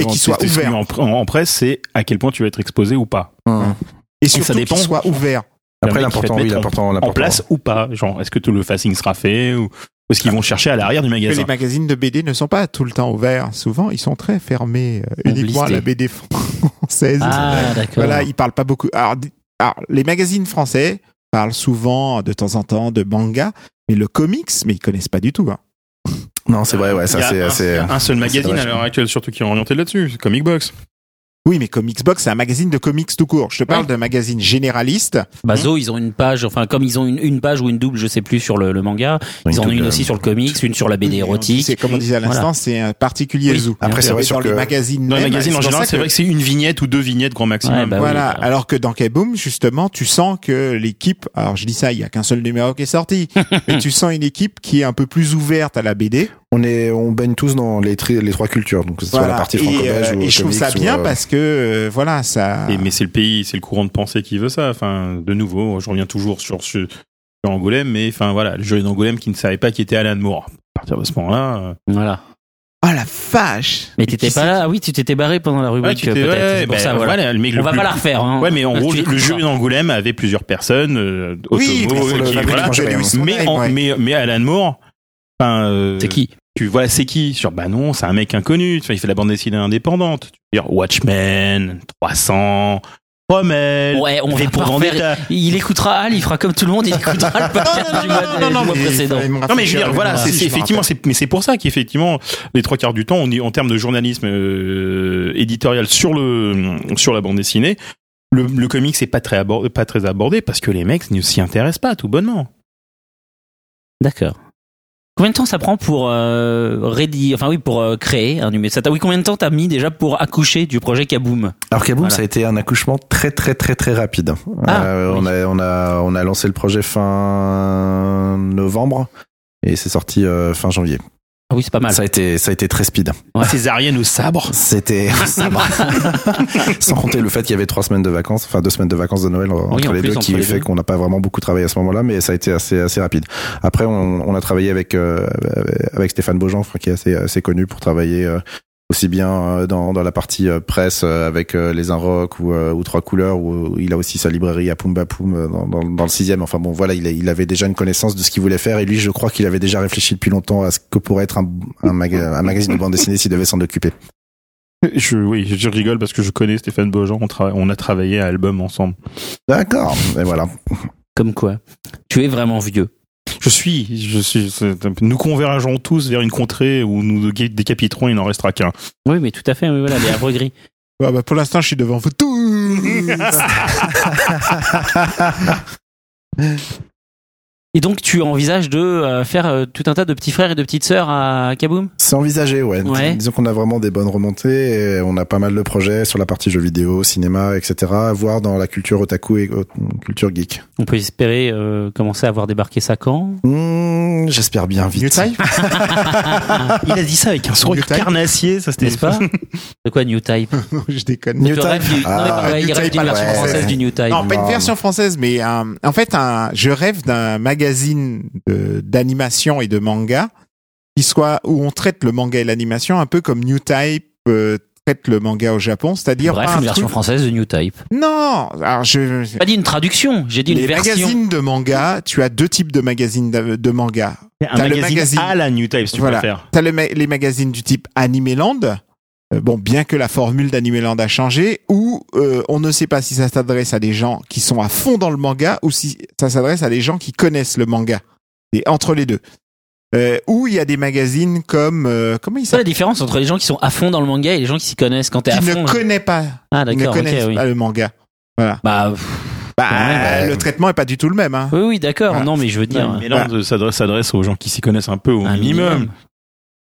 en, en presse, c'est à quel point tu vas être exposé ou pas. Hum. Et ça surtout dépend. qu'il soit ouvert. Après, l'important, oui, l'important, En place ou pas. Genre, est-ce que tout le facing sera fait ou est-ce qu'ils vont chercher à l'arrière du magasin? les magazines de BD ne sont pas tout le temps ouverts. Souvent, ils sont très fermés euh, uniquement à la. BD française. Ah, d'accord. Voilà, ils parlent pas beaucoup. Alors, alors, les magazines français parlent souvent de temps en temps de manga, mais le comics, mais ils connaissent pas du tout. hein. Non, c'est vrai, ouais, ça Il y a c'est un, assez. un seul magazine vrai, à l'heure actuelle, surtout qui est orienté là-dessus, c'est Comic Box. Oui, mais Comics Box, c'est un magazine de comics tout court. Je te parle d'un magazine généraliste. Bah, Zo, ils ont une page, enfin, comme ils ont une, une page ou une double, je sais plus, sur le, le manga. Ils en ont une aussi sur le comics, une sur la BD érotique. C'est comme on disait à l'instant, Voilà. c'est un particulier Oui. zoo. Après, c'est vrai dans sur les que- magazines, Dans les magazines en général, c'est vrai que c'est une vignette ou deux vignettes grand maximum. Ouais, bah voilà. alors. Alors que dans Kaboom, justement, tu sens que l'équipe, alors je dis ça, il y a qu'un seul numéro qui est sorti, mais tu sens une équipe qui est un peu plus ouverte à la BD. On est, on baigne tous dans les, tri- les trois cultures, donc soit la partie et, franco-belge euh, ou et je trouve ça bien euh, parce que euh, voilà, ça. Et, mais c'est le pays, c'est le courant de pensée qui veut ça. Enfin, de nouveau, je reviens toujours sur, Angoulême, mais enfin voilà, le jury d'Angoulême qui ne savait pas qui était Alan Moore. À partir de ce moment-là, euh, Voilà. Oh la vache Mais t'étais pas là. Ah oui, tu t'étais barré pendant la rubrique, peut-être. ouais, C'est pour ben, ça, voilà. le mec On le va plus- pas la refaire, hein. Ouais, mais en gros, le jury d'Angoulême avait plusieurs personnes, euh, Oui, automo, mais qui- voilà. mais, en- mais, mais Alan Moore, enfin, euh, C'est qui? Tu voilà c'est qui? Sur bah non c'est un mec inconnu tu vois, il fait la bande dessinée indépendante. Tu veux dire Watchmen 300 Rommel Ouais, on va pour Vendetta Il écoutera Al, il fera comme tout le monde, il écoutera le podcast du mois, de- du mois mais précédent. non mais je veux dire voilà c'est effectivement c'est mais c'est pour ça qu'effectivement les trois quarts du temps on est en termes de journalisme euh, éditorial sur le sur la bande dessinée le, le comic c'est pas très abordé, pas très abordé parce que les mecs ne s'y intéressent pas tout bonnement. D'accord. Combien de temps ça prend pour euh, ready, enfin oui, pour euh, créer un numéro ça Oui, combien de temps t'as mis déjà pour accoucher du projet Kaboom? Alors Kaboom, Voilà. ça a été un accouchement très très très très rapide. Ah, Euh, oui. On a on a on a lancé le projet fin novembre et c'est sorti euh, fin janvier. Ah oui, c'est pas mal. Ça a été ça a été très speed. Ouais. Césarienne au sabre C'était sans compter le fait qu'il y avait trois semaines de vacances, enfin deux semaines de vacances de Noël Oui, entre en les plus, deux, entre qui les fait deux. qu'on n'a pas vraiment beaucoup travaillé à ce moment-là, mais ça a été assez assez rapide. Après, on, on a travaillé avec euh, avec Stéphane Beaujean, qui est assez assez connu pour travailler euh, aussi bien euh, dans, dans la partie euh, presse euh, avec euh, les Inrock ou, euh, ou Trois Couleurs où il a aussi sa librairie à Pumba Poum dans, dans, dans le sixième. Enfin bon, voilà, il, a- il avait déjà une connaissance de ce qu'il voulait faire et lui, je crois qu'il avait déjà réfléchi depuis longtemps à ce que pourrait être un, un, maga- un magazine de bande dessinée s'il devait s'en occuper. Je, oui, je rigole parce que je connais Stéphane Beaujean. On, on a travaillé à album ensemble. D'accord. Et voilà. Comme quoi. Tu es vraiment vieux. Je suis, je suis. c'est un peu- Nous convergeons tous vers une contrée où nous dé- décapiterons. Il n'en restera qu'un. Oui, mais tout à fait. Oui, voilà, les arbres gris. Ouais, bah, pour l'instant, je suis devant vous tous. Et donc, tu envisages de euh, faire euh, tout un tas de petits frères et de petites sœurs à Kaboom? C'est envisagé, ouais. Ouais. Disons qu'on a vraiment des bonnes remontées et on a pas mal de projets sur la partie jeux vidéo, cinéma, etc. Voire dans la culture otaku et euh, culture geek. On peut espérer euh, commencer à voir débarquer ça quand? Hmm, J'espère bien vite. New Type? Il a dit ça avec un sourire carnassier. Ça, c'était pas? De quoi New Type? Non, je déconne. New Type? du- Ah, non, mais ouais, New il rêve d'une à la version française. française du New Type. Non, pas une Non. version française, mais en fait, un, je rêve d'un magazine de- d'animation et de manga qui soit où on traite le manga et l'animation un peu comme New Type euh, traite le manga au Japon, c'est-à-dire Bref, une version truc- française de New Type. Non, alors je J'ai Pas dit une traduction, j'ai dit une les version. magazines de manga, tu as deux types de magazines de, de manga. un le magazine, magazine. à la New Type, si tu Voilà. préfères. T'as le ma- les magazines du type Animeland. Euh, bon, bien que la formule d'Animeland a changé, où euh, on ne sait pas si ça s'adresse à des gens qui sont à fond dans le manga ou si ça s'adresse à des gens qui connaissent le manga. Et entre les deux. Euh, où il y a des magazines comme euh, comment ils C'est quoi la s'appellent différence entre les gens qui sont à fond dans le manga et les gens qui s'y connaissent quand t'es à Qui fond ne connaissent pas, Ah ne d'accord, ok, connaissent oui. pas le manga. Voilà. Bah pff, Bah, Ouais, le traitement est pas du tout le même. Hein. oui, oui, d'accord. Voilà. Non, mais je veux dire. Mais là, on s'adresse, s'adresse aux gens qui s'y connaissent un peu au Un minimum. minimum.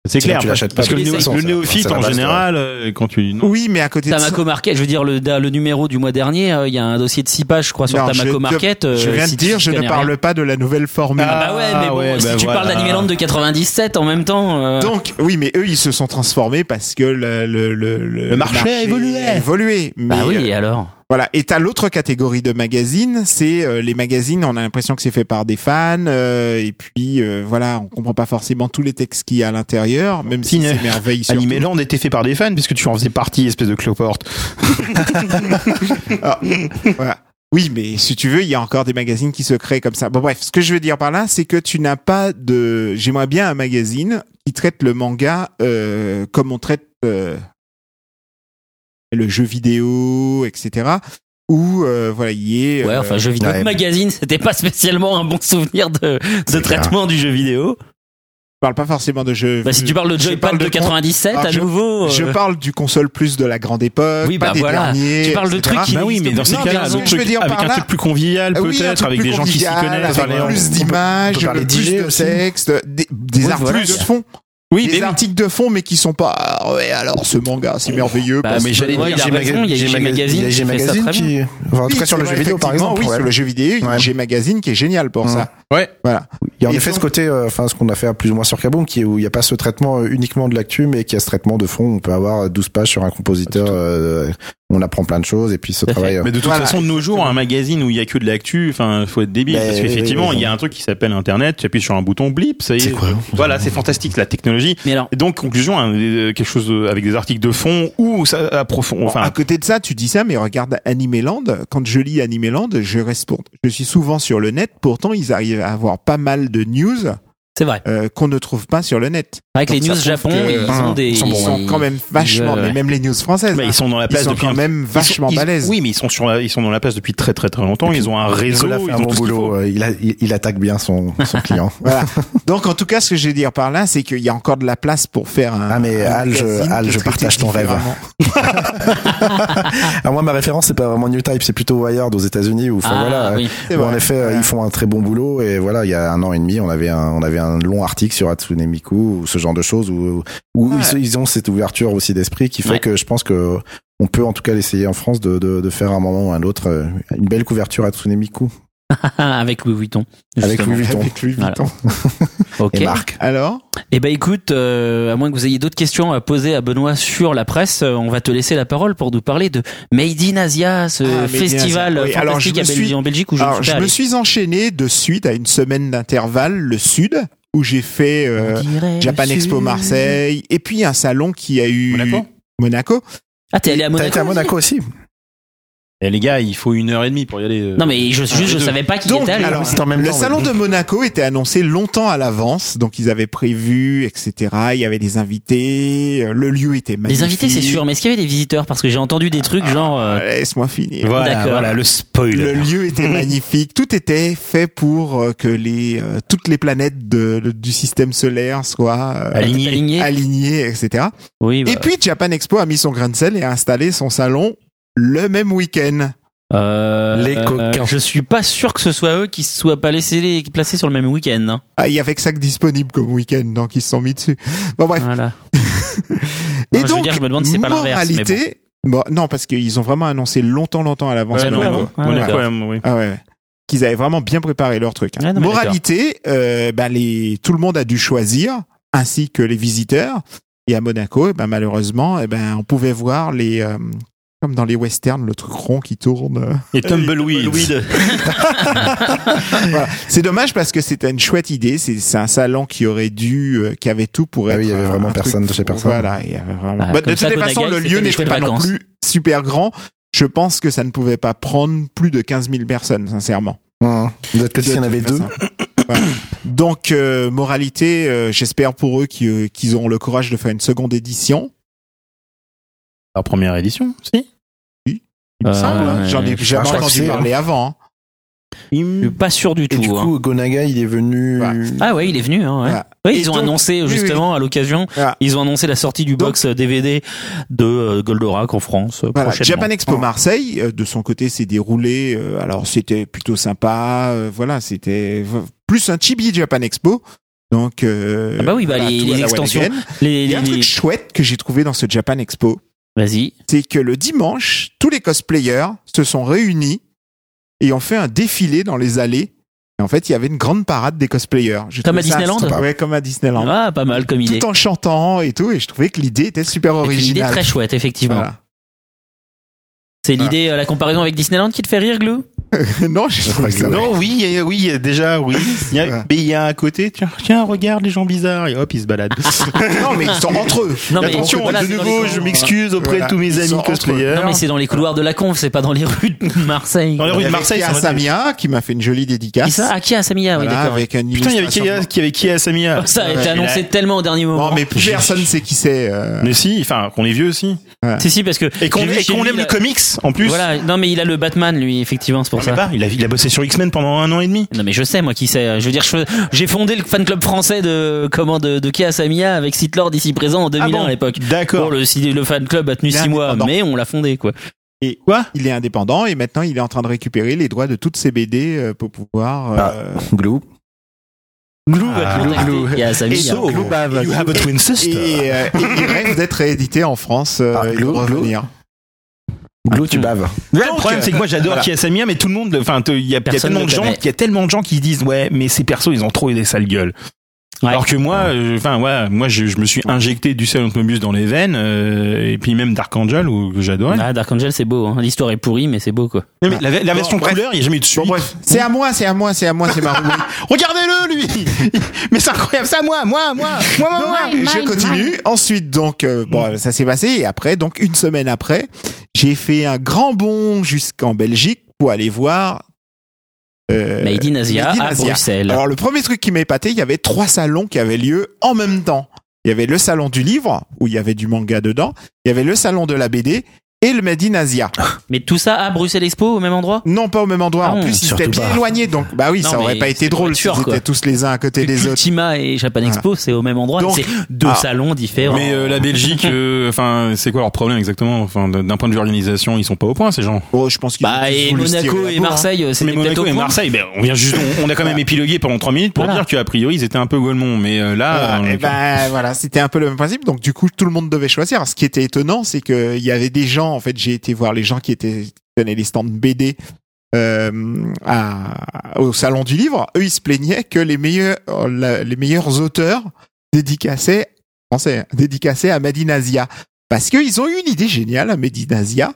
C'est clair. tu l'achètes parce que de le, façon, néophyte, en base, général, euh, quand tu non. Oui, mais à côté de ça, Tamako Market, je veux dire le, le numéro du mois dernier, euh, il y a un dossier de 6 pages, je crois, sur Non, Tamako je- Market. euh, je viens de si tu dire, je ne parle rien. pas de la nouvelle formule. Ah bah ouais, mais Ah bon, ouais, si bah tu voilà. parles d'Animeland de 97 en même temps. euh, Donc oui, mais eux ils se sont transformés parce que le le le, Le marché a évolué. a évolué. Mais, bah oui, euh, et alors voilà. Et t'as l'autre catégorie de magazines, c'est euh, les magazines. On a l'impression que c'est fait par des fans euh, et puis euh, voilà, on comprend pas forcément tous les textes qu'il y a à l'intérieur, même si c'est merveilleux. était fait par des fans puisque tu en faisais partie, espèce de cloporte. Voilà. Oui, mais si tu veux, il y a encore des magazines qui se créent comme ça. Bon bref, ce que je veux dire par là, c'est que tu n'as pas de. J'aimerais bien un magazine qui traite le manga euh, comme on traite euh, le jeu vidéo, etc. Où euh, voilà, il y est. Ouais, euh, enfin, jeu vidéo ouais. magazine, c'était pas spécialement un bon souvenir de, de traitement du jeu vidéo. je parle pas forcément de jeu. Bah, si tu parles de je Joypad parle de, de 97, Ah, à je- nouveau. Je euh, parle du console plus de la grande époque, Oui, pas bah des voilà. derniers. Tu parles de etc. trucs qui Bah oui, mais dans ces cas-là, je truc veux dire avec par un là- truc plus convivial Ah oui, peut-être, avec des gens qui s'y connaissent. avec plus d'images, plus de texte, des, des Oui, voilà. de fond. Oui, des mais oui. articles de fond, mais qui sont pas. ah ouais, alors ce manga, c'est merveilleux. Bah, parce mais que- j'allais Ouais, dire, il y a G Magazine il y a G Magazine très qui, enfin, en tout Oui, cas sur le jeu vidéo par exemple. Oui, ouais. sur le jeu vidéo, il y a. G Magazine qui est génial pour Ouais. ça. Ouais. Voilà. Il y a en Et effet ce côté, euh, enfin, ce qu'on a fait plus ou moins sur Kaboom, qui est où il n'y a pas ce traitement euh, uniquement de l'actu, mais qui a ce traitement de fond. On peut avoir 12 pages sur un compositeur, euh, on apprend plein de choses, et puis ce travail. Mais de toute Voilà, façon, de nos jours, un magazine où il y a que de l'actu, enfin, faut être débile. Mais- parce qu'effectivement, mais- il y a un truc qui s'appelle Internet, tu appuies sur un bouton, blip, ça y est. C'est quoi Voilà, c'est fantastique, la technologie. Mais alors, Et donc, conclusion, hein, euh, quelque chose euh, avec des articles de fond ou ça approfond, enfin, à côté de ça, tu dis ça, mais regarde Animeland. Quand je lis Animeland, je reste pour... je suis souvent sur le net. Pourtant, ils arrivent à avoir pas mal de news c'est vrai. euh, qu'on ne trouve pas sur le net. Avec les news Japon, que- ils Hein, ont des. Ils sont quand même vachement, euh, mais même les news françaises. hein, ils sont dans la ils place sont depuis quand un- même ils sont- vachement ils- balèzes. Oui, mais ils sont sur, ils sont dans la place depuis très très très longtemps. Ils ont un réseau. Nicolas fait ils un bon boulot, il, a- il, il attaque bien son, son client. Voilà. Donc en tout cas, ce que je veux dire par là, c'est qu'il y a encore de la place pour faire un. Ah, mais un Al, je- Al, je partage ton rêve. Alors moi, ma référence, c'est pas vraiment New Type, c'est plutôt Wired aux États-Unis, où, enfin, Ah, voilà, oui. C'est où, en effet, ils font un très bon boulot, et voilà, il y a un an et demi, on avait un, on avait un long article sur Hatsune Miku, ou ce genre de choses, où, où Ouais. ils, ils ont cette ouverture aussi d'esprit qui fait Ouais. que je pense que on peut en tout cas l'essayer en France de, de, de faire à un moment ou à un autre euh, une belle couverture Hatsune Miku avec Louis Vuitton. avec. Louis Vuitton Avec Louis Voilà. Vuitton. Ok. et Marc. Alors? Eh ben écoute, euh, à moins que vous ayez d'autres questions à poser à Benoît sur la presse, euh, on va te laisser la parole pour nous parler de Made in Asia, ce Ah, festival Asia. Oui, alors, fantastique je à suis- en Belgique où je Alors, je me suis enchaîné de suite à une semaine d'intervalle le Sud, où j'ai fait euh, Japan Expo. Marseille, et puis un salon qui a eu Monaco? Monaco. Ah, t'es allé à T'as Monaco été à aussi Monaco aussi Et les gars, il faut une heure et demie pour y aller. euh. Non, mais je, juste, je savais pas qu'il Donc, était allé. alors, c'est en même le temps, salon de Monaco était annoncé longtemps à l'avance, donc ils avaient prévu, etc. Il y avait des invités, euh, le lieu était magnifique. Les invités, c'est sûr, mais est-ce qu'il y avait des visiteurs? Parce que j'ai entendu des trucs genre. euh, Ah, Laisse-moi finir. Voilà, D'accord. voilà, le spoil. Le lieu était magnifique, tout était fait pour euh, que les euh, toutes les planètes de, du système solaire soient euh, Aligné. aligné. alignées, etc. Oui, bah, Et puis Japan Expo a mis son grain de sel et a installé son salon le même week-end. euh, Les coquins. Je suis pas sûr que ce soit eux qui se soient pas laissés placés sur le même week-end. hein. Ah, il y avait que ça que disponible comme week-end, donc ils se sont mis dessus. Bon bref. Voilà. Et Non, je veux donc, dire, je me demande si c'est pas moralité, bon, non, parce qu'ils ont vraiment annoncé longtemps, longtemps à l'avance. Ouais, Ah, ouais, oui. Ah ouais. Qu'ils avaient vraiment bien préparé leur truc. hein. Non, Moralité, euh, ben les, tout le monde a dû choisir, ainsi que les visiteurs. Et à Monaco, eh ben malheureusement, eh ben on pouvait voir les, euh, comme dans les westerns, le truc rond qui tourne. Et Tumbleweed. Voilà. C'est dommage parce que c'était une chouette idée. C'est un salon qui aurait dû, euh, qui avait tout pour Ah être. oui, il y avait vraiment un truc- personne de chez personne. Voilà, il y avait vraiment. Bah, Bah, de comme toutes ça, les façons, le lieu n'était pas non plus super grand. Je pense que ça ne pouvait pas prendre plus de 15 000 personnes, sincèrement. Hum. Peut-être que s'il y en avait deux. Voilà. Donc, euh, moralité, euh, j'espère pour eux qu'ils euh, qu'ils auront le courage de faire une seconde édition. La première édition, si. Il me Euh, semble. hein. J'en ai jamais entendu c'est, parler avant. hein. Je suis pas sûr du Et tout. du hein. coup, Gonaga, il est venu. Ouais. Ah ouais, il est venu. Hein, ouais. Voilà. Oui, Et ils ont donc- annoncé oui, justement à l'occasion, ils ont annoncé la sortie du Donc- box DVD de euh, Goldorak en France euh, Voilà. prochainement. Japan Expo Marseille, euh, de son côté, s'est déroulé. euh, alors, c'était plutôt sympa. euh, voilà, c'était plus un chibi Japan Expo. Donc, euh, Ah bah oui, bah, voilà, les- les extensions. Again. Les, Il y a un les- truc chouette que j'ai trouvé dans ce Japan Expo. Vas-y. c'est que le dimanche, tous les cosplayers se sont réunis et ont fait un défilé dans les allées. Et en fait, il y avait une grande parade des cosplayers. J'ai Comme à ça Disneyland. Ouais, comme à Disneyland. Ah, pas mal comme idée. Tout en chantant et tout. Et je trouvais que l'idée était super originale. très chouette, effectivement. Voilà. C'est l'idée, euh, la comparaison avec Disneyland qui te fait rire, Glou? Non, j'ai trouvé ça. Non, oui, euh, oui, euh, déjà, oui. Il y a, mais il y a à côté, tiens, tiens, regarde les gens bizarres, et hop, ils se baladent. non, mais ils sont entre eux. Non, mais Attention, voilà, de c'est nouveau, je m'excuse auprès Voilà, de tous mes amis cosplayers. Non, mais c'est dans les couloirs de la conf, c'est pas dans les rues de Marseille. Dans les rues de Marseille, Il y ça a aurait été- Samia qui m'a fait une jolie dédicace. Qui ça Ah, qui a Samia Oui, Voilà, avec un Putain, il y avait qui, illustration. qui avait qui à Samia? Oh, Ça a été annoncé tellement au dernier moment. Non, mais personne sait qui c'est. euh. Mais si, enfin, qu'on est vieux aussi. Si, si, parce que. Et qu'on aime le comics, en plus. Voilà, non, mais il a le Batman, lui, effectivement, c'est pour Je sais ça. pas, il a, il a bossé sur X-Men pendant un an et demi. Non mais je sais moi qui c'est. Je veux dire, j'ai fondé le fan club français de comment de, de Kia Samia avec Sitlord ici présent en 2001 Ah bon à l'époque. D'accord. Bon, le, fan club a tenu Il est 6 mois, mais on l'a fondé quoi. Et Quoi? il est indépendant et maintenant il est en train de récupérer les droits de toutes ses BD euh, pour pouvoir. euh, Glou. Glou Ah, va Glou, Glou. Et so, Glou bave. you have a twin sister. Et, euh, et il rêve d'être réédité en France euh, Ah, de Glou, Glou. Revenir. Glou, tu baves. Ouais, le problème, c'est que moi j'adore voilà. Kia Samia, mais tout le monde, enfin, il y a, y tellement de gens, il y a tellement de gens qui disent ouais, mais ces persos, ils ont trop des sales gueules. Ouais. Alors que moi, euh, enfin, ouais, moi, je, je me suis injecté du Silent Mobius dans les veines, euh, et puis même Dark Angel, où, que j'adorais. Ah, Dark Angel c'est beau. Hein. L'histoire est pourrie mais c'est beau quoi. Non, mais la, la version Bon, couleur, il n'y a jamais eu de suite. Bon bref, c'est à moi, c'est à moi, c'est à moi, c'est ma. Regardez-le, lui Mais c'est incroyable, c'est à moi, moi, moi, moi, moi, moi je continue. Ensuite, donc, euh, bon, ça s'est passé. Et après, donc, une semaine après, j'ai fait un grand bond jusqu'en Belgique pour aller voir. Euh, Made in Asia Made in à Asia. Bruxelles. Alors, le premier truc qui m'a épaté, il y avait trois salons qui avaient lieu en même temps. Il y avait le salon du livre, où il y avait du manga dedans. Il y avait le salon de la BD et le Made in Asia. Mais tout ça à Bruxelles Expo au même endroit? Non, pas au même endroit. Ah en non, plus, ils étaient bien éloignés. Donc, bah oui, Non, ça aurait pas été drôle s'ils quoi. étaient tous les uns à côté des autres. Ultima et Japan Expo c'est au même endroit. Donc- C'est deux Ah. salons différents. Mais euh, la Belgique, euh, enfin, c'est quoi leur problème exactement? Enfin, d'un point de vue organisation, ils sont pas au point, ces gens. Oh, je pense qu'ils Bah et voulu se Monaco et hein. Marseille c'est Mais Monaco et Marseille, ben, on vient juste, on, a quand même épilogué pendant trois minutes pour dire qu'a priori ils étaient un peu golemons, mais euh, là, et ben voilà, c'était un peu le même principe. Donc du coup, tout le monde devait choisir. Ce qui était étonnant, c'est que il y avait des gens. En fait, j'ai été voir les gens qui étaient tenaient les stands BD euh, au salon du livre. Eux, ils se plaignaient que les meilleurs les meilleurs auteurs dédicaçaient français dédicaçaient à Medinazia parce qu'ils ont eu une idée géniale à Medinazia.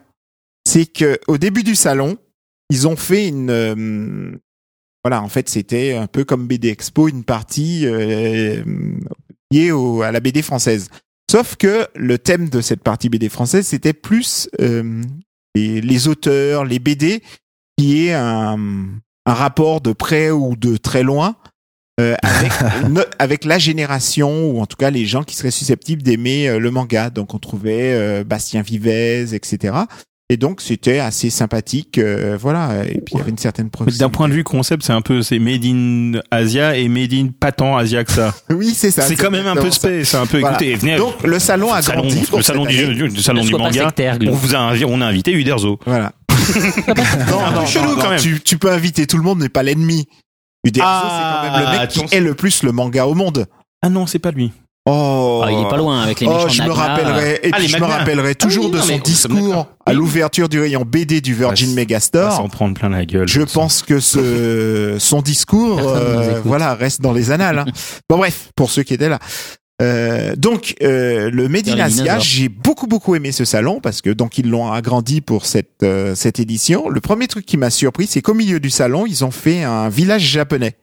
C'est que au début du salon, ils ont fait une euh, voilà, en fait, c'était un peu comme BD Expo, une partie euh, liée à la BD française. Sauf que le thème de cette partie BD française, c'était plus euh, les, les auteurs, les BD, qui est un, un rapport de près ou de très loin euh, avec, no- avec la génération ou en tout cas les gens qui seraient susceptibles d'aimer euh, le manga. Donc on trouvait euh, Bastien Vivez, etc. Et donc c'était assez sympathique, euh, voilà. Et puis il y avait une certaine proximité. D'un point de vue concept, c'est un peu c'est made in Asia et made in pas tant Asia que ça. oui, c'est ça. C'est quand même un peu space, c'est un peu Voilà. écoutez, venez Donc le salon a le salon, grandi. le salon du, du- du salon du manga. sectaire, On vous a on a invité Uderzo. Voilà. un peu chelou quand même. Tu, tu peux inviter tout le monde, mais pas l'ennemi. Uderzo, Ah, c'est quand même le mec attention. qui est le plus le manga au monde. Ah non, c'est pas lui. Oh, Ah, il est pas loin avec les Oh, méchants je me rappellerai, et Ah, puis je me rappellerai toujours oui, de non, son discours à l'ouverture du rayon BD du Virgin Megastore. s'en prendre plein la gueule. Je pense que ce, son discours, euh, voilà, reste dans les annales. hein. bon bref, pour ceux qui étaient là. Euh, donc euh, le Made in Vers les Asia, dinosaures. j'ai beaucoup beaucoup aimé ce salon parce que donc ils l'ont agrandi pour cette euh, cette édition. Le premier truc qui m'a surpris, c'est qu'au milieu du salon, ils ont fait un village japonais.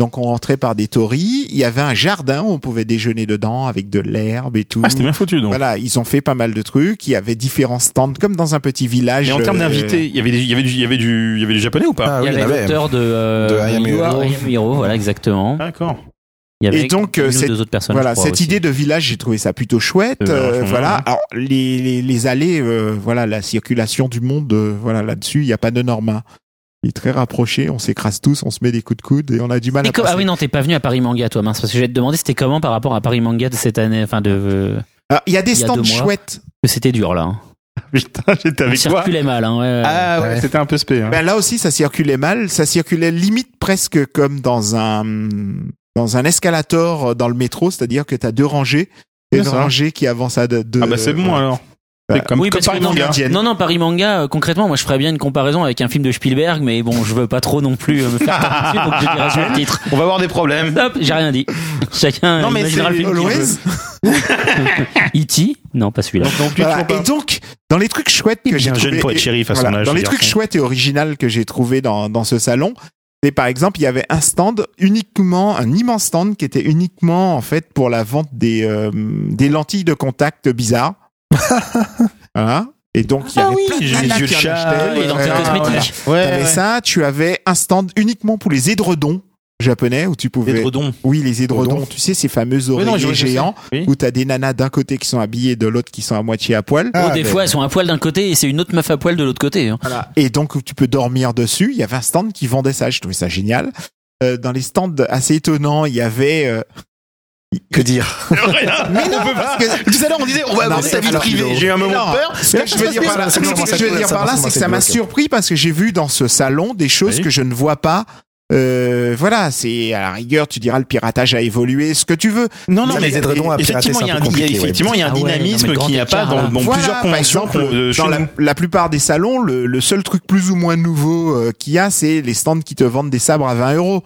Donc on rentrait par des torii, il y avait un jardin où on pouvait déjeuner dedans avec de l'herbe et tout. Ah, c'était bien foutu donc. Voilà, ils ont fait pas mal de trucs. Il y avait différents stands comme dans un petit village. Et en termes euh, d'invités, il y avait des- il y avait du il y avait du il y avait du japonais ou pas? Ah Il y oui, avait il y avait. l'auteur de, euh, De Am Hero, voilà exactement. D'accord. Il y avait Et donc, cette- deux autres personnes. Voilà, crois, cette aussi. idée de village, j'ai trouvé ça plutôt chouette. Euh, euh, voilà. Alors les, les, les allées, euh, voilà, la circulation du monde, euh, voilà, là-dessus, il n'y a pas de norme. Est très rapproché, on s'écrase tous, on se met des coups de coude et on a du mal Et à passer. ah oui, non, t'es pas venu à Paris Manga, toi, mince, parce que je vais te demander c'était comment par rapport à Paris Manga de cette année, enfin de. euh, Alors, il y a des il y a stands deux chouettes. que c'était dur là. Hein. Putain, j'étais avec toi. circulait mal, hein, ouais, ouais. Ah ouais, Ouais. c'était un peu spé. Hein. Ben là aussi, ça circulait mal. Ça circulait limite presque comme dans un dans un escalator dans le métro, c'est-à-dire que tu as deux rangées. Et une ça. rangée qui avance à de, de- Ah bah c'est bon alors. Bah, C'est comme, oui, comme parce Paris que Manga. non, non, Paris Manga, euh, concrètement, moi je ferais bien une comparaison avec un film de Spielberg, mais bon, je veux pas trop non plus euh, me faire taper dessus, donc je dirais sur le titre. On va avoir des problèmes. Hop, j'ai rien dit. Chacun Non, mais imaginera le c'est film Always. veut. E.T. Non, pas celui-là. Donc, Voilà. Et donc, dans les trucs chouettes que j'ai trouvé, pour être shérif à son voilà, âge, dans les trucs chouettes et originales que j'ai trouvé dans, dans ce salon, c'est par exemple, il y avait un stand uniquement, un immense stand qui était uniquement en fait pour la vente des euh, des lentilles de contact bizarres. Voilà. Et donc il y Ah avait oui, plein de yeux de chat, les Ouais, ça, tu avais un stand uniquement pour les édredons japonais où tu pouvais. Des dredons. Oui, les édredons. Édredons. Tu sais ces fameux Oui, non, oreillers géants Oui. où t'as des nanas d'un côté qui sont habillées, de l'autre qui sont à moitié à poil. Ah, Oh, des ben, fois, elles sont à poil d'un côté et c'est une autre meuf à poil de l'autre côté. Hein. Voilà. Et donc, tu peux dormir dessus. Il y avait un stand qui vendait ça. Je trouvais ça génial. Euh, dans les stands assez étonnants, il y avait... euh, Que dire? Mais non, parce que... Tout à l'heure, on disait, on va mais ta vie privée. J'ai eu un moment peur. Ce que je veux dire par là, c'est que ça m'a surpris parce que j'ai vu dans ce salon des choses que je ne vois pas. Euh, voilà, c'est à la rigueur, tu diras le piratage a évolué, ce que tu veux. Non, non, Mais mais à pirater, effectivement, c'est il y a un y a- ouais. effectivement, il y a un Ah dynamisme qu'il n'y a pas dans, dans Voilà, plusieurs par exemple, de dans la, plupart des salons, le, le seul truc plus ou moins nouveau euh, qu'il y a, c'est les stands qui te vendent des sabres à 20 euros.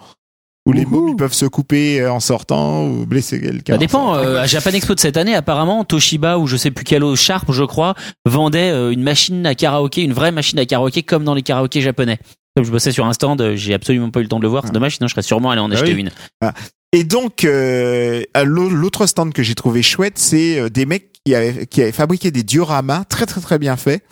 Où les mômes ils peuvent se couper euh, en sortant ou blesser quelqu'un. Ça dépend. euh, à Japan Expo de cette année, apparemment, Toshiba ou je sais plus quel autre Sharp, je crois, vendait euh, une machine à karaoké, une vraie machine à karaoké comme dans les karaokés japonais. Comme je bossais sur un stand, euh, j'ai absolument pas eu le temps de le voir. C'est dommage, sinon je serais sûrement allé en Ah acheter oui. une. Et donc, euh, l'autre stand que j'ai trouvé chouette, c'est euh, des mecs qui avaient, qui avaient fabriqué des dioramas très très très bien faits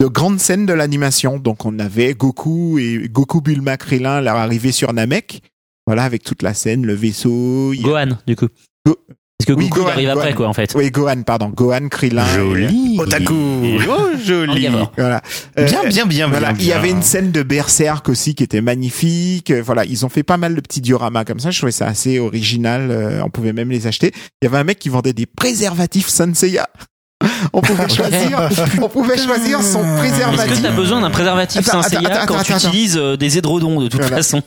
de grandes scènes de l'animation. Donc, on avait Goku et Goku Bulma Krillin leur arrivée sur Namek. Voilà, avec toute la scène, le vaisseau. y Gohan, du coup. Go- Parce que Oui, Goku il Gohan, arrive Gohan. après, quoi, en fait. Oui, Gohan, pardon. Gohan, Krillin. Joli. Otaku. Oh, joli. Voilà. Euh, Bien, bien, bien, Voilà, bien. il y avait une scène de Berserk aussi qui était magnifique. Euh, Voilà, ils ont fait pas mal de petits dioramas comme ça. Je trouvais ça assez original. Euh, on pouvait même les acheter. Il y avait un mec qui vendait des préservatifs Senseiya. On pouvait choisir, on pouvait choisir son Est-ce que préservatif. t'as besoin d'un préservatif Attends, Saint attends, Seiya attends, quand tu attends, utilises des édredons, de toute Voilà. façon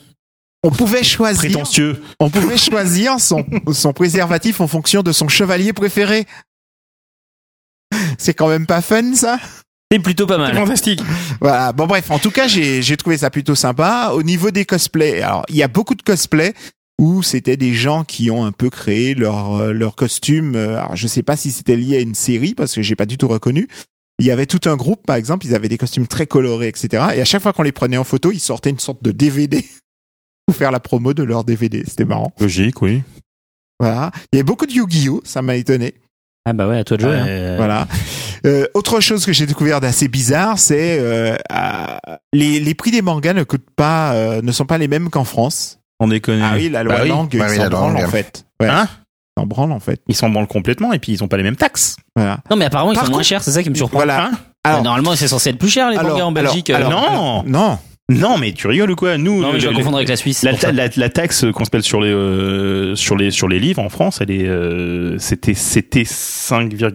On pouvait choisir, prétentieux. on pouvait choisir son, son préservatif en fonction de son chevalier préféré. C'est quand même pas fun, ça? C'est plutôt pas C'est mal. fantastique. Voilà. Bon bref, en tout cas, j'ai j'ai trouvé ça plutôt sympa. Au niveau des cosplays, alors il y a beaucoup de cosplays où c'était des gens qui ont un peu créé leur euh, leur costume. euh, Alors je sais pas si c'était lié à une série parce que j'ai pas du tout reconnu. Il y avait tout un groupe, par exemple, ils avaient des costumes très colorés, etc. Et à chaque fois qu'on les prenait en photo, ils sortaient une sorte de DVD pour faire la promo de leur DVD. C'était marrant. Logique, oui. Voilà. Il y avait beaucoup de Yu-Gi-Oh, ça m'a étonné. Ah bah ouais, à toi de jouer. hein. Euh, Voilà. Euh, autre chose que j'ai découvert d'assez bizarre, c'est euh, les, les prix des mangas ne coûtent pas, euh, ne sont pas les mêmes qu'en France. On déconne. Ah oui, la loi Bah oui. langue, Bah ils oui, s'en branlent en fait. Ouais, Hein ils s'en branlent en fait. Ils s'en branlent complètement et puis ils ont pas les mêmes taxes. Voilà. Non, mais apparemment, ils Par sont moins contre- chers, c'est ça qui me surprend. Voilà. Hein Alors- Bah, Normalement, c'est censé être plus cher, les Alors, mangas en alors, Belgique. alors, non. Non. Non, mais tu rigoles ou quoi Nous, non, mais je le- vais confondre avec la Suisse. la, ça. la, la taxe qu'on se pèle sur les euh, sur les sur les livres en France, elle est euh, c'était c'était 5,5, elle a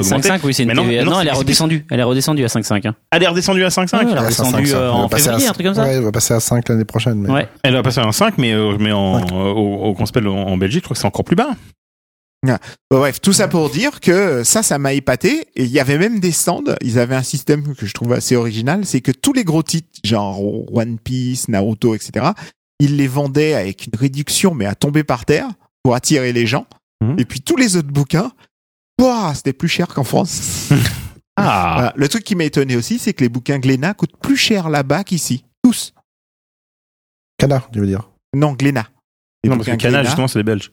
augmenté. 5,5, oui, c'est une Mais non, TVA. non, Non, elle est redescendue. Elle est redescendue à 5,5. hein. Elle est redescendue à 5,5. Ouais, elle est redescendue 5, ça. euh, en va passer à- février, un truc comme ça. Ouais, elle va passer à 5 l'année prochaine. Mais... Ouais. Elle va passer à un 5, mais euh, mais en au, au qu'on se pèle en, en Belgique, je crois que c'est encore plus bas. Bon, bref, tout ça pour dire que ça, ça m'a épaté. Et il y avait même des stands. Ils avaient un système que je trouve assez original. C'est que tous les gros titres, genre One Piece, Naruto, etc., ils les vendaient avec une réduction, mais à tomber par terre pour attirer les gens. Mhm. Et puis tous les autres bouquins, ouah, c'était plus cher qu'en France. Ah, Voilà. Le truc qui m'a étonné aussi, c'est que les bouquins Glénat coûtent plus cher là-bas qu'ici. Tous. Cana, tu veux dire? Non, Glénat. Les non parce que bouquins Cana justement c'est les Belges.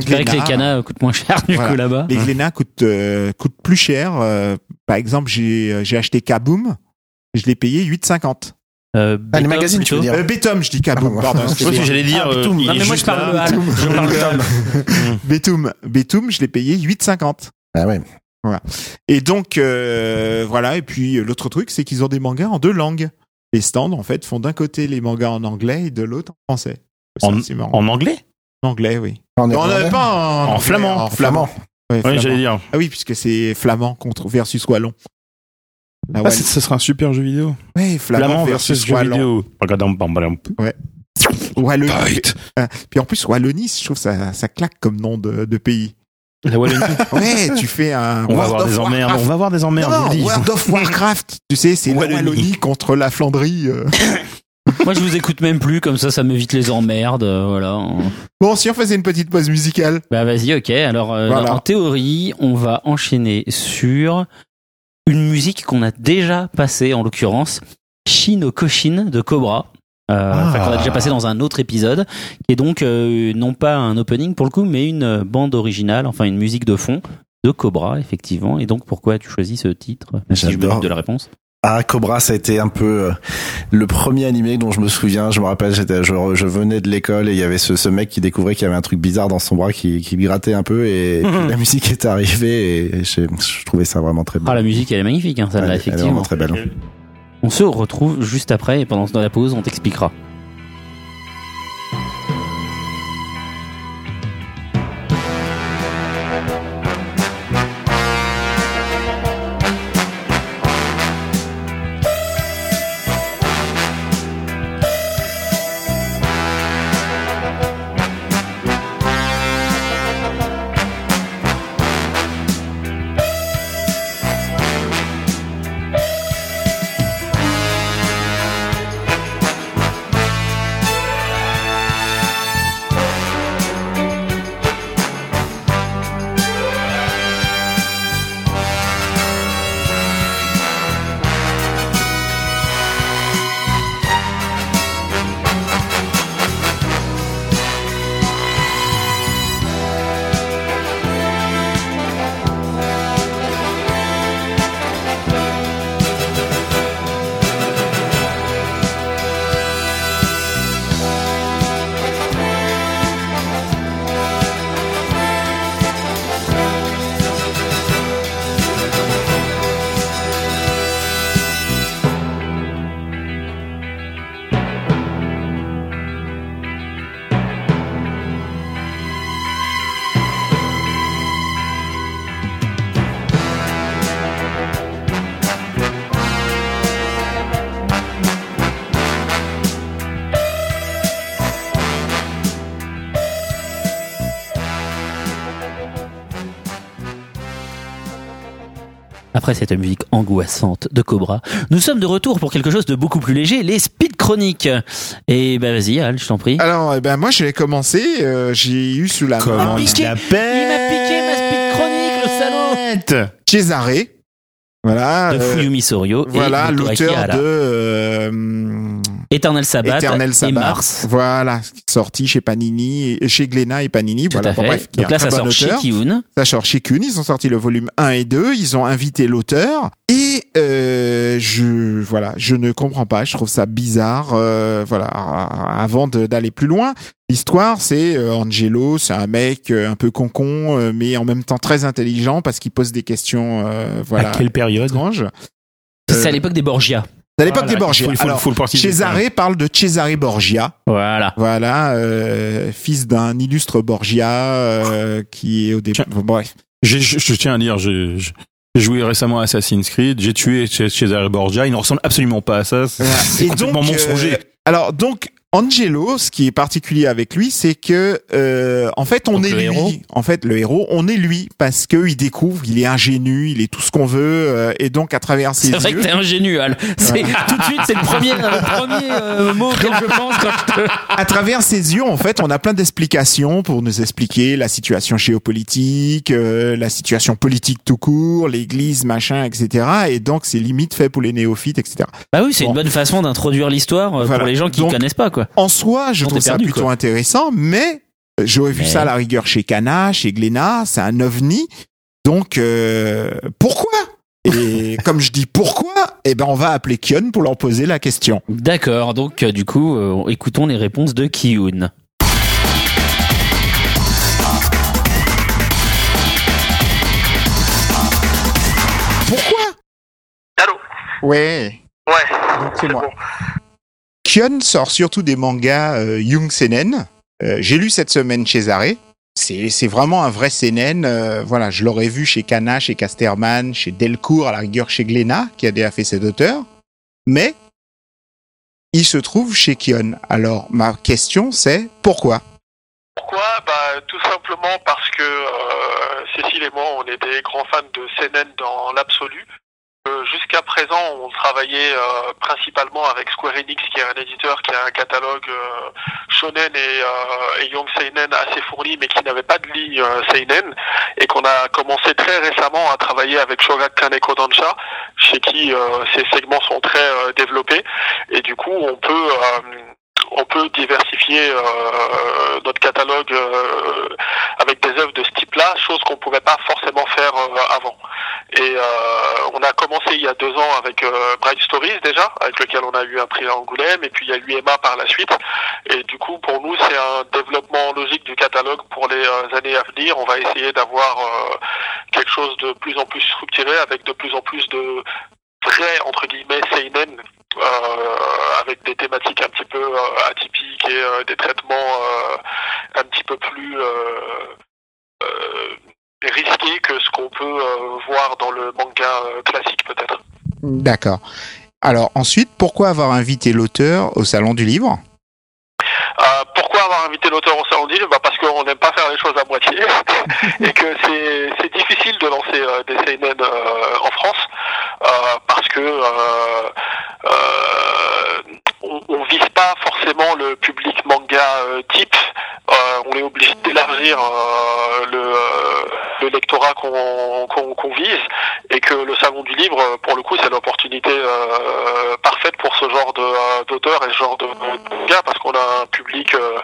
C'est vrai que les canas euh, coûtent moins cher, du Voilà. coup, là-bas. Les Glénat coûtent, euh, coûtent plus cher. Euh, par exemple, j'ai j'ai acheté Kaboom. Je l'ai payé 8,50. Euh, Ah, les magazines, tu veux dire. Euh, Betum, je dis Kaboom, Ah, pardon. excusez-moi. aussi j'allais dire Ah, Betum. il Non, est mais moi, je parle là. de Hal. Je parle de Hal. Betum, Betum, je l'ai payé 8,50. Ah ouais. Et donc, euh, voilà. Et puis, l'autre truc, c'est qu'ils ont des mangas en deux langues. Les stands, en fait, font d'un côté les mangas en anglais et de l'autre en français. En- anglais? Anglais, oui. En On n'avait pas en, En anglais, flamand. En flamand. Ouais, Oui, j'allais dire. Ah oui, puisque c'est flamand contre versus wallon. Ah, ce sera un super jeu vidéo. ouais, flamand, Flamand versus, versus jeu wallon. vidéo. Regarde, bam, bam, bam. Wallonie. Fight. Ah, Puis en plus, Wallonie, je trouve ça, ça claque comme nom de, de pays. La Wallonie. Ouais, tu fais un. On va World avoir of des emmerdes. Warcraft. On va avoir des emmerdes. Non. World of Warcraft. Tu sais, c'est la Wallonie. Wallonie contre la Flandrie. Moi, je vous écoute même plus, comme ça, ça m'évite les emmerdes. euh, Voilà. Bon, si on faisait une petite pause musicale. Bah, vas-y, ok. Alors, euh, Voilà. en théorie, on va enchaîner sur une musique qu'on a déjà passée, en l'occurrence, Shin Koshin de Cobra. Euh, Ah. enfin, qu'on a déjà passé dans un autre épisode, qui est donc euh, non pas un opening pour le coup, mais une euh, bande originale, enfin une musique de fond de Cobra, effectivement. Et donc, pourquoi as-tu choisi ce titre si je me J'adore. doute de la réponse. Ah, Cobra, ça a été un peu euh, le premier animé dont je me souviens. Je me rappelle, j'étais, je, je venais de l'école et il y avait ce, ce mec qui découvrait qu'il y avait un truc bizarre dans son bras qui, qui grattait un peu et, puis la musique est arrivée et, je, je trouvais ça vraiment très beau. Ah, la musique, elle est magnifique, hein, celle-là, elle est effectivement. vraiment très belle. On se retrouve juste après et pendant la pause, on t'expliquera. Après cette musique angoissante de Cobra, nous sommes de retour pour quelque chose de beaucoup plus léger, les speed chroniques. Et bah vas-y, Al, je t'en prie. Alors, eh ben, moi, je vais commencer. euh, J'ai eu sous la Comment main il piqué- l'appelle il m'a piqué ma speed chronique, le salaud Cesare. Voilà. de euh, Fuyumi Soryo voilà, et l'auteur de euh, Eternal Sabbath Eternal et Sabbath. Mars. Voilà, sorti chez Panini, et- chez Glénat et Panini. Tout voilà, bon, bref, Donc là, ça bon sort chez auteur. Kiun. Ça sort chez Kuhn, ils ont sorti le volume 1 et 2, ils ont invité l'auteur et euh, je voilà, je ne comprends pas, je trouve ça bizarre euh, voilà, avant d'aller plus loin, l'histoire c'est euh, Angelo, c'est un mec euh, un peu concon euh, mais en même temps très intelligent parce qu'il pose des questions euh, voilà À quelle période étranges. C'est à l'époque des Borgia. C'est à l'époque Voilà, des Borgia. il faut- il faut- Alors, le. Cesare parle de Cesare Borgia, Voilà. voilà, euh, fils d'un illustre Borgia euh, qui est au début. Bref. Je, je tiens à dire, j'ai joué récemment à Assassin's Creed, j'ai tué Cesare Borgia, il ne ressemble absolument pas à ça, c'est complètement donc, mensonger. euh, alors donc Angelo, ce qui est particulier avec lui, c'est que euh, en fait on Donc, est lui. héros En fait, le héros, on est lui parce que il découvre, il est ingénu, il est tout ce qu'on veut, euh, et donc à travers ses C'est vrai yeux. que t'es ingénu, Al. C'est tout de suite, c'est le premier, le premier euh, mot que je pense quand je te. à travers ses yeux, en fait, on a plein d'explications pour nous expliquer la situation géopolitique, euh, la situation politique tout court, l'Église, machin, etc. Et donc, c'est limite fait pour les néophytes, etc. Bah oui, c'est Bon. une bonne façon d'introduire l'histoire euh, Voilà. pour les gens qui Donc, connaissent pas, quoi. En soi, je On trouve ça perdu, plutôt quoi. intéressant, mais j'aurais vu Mais- ça à la rigueur chez Cana, chez Glénat, c'est un ovni. Donc, euh, pourquoi? Et comme je dis pourquoi, eh ben on va appeler Kion pour leur poser la question. D'accord, donc euh, du coup, euh, écoutons les réponses de Kiyun. Pourquoi? Allô? Ouais. Ouais. Donc c'est moi. bon. Kion sort surtout des mangas euh, Young Seinen. Euh, J'ai lu cette semaine chez Zare. C'est vraiment un vrai Seinen. euh, voilà, je l'aurais vu chez Kana, chez Casterman, chez Delcourt, à la rigueur chez Glénat, qui a déjà fait cet auteur. Mais il se trouve chez Kion. Alors ma question c'est pourquoi? Pourquoi? Bah, Tout simplement parce que euh, Cécile et moi, on est des grands fans de CNN dans l'absolu. Euh, Jusqu'à présent, on travaillait euh, principalement avec Square Enix, qui est un éditeur qui a un catalogue euh, shonen et, euh, et young seinen assez fourni, mais qui n'avait pas de ligne euh, seinen, et qu'on a commencé très récemment à travailler avec Shogaku Kaneko Dansha, chez qui ces segments sont très développés, et du coup, on peut on peut diversifier euh, notre catalogue euh, avec des œuvres de ce type-là, chose qu'on ne pouvait pas forcément faire euh, avant. Et on a commencé il y a deux ans avec Bright Stories déjà, avec lequel on a eu un prix à Angoulême, et puis il y a eu Emma par la suite. Et du coup, pour nous, c'est un développement logique du catalogue pour les années à venir. On va essayer d'avoir quelque chose de plus en plus structuré, avec de plus en plus de vrais, entre guillemets, seinen, avec des thématiques un petit peu euh, atypiques et euh, des traitements euh, un petit peu plus euh, euh, risqués que ce qu'on peut euh, voir dans le manga euh, classique peut-être. D'accord. Alors ensuite, pourquoi avoir invité l'auteur au salon du livre? Euh, pourquoi avoir invité l'auteur au salon livre bah Parce qu'on n'aime pas faire les choses à moitié et que c'est difficile de lancer euh, des seinen euh, en France euh, parce que euh, euh, on, on vise pas forcément le public manga type. Euh, on est obligé d'élargir euh, le, le lectorat qu'on qu'on qu'on vise et que le salon du livre, pour le coup, c'est l'opportunité euh, parfaite pour ce genre euh, d'auteur et ce genre de, de manga parce qu'on a un public euh,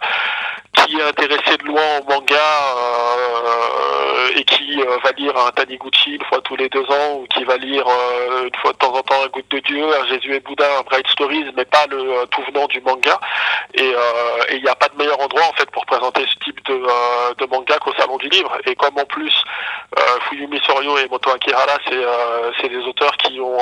qui est intéressé de loin au manga et qui euh, va lire un Taniguchi une fois tous les deux ans ou qui va lire euh, une fois de temps en temps un Goutte de Dieu, un Jésus et Bouddha, un Bright Stories, mais pas le euh, tout venant du manga. Et il n'y a pas de meilleur endroit en fait pour présenter ce type de, de manga qu'au salon du livre. Et comme en plus Fuyumi Soryo et Moto Akihara, c'est des auteurs qui ont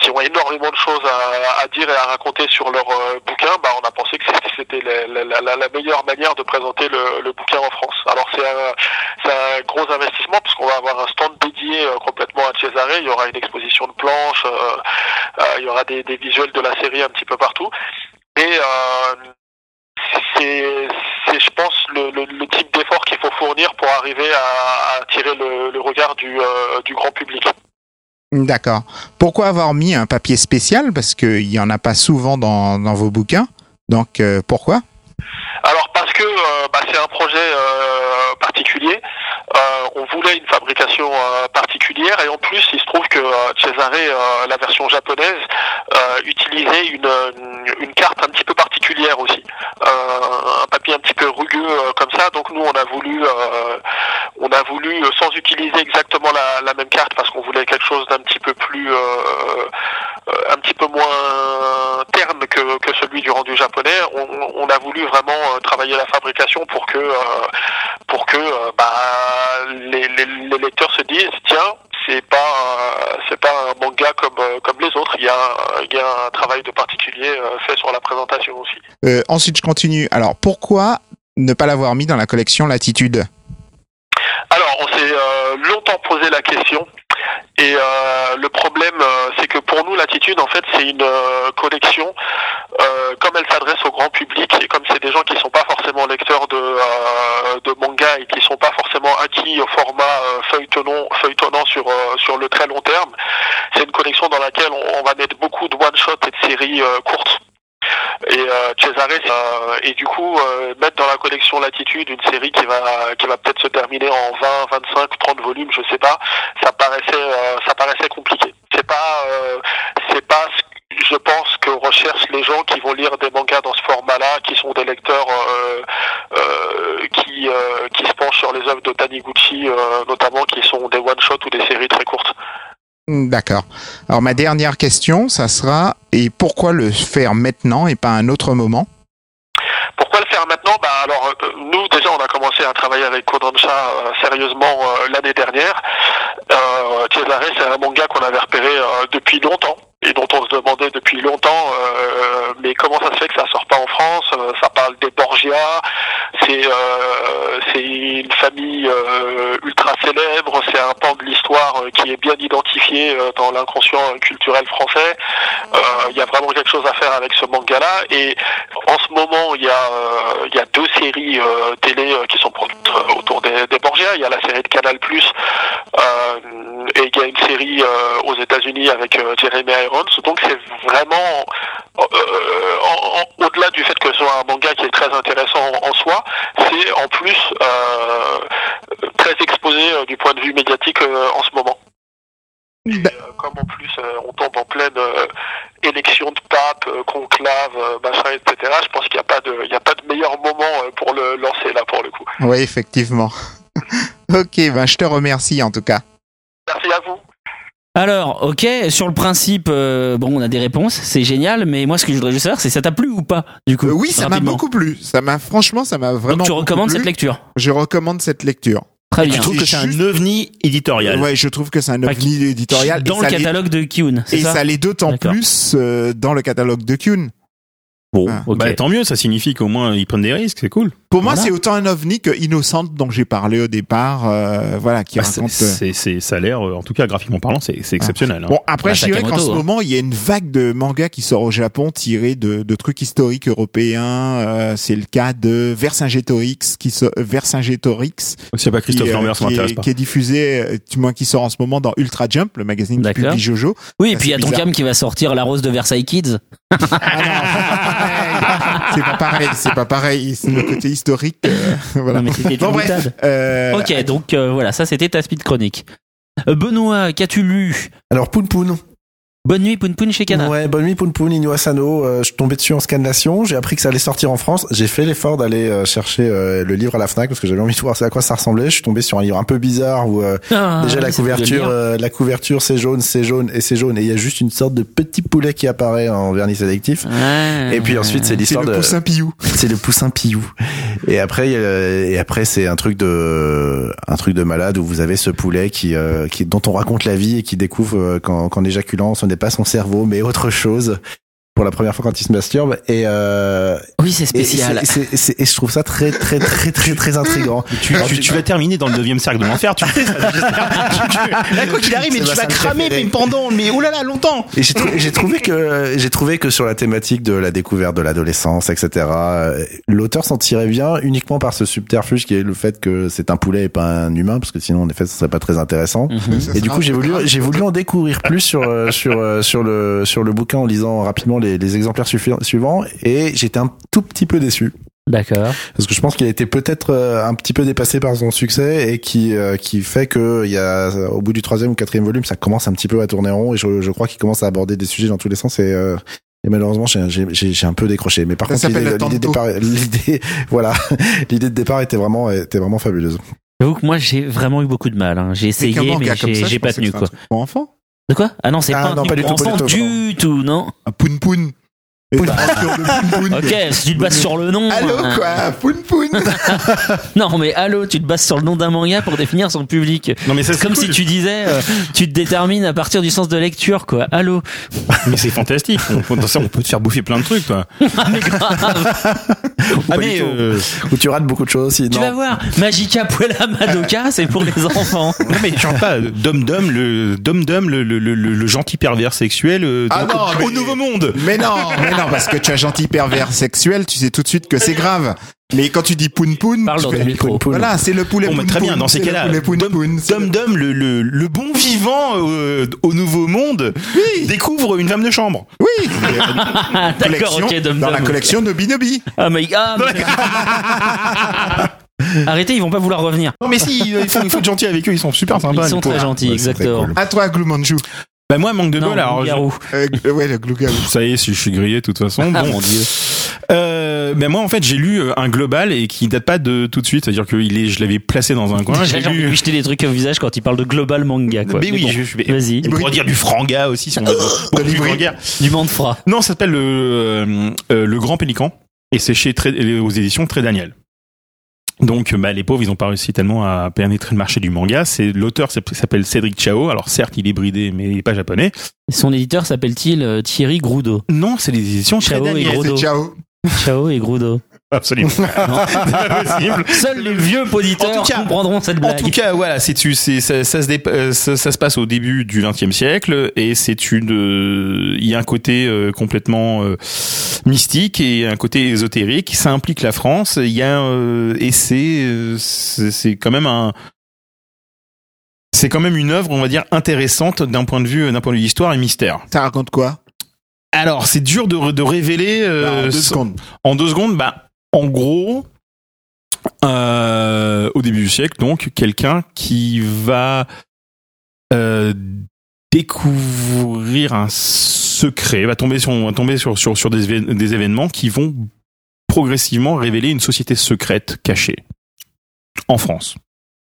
qui ont énormément de choses à, à dire et à raconter sur leur euh, bouquin, bah, on a pensé que c'était- la, la- la- la meilleure manière de présenter le, le bouquin en France. Alors c'est un, un gros investissement puisqu'on va avoir un stand dédié euh, complètement à Cesare, il y aura une exposition de planches, euh, il y aura des, des visuels de la série un petit peu partout. Et c'est, c'est, je pense, le, le- le type d'effort qu'il faut fournir pour arriver à, à attirer le, le regard du, euh, du grand public. D'accord. Pourquoi avoir mis un papier spécial? Parce qu'il n'y en a pas souvent dans, vos bouquins. Donc euh, pourquoi? Alors parce que euh, bah, c'est un projet euh, particulier. Euh, on voulait une fabrication euh, particulière et en plus il se trouve que euh, Cesare, la version japonaise, utilisait une, carte un petit peu particulière aussi, un papier un petit peu rugueux comme ça. Donc nous on a voulu, on a voulu sans utiliser exactement la, même carte parce qu'on voulait quelque chose d'un petit peu plus, un petit peu moins terne que, celui du rendu japonais. On, a voulu vraiment travailler la fabrication pour que, pour que bah, les, les, les lecteurs se disent tiens c'est pas c'est pas un manga comme comme les autres. Il y a il y a un travail de particulier euh, fait sur la présentation aussi. Euh, ensuite, je continue. Alors, pourquoi ne pas l'avoir mis dans la collection Latitude? Alors, on s'est euh, longtemps posé la question. Et euh, le problème, euh, c'est que pour nous, l'attitude, en fait, c'est une euh, collection, euh, comme elle s'adresse au grand public, et comme c'est des gens qui sont pas forcément lecteurs de, euh, de manga et qui sont pas forcément acquis au format euh, feuilletonnant, feuilletonnant sur, sur le très long terme, c'est une collection dans laquelle on, on va mettre beaucoup de one-shot et de séries courtes. Et euh, Cesare, euh, et du coup, euh, mettre dans la collection Latitude une série qui va qui va peut-être se terminer en 20, 25, 30 volumes, je sais pas, ça paraissait euh, ça paraissait compliqué. C'est pas euh, c'est pas ce je pense que recherchent les gens qui vont lire des mangas dans ce format-là, qui sont des lecteurs euh, euh, qui euh, qui se penchent sur les œuvres de Taniguchi, euh, notamment qui sont des one-shots ou des séries très courtes. Hmm, D'accord. Alors, ma dernière question, ça sera et pourquoi le faire maintenant et pas à un autre moment? Pourquoi le faire maintenant? Bah alors euh, nous déjà on a commencé à travailler avec Kodansha euh, sérieusement euh, l'année dernière. Euh, Cesare c'est un manga qu'on avait repéré depuis longtemps et dont on se demandait depuis longtemps mais comment ça se fait que ça sort pas en France? Ça parle des Borgia, c'est euh, une famille euh, ultra célèbre, c'est un pan de l'histoire euh, qui est bien identifié euh, dans l'inconscient culturel français. Euh, Il y a vraiment quelque chose à faire avec ce manga-là et en ce moment, il y a, y a deux séries télé qui sont produites autour des, des Borgia. Il y a la série de Canal+, et il y a une série aux États-Unis avec Jeremy Irons. Donc c'est vraiment, en- en- au-delà du fait que ce soit un manga qui est très intéressant en soi, c'est en plus euh, très exposé euh, du point de vue médiatique euh, en ce moment. Et, euh, comme en plus on tombe en pleine élection de pape, conclave, machin, etc. Je pense qu'il n'y a pas de, il y a pas de meilleur moment pour le lancer là pour le coup. Oui, effectivement. ok, ben je te remercie en tout cas. Merci à vous. Alors, ok, sur le principe, euh, bon, on a des réponses, c'est génial, mais moi, ce que je voudrais juste savoir, c'est ça t'a plu ou pas, du coup Euh, oui, ça m'a beaucoup plu. Ça m'a franchement, ça m'a vraiment. Donc, tu recommandes plu. cette lecture Je recommande cette lecture. Très Tu bien. trouves que c'est un ovni éditorial Ouais, je trouve que c'est un Bah, ovni éditorial. Dans et le catalogue de c'est Et ça, l'est d'autant plus euh, dans le catalogue de Kyun. Bon, Ah, ok. bah, tant mieux, ça signifie qu'au moins ils prennent des risques, c'est cool. Pour moi, c'est autant un ovni que Innocente dont j'ai parlé au départ. euh, voilà, qui Bah, raconte. c'est, c'est, c'est- ça a l'air, euh, en tout cas graphiquement parlant, c'est, c'est exceptionnel. hein. Bon, après, Bah, je dirais qu'en ce hein. moment, il y a une vague de mangas qui sort au Japon tirés de, de trucs historiques européens. Euh, c'est le cas de Vercingétorix, qui so- Vercingétorix, S'il n'y a pas Christophe qui, euh, Lambert, qui m'intéresse est, pas. qui est diffusé, euh, du moins qui sort en ce moment dans Ultra Jump, le magazine qui publie Jojo. Oui, et puis il y a c'est ton bizarre. cam qui va sortir La Rose de Versailles Kids. c'est pas pareil, c'est pas pareil. C'est le côté historique. Euh, voilà. Non, mais c'était Bon, bref. Euh, Ok, donc euh, voilà, ça c'était ta speed chronique. Benoît, qu'as-tu lu? Alors, Poun Poun. Bonne nuit, Poun Poun chez Kana. Ouais, bonne nuit Poun Poun, Inu Asano. Euh, je suis tombé dessus en scanlation. J'ai appris que ça allait sortir en France. J'ai fait l'effort d'aller euh, chercher euh, le livre à la Fnac parce que j'avais envie de voir à quoi ça ressemblait. Je suis tombé sur un livre un peu bizarre où euh, Ah, déjà la couverture, euh, la couverture c'est jaune, c'est jaune et c'est jaune et il y a juste une sorte de petit poulet qui apparaît en vernis sélectif. Ouais. Et puis ensuite c'est c'est l'histoire le de poussin Piou. c'est le poussin Piou. Et après, il y a- et après, c'est un truc de, un truc de malade où vous avez ce poulet qui, euh, qui, dont on raconte la vie et qui découvre euh, qu'en, éjaculant, n'est pas son cerveau, mais autre chose. Pour la première fois quand il se masturbe. Et, euh, Oui, c'est et, spécial. et je trouve ça très, très, très, très, très intriguant. Tu, tu, tu vas terminer dans le neuvième cercle de l'enfer, tu sais ça. j'espère. Tu- tu- Là, quoi qu'il arrive, mais tu vas cramer mais pendant, mais oulala, longtemps. Et j'ai trouvé, j'ai trouvé que j'ai trouvé que sur la thématique de la découverte de l'adolescence, etc. euh, L'auteur s'en tirait bien uniquement par ce subterfuge qui est le fait que c'est un poulet et pas un humain, parce que sinon en effet ce serait pas très intéressant. Mhm. Et du coup j'ai voulu j'ai voulu en découvrir plus sur euh, sur euh, sur le sur le bouquin en lisant rapidement les, les exemplaires suffi- suivants et j'étais un tout petit peu déçu. D'accord. Parce que je pense qu'il a été peut-être euh, un petit peu dépassé par son succès et qui euh, qui fait que il y a au bout du troisième ou quatrième volume, ça commence un petit peu à tourner rond et je, je crois qu'il commence à aborder des sujets dans tous les sens et euh, et malheureusement, j'ai- j'ai j'ai- j'ai un peu décroché. Mais par Ça contre, l'idée de départ, l'idée, voilà, l'idée de départ était vraiment, était vraiment fabuleuse. J'avoue que moi j'ai vraiment eu beaucoup de mal. hein. J'ai essayé, mais j'ai ça, j'ai je pas tenu quoi. Pour enfants De quoi? Ah non, c'est Ah, pas un non, truc pas du tout, pas du tout, du tout, non? Un poun poun. Ok, si tu te bases sur le nom. Allô hein. quoi, poun poun. Non, mais allô, tu te bases sur le nom d'un manga pour définir son public. Non mais C'est comme cool. si tu disais, euh, tu te détermines à partir du sens de lecture, quoi. Allô. Mais c'est fantastique. On, peut- dans ça, on peut te faire bouffer plein de trucs, toi. Ah, mais grave. Ah mais euh, Où tu rates beaucoup de choses aussi. Tu non. vas voir, Magica Puella Madoka, c'est pour les enfants. non mais chante pas Dom Dom le Dom Dom le, le, le, le gentil pervers sexuel euh, Ah non, au mais- nouveau monde. Mais non, mais non, parce que tu as gentil pervers sexuel, tu sais tout de suite que c'est grave. Mais quand tu dis poun poun, Parle tu dans fais- micro. Voilà, c'est le poulet Bon, poun très bien, dans ces cas-là, Dom Dom le- le, le, bon vivant euh, au nouveau monde, Oui. découvre une femme de chambre. Oui. Ah, D'accord, ok, Dom dans la collection Nobi Nobi. Ah, mais, ah, mais- Arrêtez, ils vont pas vouloir revenir. Non mais si, il faut, il faut être gentil avec eux, ils sont super sympas. Ils sont très gentils, exactement. cool. À toi, Gloumanjou. Bah moi, manque de bol. Alors, loup-garou. Euh, ouais, le glougarou. je- ça y est, si je suis grillé de toute façon. Ah bon. mon dieu. Euh, ben moi en fait j'ai lu euh, un global et qui date pas de tout de suite, c'est-à-dire que il est, je l'avais placé dans un coin. J'ai lu. lui jeter des trucs au visage quand il parle de global manga, quoi. Mais oui, bon, je, je- Vas-y. on pourrait dire du franga aussi si on veut. Ou du. Du Manfra. Non, ça s'appelle le euh, euh, le Grand Pélican et c'est chez Très- aux éditions Très Daniel. Donc, bah, les pauvres, ils ont pas réussi tellement à pénétrer le marché du manga. C'est l'auteur s'appelle- s'appelle Cédric Chao. Alors certes, il est bridé, mais il est pas japonais. Son éditeur s'appelle-t-il euh, Thierry Groudo Non, c'est les éditions Chao et ciao. Ciao et Groudo. Absolument. Non, c'est pas possible. Seuls les vieux auditeurs En cas- comprendront cette En blague. tout cas, voilà, c'est tu, c'est ça, ça se dép- euh, ça, ça se passe au début du XXe siècle et c'est une, euh, il y a un côté euh, complètement euh, mystique et un côté ésotérique. Ça implique la France. Il y a euh, et c'est euh, c'est quand même un c'est quand même une œuvre, on va dire, intéressante d'un point de vue d'un point de vue histoire et mystère. Ça raconte quoi? Alors, c'est dur de, de révéler Bah, En deux secondes. en deux secondes, bah, en gros, euh, au début du siècle, donc, quelqu'un qui va euh, découvrir un secret, va tomber sur, va tomber sur, sur, sur des, des événements qui vont progressivement révéler une société secrète cachée en France.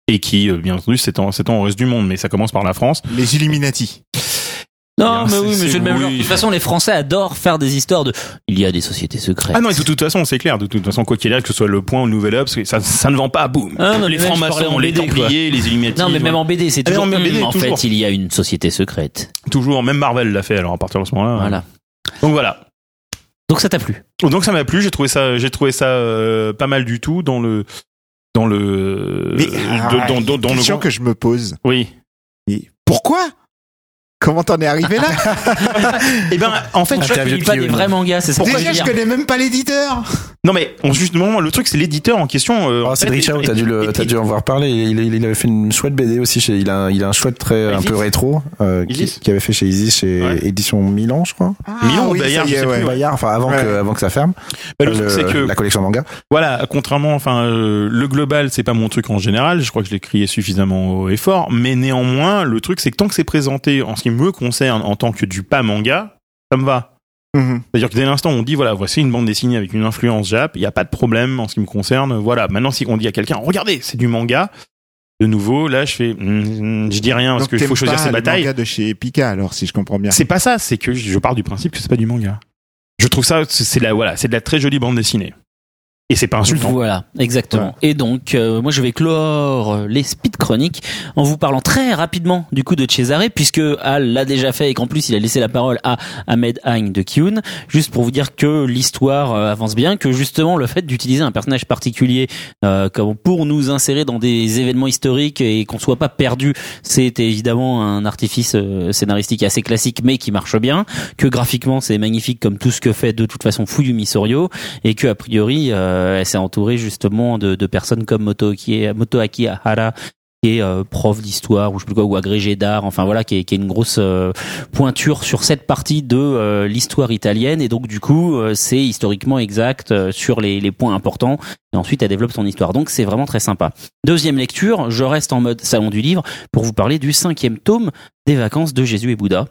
Et qui, euh, bien entendu, s'étend s'étend au reste du monde, mais ça commence par la France. Les Illuminati. Non, mais oui, mais c'est- le même oui. genre. De toute façon, les Français adorent faire des histoires de. Il y a des sociétés secrètes. Ah non, et de toute façon, c'est clair. De toute façon, quoi qu'il arrive, que ce soit le point ou le nouvel obs, ça, ça ne vend pas, boum. Ah non, les francs-maçons, en les templiers, les illuminati. Non, mais même en BD, c'est Ah, toujours. mais en BD, hum, en toujours. fait, il y a une société secrète. Toujours, même Marvel l'a fait, alors à partir de ce moment-là. Voilà. Donc voilà. Donc ça t'a plu Donc ça m'a plu, j'ai trouvé ça, j'ai trouvé ça euh, pas mal du tout dans le, dans le, Mais euh, alors, dans, dans, dans le question que je me pose. Oui. Et pourquoi? Comment t'en es arrivé là Eh ben, en fait, Ah, je- Il pas des vrais mangas, c'est ça Déjà, je connais même pas l'éditeur. non mais, on, justement, le truc, c'est l'éditeur en question. euh, Oh, fait, Chao, et- t'as dû le, et- t'as dû en voir parler. Il, il, il avait fait une chouette BD aussi chez, il a, il a un chouette trait un peu rétro, euh, qui, avait fait chez Isis, chez Ouais. Édition Milan, je crois. Milan ou oui, Bayard, je sais ouais. plus, Bayard, enfin, avant Ouais. que, avant que ça ferme. Bah, le Euh, truc, c'est que la collection manga. Voilà, contrairement, enfin, euh, le global, c'est pas mon truc en général. Je crois que je l'ai crié suffisamment haut et fort. Mais néanmoins, le truc, c'est que tant que c'est présenté en ce qui me concerne en tant que du pas manga, ça me va. Mhm. C'est-à-dire que dès l'instant on dit voilà voici une bande dessinée avec une influence Jap, il n'y a pas de problème en ce qui me concerne. Voilà. Maintenant si on dit à quelqu'un regardez c'est du manga, de nouveau là je fais hmm, je dis rien parce qu'il faut choisir pas ses le batailles. manga de chez Pika, alors, si je comprends bien. C'est pas ça, c'est que je pars du principe que c'est pas du manga. Je trouve ça c'est la voilà c'est de la très jolie bande dessinée et c'est pas insultant. Voilà, exactement. Et donc, euh, moi, je vais clore euh, les speed chroniques en vous parlant très rapidement du coup de Cesare, puisque Al l'a déjà fait et qu'en plus il a laissé la parole à Ahmed Hein de Kyun, juste pour vous dire que l'histoire euh, avance bien, que justement le fait d'utiliser un personnage particulier euh, comme pour nous insérer dans des événements historiques et qu'on soit pas perdu, c'est évidemment un artifice euh, scénaristique assez classique, mais qui marche bien. Que graphiquement c'est magnifique comme tout ce que fait de toute façon Fuyumi Sorio et que a priori euh, elle s'est entourée justement de, personnes comme Motoaki, Motoaki Hara qui est euh, prof d'histoire ou je sais plus quoi ou agrégé d'art enfin voilà qui est, une grosse euh, pointure sur cette partie de euh, l'histoire italienne. Et donc du coup euh, c'est historiquement exact euh, sur les, points importants. Et ensuite elle développe son histoire. Donc c'est vraiment très sympa. Deuxième lecture je reste en mode salon du livre pour vous parler du cinquième tome des vacances de Jésus et Bouddha.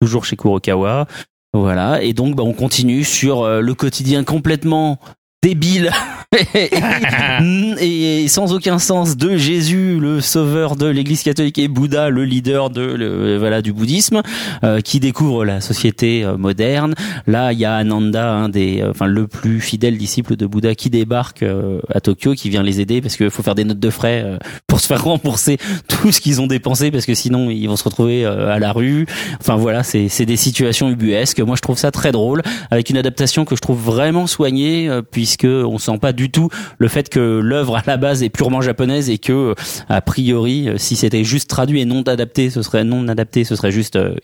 Toujours chez Kurokawa. Voilà. Et donc bah, on continue sur euh, le quotidien complètement débile et, sans aucun sens de Jésus, le sauveur de l'Église catholique, et Bouddha, le leader de voilà du bouddhisme, euh, qui découvre la société euh, moderne. Là, il y a Ananda, un des, euh, enfin le plus fidèle disciple de Bouddha, qui débarque euh, à Tokyo, qui vient les aider parce qu'il faut faire des notes de frais pour se faire rembourser tout ce qu'ils ont dépensé, parce que sinon ils vont se retrouver à la rue. Enfin voilà, c'est c'est des situations ubuesques. Moi, je trouve ça très drôle, avec une adaptation que je trouve vraiment soignée, euh, puisque on sent pas du tout le fait que l'œuvre à la base est purement japonaise et que a priori, euh, si c'était juste traduit et non adapté, ce serait non adapté, ce serait juste euh,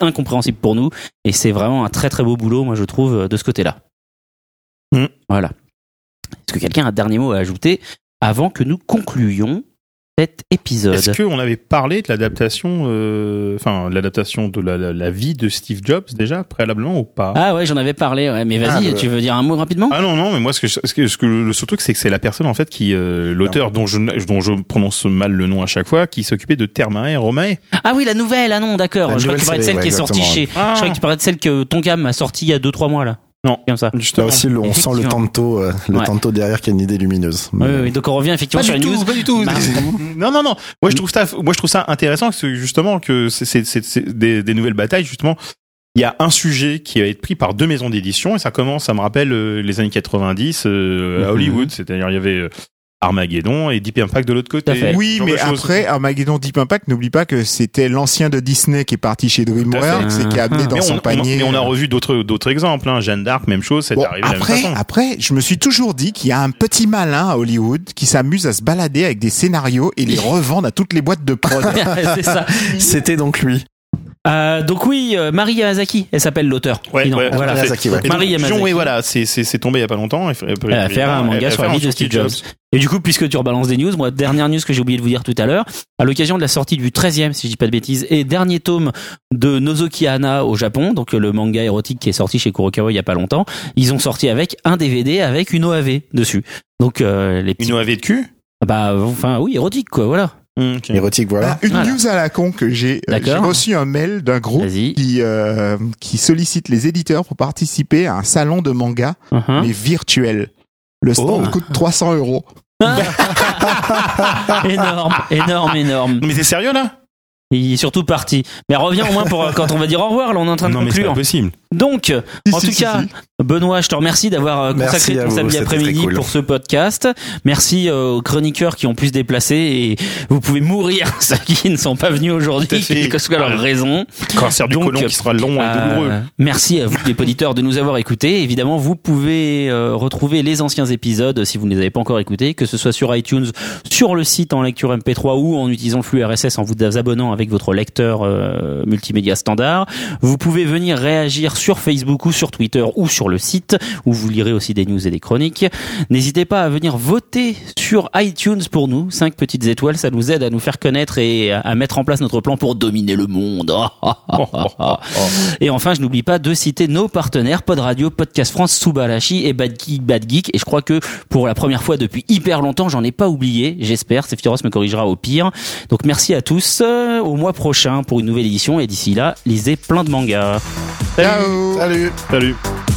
incompréhensible pour nous. Et c'est vraiment un très très beau boulot, moi je trouve, euh, de ce côté-là. Mm. Voilà. Est-ce que quelqu'un a un dernier mot à ajouter avant que nous concluions cet épisode Est-ce qu'on avait parlé de l'adaptation, euh, enfin l'adaptation de la, la, la vie de Steve Jobs déjà préalablement ou pas? Ah ouais, j'en avais parlé. Ouais, mais vas-y, Ah, tu veux dire un mot rapidement? Ah non non mais moi ce que je- ce que, ce que le seul truc c'est que c'est la personne en fait qui euh, l'auteur dont je dont je prononce mal le nom à chaque fois qui s'occupait de Termae Romae. Ah oui, la nouvelle. Ah non, d'accord. Je crois que tu parlais de celle qui est sortie chez. exactement. Je crois que tu parlais de celle que Tonkam a sortie il y a 2-3 mois là. Non. Comme ça. Là Justement. aussi, le- on sent le tanto, euh, le Ouais. tanto derrière qui a une idée lumineuse. Oui, oui, oui. Donc on revient effectivement sur une news. pas du tout. Bah, non, non, non. Moi, je trouve ça, moi, je trouve ça intéressant, parce que justement, que c'est, c'est, c'est, c'est des, des nouvelles batailles, justement. Il y a un sujet qui va être pris par deux maisons d'édition, et ça commence, ça me rappelle euh, les années 90 euh, à Mhm. Hollywood, c'est-à-dire il y avait euh, Armageddon et Deep Impact de l'autre côté. Oui, mais après, Armageddon Deep Impact, n'oublie pas que c'était l'ancien de Disney qui est parti chez DreamWorks et qui a amené Mais dans mais son on, panier. on, mais on a revu d'autres, d'autres exemples, hein. Jeanne d'Arc, même chose, c'est Bon, arrivé de la après, même façon. après, je me suis toujours dit qu'il y a un petit malin à Hollywood qui s'amuse à se balader avec des scénarios et les revendre à toutes les boîtes de prod. c'est ça. C'était donc lui. Euh, donc oui, euh, Marie Yamazaki, elle s'appelle l'auteur. Ouais, ouais, voilà. Marie Yamazaki. Oui, voilà, c'est, c'est, c'est tombé il y a pas longtemps. Elle, Elle va faire un manga sur la vie de Steve Jobs. Et du coup, puisque tu rebalances des news, moi, dernière news que j'ai oublié de vous dire tout à l'heure, à l'occasion de la sortie du 13e, si je dis pas de bêtises, et dernier tome de Nozoki Hana au Japon, donc le manga érotique qui est sorti chez Kurokawa il y a pas longtemps, ils ont sorti avec un DVD avec une OAV dessus. Donc euh, les petits Une OAV de cul? bah enfin oui, érotique quoi, voilà. Ok. Érotique, voilà. Une Voilà. news à la con que j'ai. euh, J'ai reçu un mail d'un groupe qui, euh, qui sollicite les éditeurs pour participer à un salon de manga, Uh-huh. mais virtuel. Le stand Oh. coûte 300 euros. énorme, énorme, énorme. Mais t'es sérieux, là? Il est surtout parti. Mais reviens au moins pour quand on va dire au revoir. Là, on est en train de non, mais c'est conclure. pas possible. Donc, Si, en si, tout si, cas, si. Benoît, je te remercie d'avoir euh, consacré ton vous, samedi après-midi cool. pour ce podcast. Merci euh, aux chroniqueurs qui ont pu se déplacer et vous pouvez mourir ceux qui ne sont pas venus aujourd'hui, quelle que soit leur raison. Cancer du Donc, qui sera long et Euh, douloureux. merci à vous les auditeurs de nous avoir écoutés. Évidemment, vous pouvez euh, retrouver les anciens épisodes si vous ne les avez pas encore écoutés, que ce soit sur iTunes, sur le site en lecture MP3 ou en utilisant le flux RSS en vous abonnant avec votre lecteur euh, multimédia standard. Vous pouvez venir réagir sur Facebook ou sur Twitter ou sur le site où vous lirez aussi des news et des chroniques. N'hésitez pas à venir voter sur iTunes pour nous. Cinq petites étoiles, ça nous aide à nous faire connaître et à- mettre en place notre plan pour dominer le monde. Et enfin, je n'oublie pas de citer nos partenaires Pod Radio, Podcast France, Subarashi et Bad Geek, Bad Geek. Et je crois que pour la première fois depuis hyper longtemps, j'en ai pas oublié. J'espère. Sephiroth me corrigera au pire. Donc merci à tous. Euh, au mois prochain pour une nouvelle édition. Et d'ici là, lisez plein de mangas. Ciao Salut. Salut.